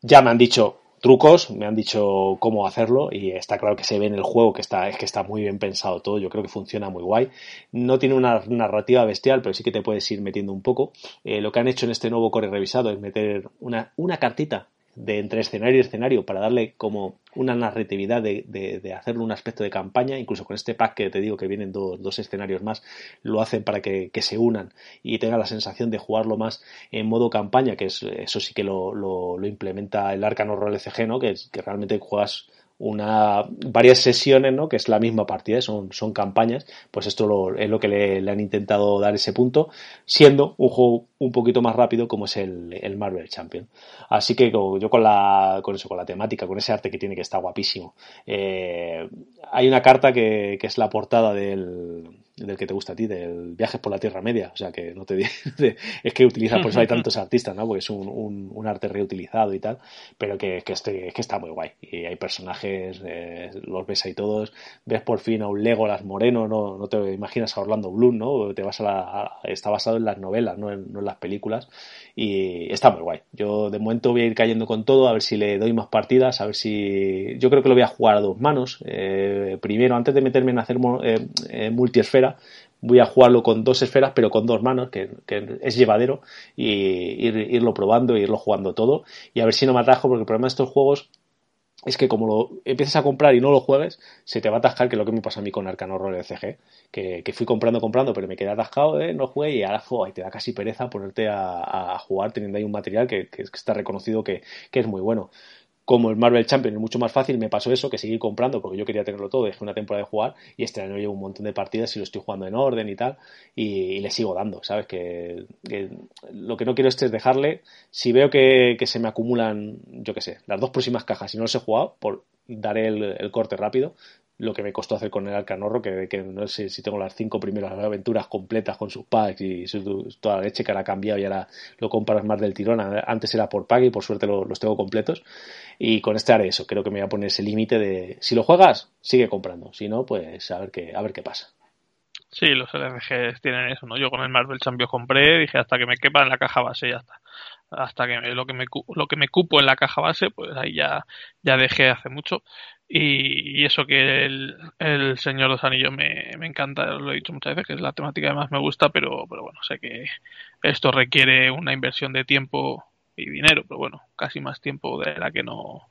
Ya me han dicho trucos, me han dicho cómo hacerlo y está claro que se ve en el juego que está, es que está muy bien pensado todo, yo creo que funciona muy guay. No tiene una narrativa bestial, pero sí que te puedes ir metiendo un poco. Eh, lo que han hecho en este nuevo core revisado es meter una, una cartita de entre escenario y escenario para darle como una narratividad de, de, de, hacerle un aspecto de campaña, incluso con este pack que te digo que vienen dos, dos escenarios más, lo hacen para que, que, se unan y tenga la sensación de jugarlo más en modo campaña, que es, eso sí que lo, lo, implementa el Arcano Roll CG, ¿no? que, que realmente juegas una varias sesiones, ¿no? Que es la misma partida, son, son campañas, pues esto lo, es lo que le, le, han intentado dar ese punto, siendo un juego un poquito más rápido como es el, el Marvel Champion. Así que yo con la, con eso, con la temática, con ese arte que tiene que está guapísimo. Eh, hay una carta que, que es la portada del, del que te gusta a ti, del Viajes por la Tierra Media. O sea, que no te es que utiliza, por eso hay tantos artistas, ¿no? Porque es un, un, un arte reutilizado y tal, pero que, que, este, que está muy guay. Y hay personajes, eh, los ves ahí todos, ves por fin a un Legolas moreno, no, no te imaginas a Orlando Bloom, ¿no? Te vas a la, a, está basado en las novelas, no en, no en las películas, y está muy guay. Yo de momento voy a ir cayendo con todo, a ver si le doy más partidas, a ver si... Yo creo que lo voy a jugar a dos manos. Eh, primero, antes de meterme en hacer eh, eh, multiesfera, voy a jugarlo con dos esferas, pero con dos manos, que, es llevadero, y ir, irlo probando, irlo jugando todo, y a ver si no me atajo, porque el problema de estos juegos es que como lo empieces a comprar y no lo juegues, se te va a atascar, que es lo que me pasa a mí con Arcano Roll CG, que, que, fui comprando, comprando, pero me quedé atascado, ¿eh? no jugué y ahora joder, te da casi pereza ponerte a, a, jugar teniendo ahí un material que, que está reconocido que, que es muy bueno como el Marvel Champion es mucho más fácil, me pasó eso que seguir comprando porque yo quería tenerlo todo, dejé una temporada de jugar y este año llevo un montón de partidas y lo estoy jugando en orden y tal y, le sigo dando, ¿sabes? Que, lo que no quiero es dejarle, si veo que, se me acumulan, yo qué sé, las dos próximas cajas y no los he jugado, por, daré el corte rápido, lo que me costó hacer con el Arcanorro, que, que no sé si tengo las cinco primeras aventuras completas con sus packs y su, toda la leche que ahora ha cambiado y ahora lo compras más del tirón. Antes era por pack y por suerte lo, los tengo completos. Y con este haré eso. Creo que me voy a poner ese límite de si lo juegas, sigue comprando. Si no, pues a ver qué, a ver qué pasa. Sí, los LRGs tienen eso, ¿no? Yo con el Marvel Champions compré, dije hasta que me quepa en la caja base y ya está. Hasta que lo que me lo que me cupo en la caja base, pues ahí ya ya dejé hace mucho. Y, eso que el, el Señor de los Anillos me, me encanta, lo he dicho muchas veces, que es la temática que más me gusta, pero, pero bueno, sé que esto requiere una inversión de tiempo y dinero, pero bueno, casi más tiempo de la que no,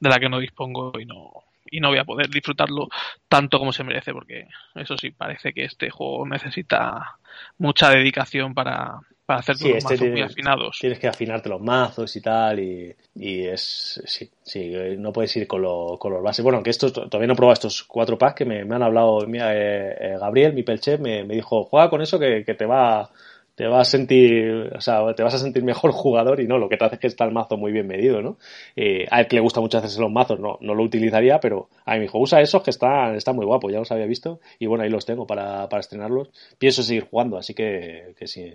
de la que no dispongo y no, y no voy a poder disfrutarlo tanto como se merece, porque eso sí, parece que este juego necesita mucha dedicación para, para hacer sí, los este mazos muy afinados. Tienes que afinarte los mazos y tal, y, y es. Sí, sí, no puedes ir con, lo, con los bases. Bueno, que esto todavía no he probado estos cuatro packs que me, me han hablado. Mira, eh, eh, Gabriel, mi pelchef, me, me dijo: juega con eso que, que te va te vas a sentir, o sea, te vas a sentir mejor jugador y no, lo que te hace es que está el mazo muy bien medido, ¿no? Eh, a él que le gusta mucho hacerse los mazos, no, no lo utilizaría, pero a mí me dijo, usa esos que están, están muy guapos, ya los había visto y bueno, ahí los tengo para, para estrenarlos. Pienso seguir jugando, así que, que sí,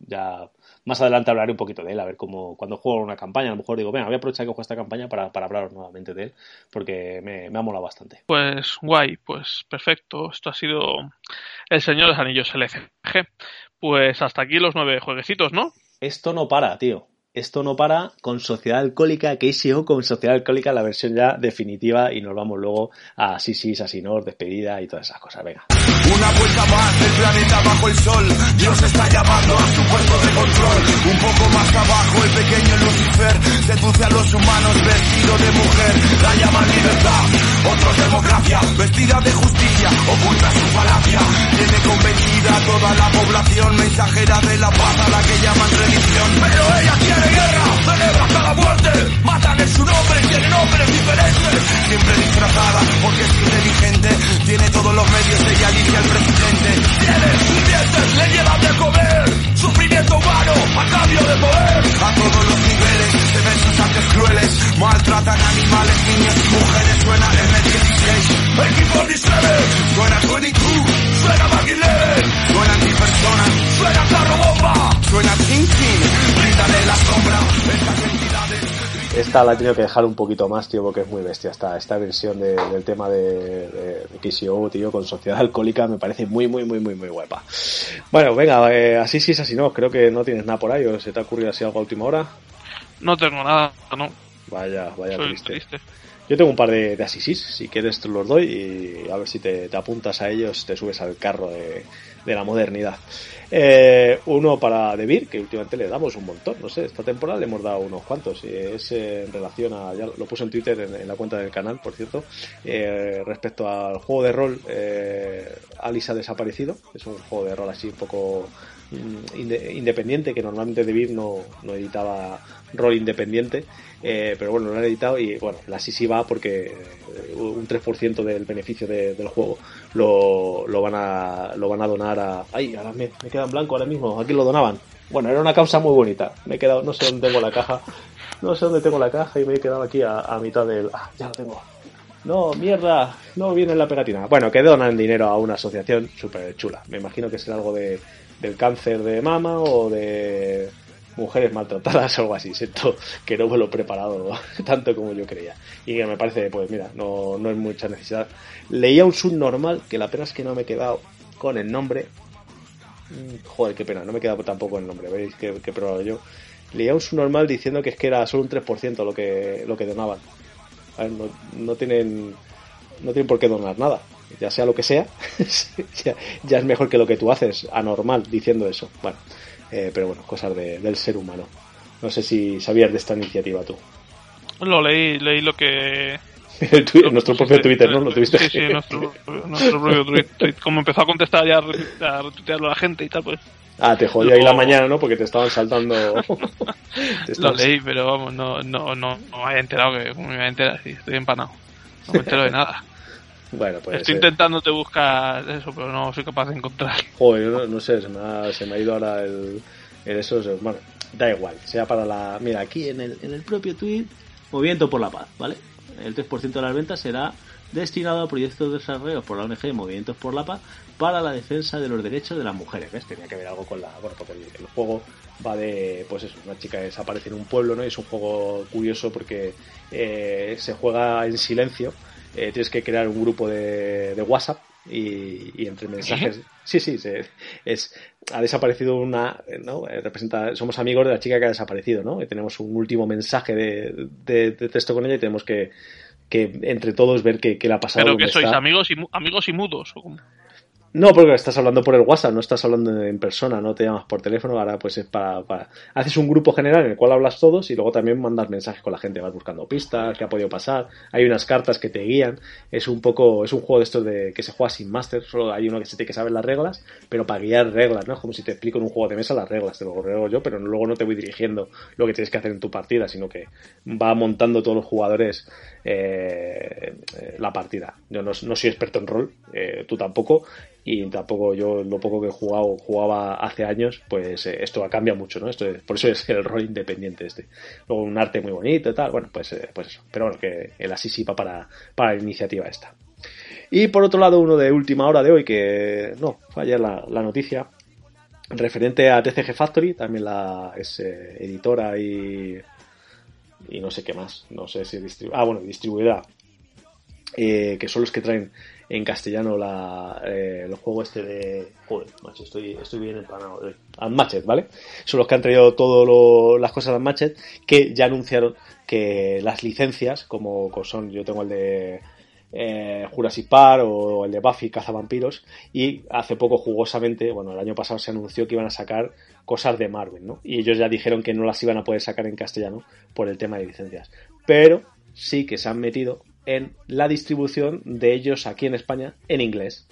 ya más adelante hablaré un poquito de él, a ver cómo, cuando juego una campaña, a lo mejor digo, venga, voy a aprovechar que juego esta campaña para, para hablaros nuevamente de él, porque me, me ha molado bastante. Pues guay, pues perfecto, esto ha sido el Señor de los Anillos LCG. Pues hasta aquí los nueve jueguecitos, ¿no? Esto no para, tío. Esto no para con Sociedad Alcohólica, KCO con Sociedad Alcohólica, la versión ya definitiva, y nos vamos luego a Sisis, Asinor, despedida y todas esas cosas. Venga. Una vuelta más del planeta bajo el sol. Dios está llamando a su puesto de control. Un poco más abajo, el pequeño Lucifer seduce a los humanos vestido de mujer. La llaman libertad, otros democracia. Vestida de justicia, oculta su falacia. Tiene convencida a toda la población, mensajera de la paz a la que llaman religión. Pero ella quiere de guerra, celebra cada muerte, matan en su nombre, tienen nombres diferentes, siempre disfrazada, porque es inteligente, tiene todos los medios, ella elige al presidente, tiene sus dientes, le llevan de comer, sufrimiento humano, a cambio de poder, a todos los niveles, de mensajes crueles, maltratan animales, niños y mujeres, suena M16, equipos discreves, suena 22, suena Maguilere, suena antipersona, suena carro bomba, suena King King, grítale las esta la he tenido que dejar un poquito más, tío, porque es muy bestia. Esta, esta versión de- del tema de, de, de tío, con sociedad alcohólica me parece muy, muy, muy, muy, muy guapa. Bueno, venga, eh, así sí es así no. Creo que no tienes nada por ahí, o se te ha ocurrido así algo a última hora. No tengo nada, no. Vaya, vaya Soy triste. triste. Yo tengo un par de, de asisis, si quieres te los doy y a ver si te, te apuntas a ellos, te subes al carro de, de la modernidad. Eh, uno para Debir, que últimamente le damos un montón, no sé, esta temporada le hemos dado unos cuantos. es eh, en relación a, ya lo puse en Twitter, en, la cuenta del canal, por cierto, eh, respecto al juego de rol eh, Alice ha desaparecido. Es un juego de rol así un poco mm, inde- independiente, que normalmente Debir no, no editaba rol independiente, eh, pero bueno, lo han editado y bueno, la sí va porque eh, un 3% del beneficio de- del juego lo, lo van a lo van a donar a... ¡Ay! Ahora me, me queda en blanco ahora mismo, aquí lo donaban. Bueno, era una causa muy bonita. Me he quedado, no sé dónde tengo la caja, no sé dónde tengo la caja y me he quedado aquí a, mitad del... Ah, ya lo tengo. No, mierda, no viene en la pegatina. Bueno, que donan dinero a una asociación súper chula. Me imagino que será algo de, del cáncer de mama o de mujeres maltratadas o algo así. Siento que no me lo preparado tanto como yo creía. Y que me parece, pues mira, no, no es mucha necesidad. Leía un subnormal, que la pena es que no me he quedado con el nombre. Mm, Joder, qué pena, no me he quedado tampoco con el nombre, veis que, probado yo. Leía un subnormal diciendo que es que era solo un 3% lo que, lo que donaban. A ver, no, no tienen no tienen por qué donar nada ya sea lo que sea ya, ya es mejor que lo que tú haces anormal diciendo eso bueno eh, pero bueno cosas de- del ser humano. No sé si sabías de esta iniciativa tú. Lo leí, leí lo que... El nuestro propio Twitter no lo tuviste. Sí, sí, nuestro, nuestro propio tweet. Como empezó a contestar ya a retu- a retuitearlo a la gente y tal, pues. Ah te jodió ahí la mañana no porque te estaban saltando. Te lo leí, pero vamos, no, no, no, no me había enterado que me voy a enterar, sí, estoy empanado. No me entero de nada. Bueno pues Estoy intentando te buscar eso, pero no soy capaz de encontrar. Joder, no, no sé, se me, ha, se me ha ido ahora el, el eso. Bueno, da igual, sea para la. Mira, aquí en el, en el propio tweet, Movimiento por la Paz, ¿vale? El 3% de las ventas será destinado a proyectos desarrollados por la ONG Movimientos por la Paz para la defensa de los derechos de las mujeres. ¿Ves? Tenía que ver algo con la. Bueno, porque el, el juego va de. Pues eso, una chica desaparece en un pueblo, ¿no? Y es un juego curioso porque eh, se juega en silencio. Eh, tienes que crear un grupo de, de WhatsApp y, y entre mensajes. Sí, sí, se- es, ha desaparecido una. ¿no? Eh, Representa, somos amigos de la chica que ha desaparecido, ¿no? Y tenemos un último mensaje de, de- de texto con ella y tenemos que, que entre todos ver qué, qué le ha pasado. Pero que sois está. amigos y amigos y mudos. ¿o? No, porque estás hablando por el WhatsApp, no estás hablando en persona, no te llamas por teléfono, ahora pues es para, para... Haces un grupo general en el cual hablas todos y luego también mandas mensajes con la gente, vas buscando pistas, qué ha podido pasar, hay unas cartas que te guían, es un poco, es un juego de estos de que se juega sin máster, solo hay uno que se tiene que saber las reglas, pero para guiar reglas, ¿no? Es como si te explico en un juego de mesa las reglas, te lo ruego yo, pero luego no te voy dirigiendo lo que tienes que hacer en tu partida, sino que va montando todos los jugadores eh, eh, la partida. Yo no, no soy experto en rol, eh, tú tampoco, y tampoco yo lo poco que he jugado jugaba hace años pues eh, esto cambia mucho no esto es- por eso es el rol independiente este. Luego un arte muy bonito y tal bueno pues eh, pues eso. Pero bueno que el va para para la iniciativa esta. Y por otro lado uno de última hora de hoy que no fue ayer la, noticia referente a TCG Factory también la es eh, editora y y no sé qué más no sé si distribu ah bueno distribuidora que son los que traen en castellano la, eh, el este de... Joder, macho, estoy, estoy bien empanado. Eh, Unmatched, ¿vale? Son los que han traído todas las cosas de Unmatched que ya anunciaron que las licencias, como son, yo tengo el de eh, Jurassic Park o el de Buffy Cazavampiros y hace poco jugosamente, bueno, el año pasado se anunció que iban a sacar cosas de Marvel, ¿no? Y ellos ya dijeron que no las iban a poder sacar en castellano por el tema de licencias. Pero sí que se han metido en la distribución de ellos aquí en España en inglés.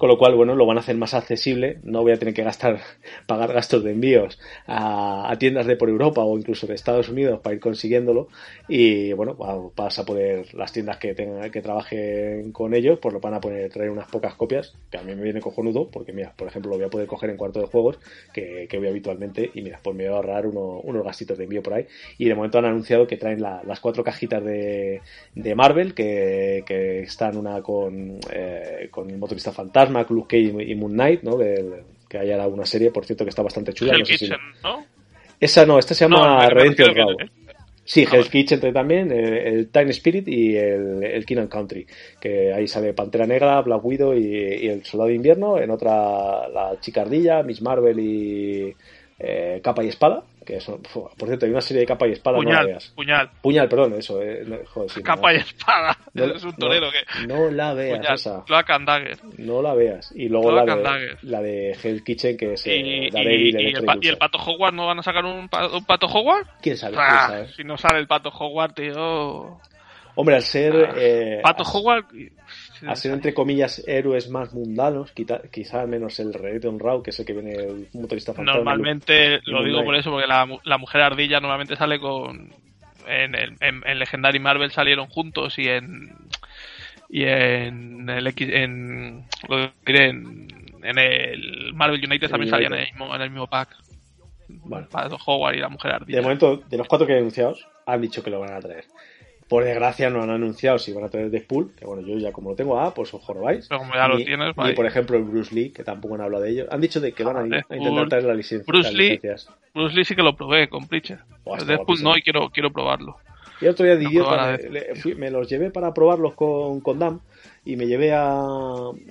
Con lo cual, bueno, lo van a hacer más accesible. No voy a tener que gastar, pagar gastos de envíos a, tiendas de por Europa o incluso de Estados Unidos para ir consiguiéndolo. Y bueno, vas a poder, las tiendas que tengan, que trabajen con ellos, pues lo van a poder traer unas pocas copias, que a mí me viene cojonudo, porque mira, por ejemplo, lo voy a poder coger en cuarto de juegos, que, que voy habitualmente, y mira, pues me voy a ahorrar unos gastitos de envío por ahí. Y de momento han anunciado que traen las cuatro cajitas de, de Marvel, que, que están una con, eh, con el motorista fantasma Luke y Moon Knight, ¿no? que hay ahora una serie, por cierto, que está bastante chula. no Kitchen, ¿no? Esa no, esta se llama no, Redemption Raw. Sí, ah, Hell's Kitchen también, el, Time Spirit y el, el King Country, que ahí sale Pantera Negra, Black Widow y, el Soldado de Invierno, en otra la Chicardilla, Miss Marvel y eh, Capa y Espada, por cierto, hay una serie de capa y espada. Puñal, no la veas. puñal. Puñal, perdón, eso. Eh, joder, capa y espada. es un torero que. No la veas esa. Cloak and Dagger. No la veas. Y luego la de, la de Hell Kitchen, que es y, eh, y, y, el, y, el, pato Hogwarts no van a sacar un, pato Hogwarts? ¿Quién sabe? Ah, ¿quién sabe? Si no sale el pato Hogwarts, tío. Hombre, al ser. Ah, eh, pato Hogwarts a ser entre comillas héroes más mundanos, quizá, menos el Redemption Raw, que es el que viene el motorista fantasma. Normalmente, lo digo por eso, porque la, la, mujer ardilla normalmente sale con. En, el, en, Legendary Marvel salieron juntos y en. Y en el X. En, lo diré, en, en el Marvel United también salían en el mismo, en el mismo pack. Bueno. Para Howard y la mujer ardilla. De momento, de los cuatro que he anunciado, han dicho que lo van a traer. Por desgracia no han anunciado si van a tener Deadpool, que bueno, yo ya como lo tengo A, pues os jorobáis. Pero como ya lo tienes, Y por ejemplo el Bruce Lee, que tampoco han hablado de ello. Han dicho de que van a, intentar traer la licencia. Bruce Lee, Bruce Lee sí que lo probé con Preacher. Deadpool no y quiero, quiero probarlo. Y otro día de me los llevé para probarlos con, con Dam y me llevé a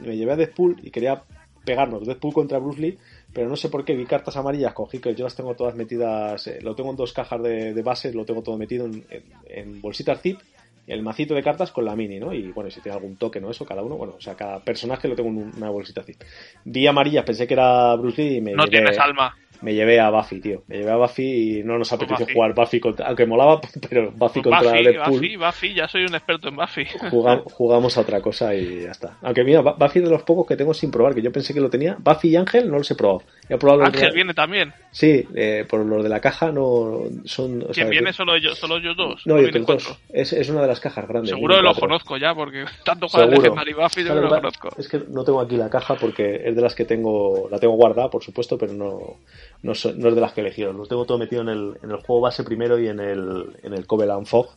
me llevé a Deadpool y quería pegarnos Deadpool contra Bruce Lee pero no sé por qué vi cartas amarillas con que yo las tengo todas metidas, eh, lo tengo en dos cajas de, base, lo tengo todo metido en, en, bolsitas zip, el macito de cartas con la mini, ¿no? Y bueno, si tiene algún toque, ¿no? Eso, cada uno, bueno, o sea, cada personaje lo tengo en una bolsita zip. Vi amarillas, pensé que era Bruce Lee y me No tienes alma me llevé a Buffy, tío. Me llevé a Buffy y no nos apeteció jugar Buffy contra. Aunque molaba, pero Buffy contra Buffy, Deadpool. Buffy, Buffy, ya soy un experto en Buffy. Jugamos, a otra cosa y ya está. Aunque mira, Buffy de los pocos que tengo sin probar, que yo pensé que lo tenía. Buffy y Ángel no los he probado. He probado Ángel viene también. Sí, eh, por los de la caja no son. ¿Quién sea, viene? ¿Solo ellos, solo ellos dos? No, yo dos. Es, es, una de las cajas grandes. Seguro lo conozco ya, porque tanto juega Legendary Buffy yo lo conozco. Es que no tengo aquí la caja porque es de las que tengo. La tengo guardada, por supuesto, pero no, no, es de las que he elegido. Los tengo todo metido en el, en el juego base primero y en el, en el Covenant Fog.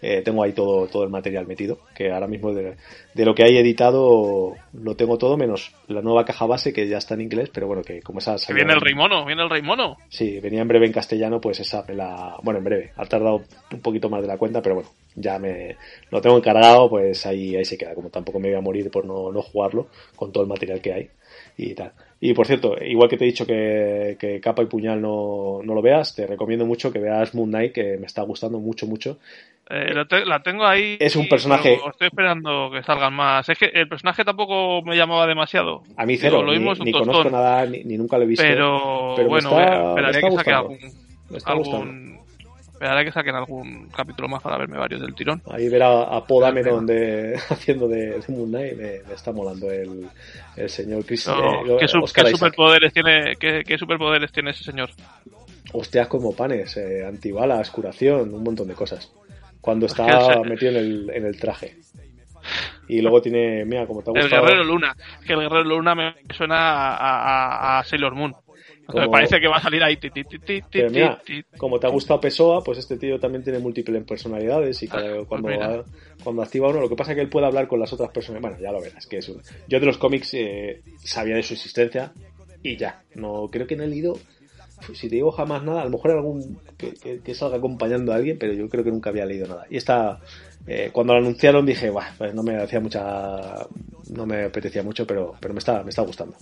Eh, tengo ahí todo, todo el material metido, que ahora mismo de, lo que hay editado lo tengo todo, menos la nueva caja base que ya está en inglés, pero bueno, que como esa... Que viene el Rey Mono, viene el Rey Mono. Sí, venía en breve en castellano, pues esa la... Bueno, en breve, ha tardado un poquito más de la cuenta, pero bueno, ya me lo tengo encargado, pues ahí, ahí se queda, como tampoco me voy a morir por no, no jugarlo, con todo el material que hay y tal. Y por cierto, igual que te he dicho que, que capa y puñal no, no, lo veas, te recomiendo mucho que veas Moon Knight, que me está gustando mucho, mucho. Eh, la, tengo ahí. Es un personaje. Estoy esperando que salgan más. Es que el personaje tampoco me llamaba demasiado. A mí cero. lo ni, conozco nada, ni, nunca lo he visto. Pero, bueno, esperaría que saque algún, algún Esperaré que saquen algún capítulo más para verme varios del tirón. Ahí ver a, a donde haciendo de, Moon Knight me, está molando el, el señor Chris. Eh, ¿qué, superpoderes tiene, qué, superpoderes tiene ese señor? Hostias como panes, eh, antibalas, curación, un montón de cosas. Cuando está metido en el, en el traje. Y luego tiene, mira, como te ha gustado. El Guerrero Luna. Que el Guerrero Luna me suena a, a Sailor Moon. Me parece que va a salir ahí. como te ha gustado Pessoa, pues este tío también tiene múltiples personalidades y cuando, pues cuando activa uno, lo que pasa es que él puede hablar con las otras personas. Bueno, ya lo verás, que es Yo de los cómics eh, sabía de su existencia y ya. No creo que no he leído. Si te digo jamás nada, a lo mejor algún que, salga acompañando a alguien, pero yo creo que nunca había leído nada. Y esta, eh, cuando lo anunciaron dije, pues no me hacía mucha, no me apetecía mucho, pero, pero me está, me está gustando.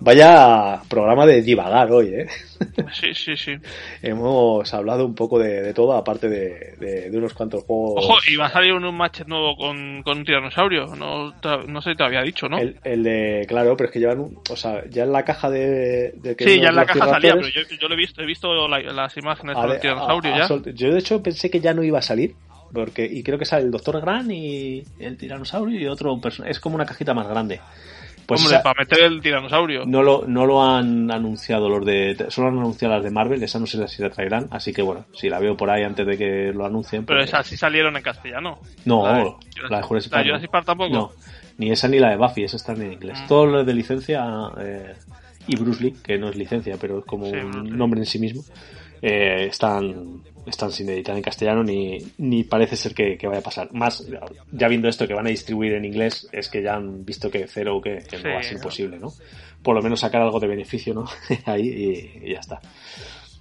Vaya programa de divagar hoy, ¿eh? Sí, sí, sí. Hemos hablado un poco de, todo, aparte de, unos cuantos juegos. Ojo, y va a salir un, match nuevo con, con un tiranosaurio. No, no sé si te había dicho, ¿no? El, de. Claro, pero es que llevan. O sea, ya en la caja de. que sí, ya en la caja salía, pero yo, yo lo he visto, he visto las imágenes del tiranosaurio ya. yo, de hecho, pensé que ya no iba a salir. Porque, y creo que sale el Doctor Gran y el tiranosaurio y otro. Es como una cajita más grande Pues Hombre, para meter el tiranosaurio. no lo, no lo han anunciado los de. Solo han anunciado las de Marvel, esa no sé si la traerán, así que bueno, si la veo por ahí antes de que lo anuncien. Pero pues- esas sí salieron en castellano. No, La de la de Jurassic la Park. de no. Jurassic Park tampoco. No, ni esa ni la de Buffy, esa están en inglés. Mm. Todo lo de licencia eh, y Bruce Lee, que no es licencia, pero es como Sí, un nombre en sí mismo, eh, están, están sin editar en castellano ni, ni parece ser que, que vaya a pasar. Más, ya viendo esto que van a distribuir en inglés, es que ya han visto que cero que, que Sí, no va a ser ¿no? posible, ¿no? Por lo menos sacar algo de beneficio, ¿no? ahí y, y ya está.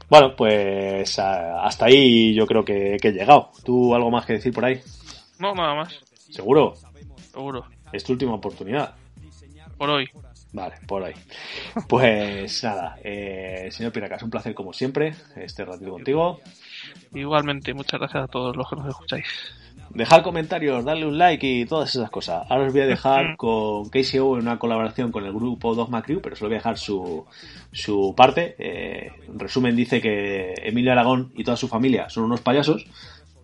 Bueno, pues hasta ahí yo creo que, que he llegado. ¿Tú algo más que decir por ahí? No, nada más. ¿Seguro? Seguro. Es tu última oportunidad. Por hoy. Vale, por ahí. Pues nada, eh, señor Piracas, un placer como siempre, este ratito contigo. Igualmente, muchas gracias a todos los que nos escucháis. Dejar comentarios, darle un like y todas esas cosas. Ahora os voy a dejar con KCO en una colaboración con el grupo Dogma Crew, pero solo voy a dejar su, su parte. Eh, en resumen dice que Emilio Aragón y toda su familia son unos payasos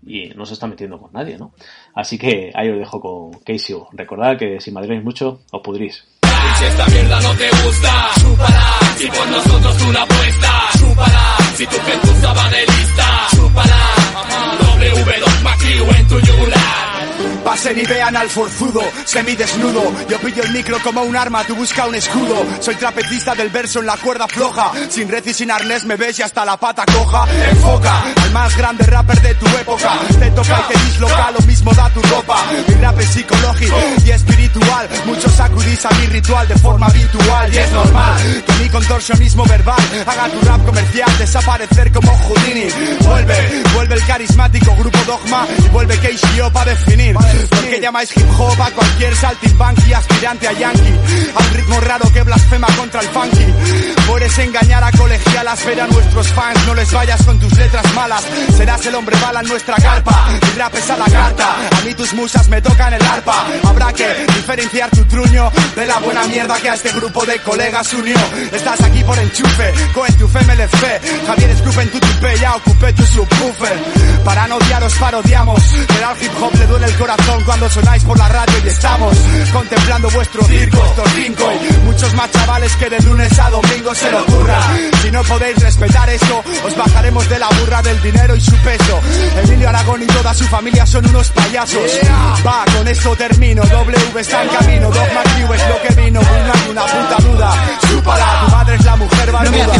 y no se está metiendo con nadie, ¿no? Así que ahí os dejo con KCO. Recordad que si madréis mucho, os pudrís. Si esta mierda no te gusta, chúpala. Si por nosotros tú la apuesta, chúpala. Si tu gentuza va de lista, Pasen y vean al forzudo, semidesnudo. Yo pillo el micro como un arma, tú busca un escudo. Soy trapecista del verso en la cuerda floja. Sin red y sin arnés me ves y hasta la pata coja. Enfoca al más grande rapper de tu época. Te toca y te disloca, lo mismo da tu ropa. Mi rap es psicológico y espiritual. Muchos sacudís a mi ritual de forma habitual y es normal. Que mi contorsionismo verbal haga tu rap comercial desaparecer como Houdini. Vuelve, vuelve el carismático grupo Dogma y vuelve KCO para definir. Porque llamáis hip hop a cualquier saltimbanqui aspirante a yankee. A un ritmo raro que blasfema contra el funky. Puedes engañar a colegialas, ver a nuestros fans, no les vayas con tus letras malas. Serás el hombre bala en nuestra carpa. Mi rap es a la carta, a mí tus musas me tocan el arpa. Habrá que diferenciar tu truño de la buena mierda que a este grupo de colegas unió. Estás aquí por enchufe, con tu MLF. Javier Scoop en tu tipe, ya ocupé tu subwoofer. Para no odiaros parodiamos, pero al hip hop le duele el corazón cuando sonáis por la radio y estamos contemplando vuestro circo, estos cinco y muchos más chavales que de lunes a domingo se lo ocurra. Si no podéis respetar eso, os bajaremos de la burra del dinero y su peso. Emilio Aragón y toda su familia son unos payasos. Va, con esto termino. W está en camino. Dogma Q es lo que vino. No hay una puta duda. Chúpala, tu madre es la mujer barbuda.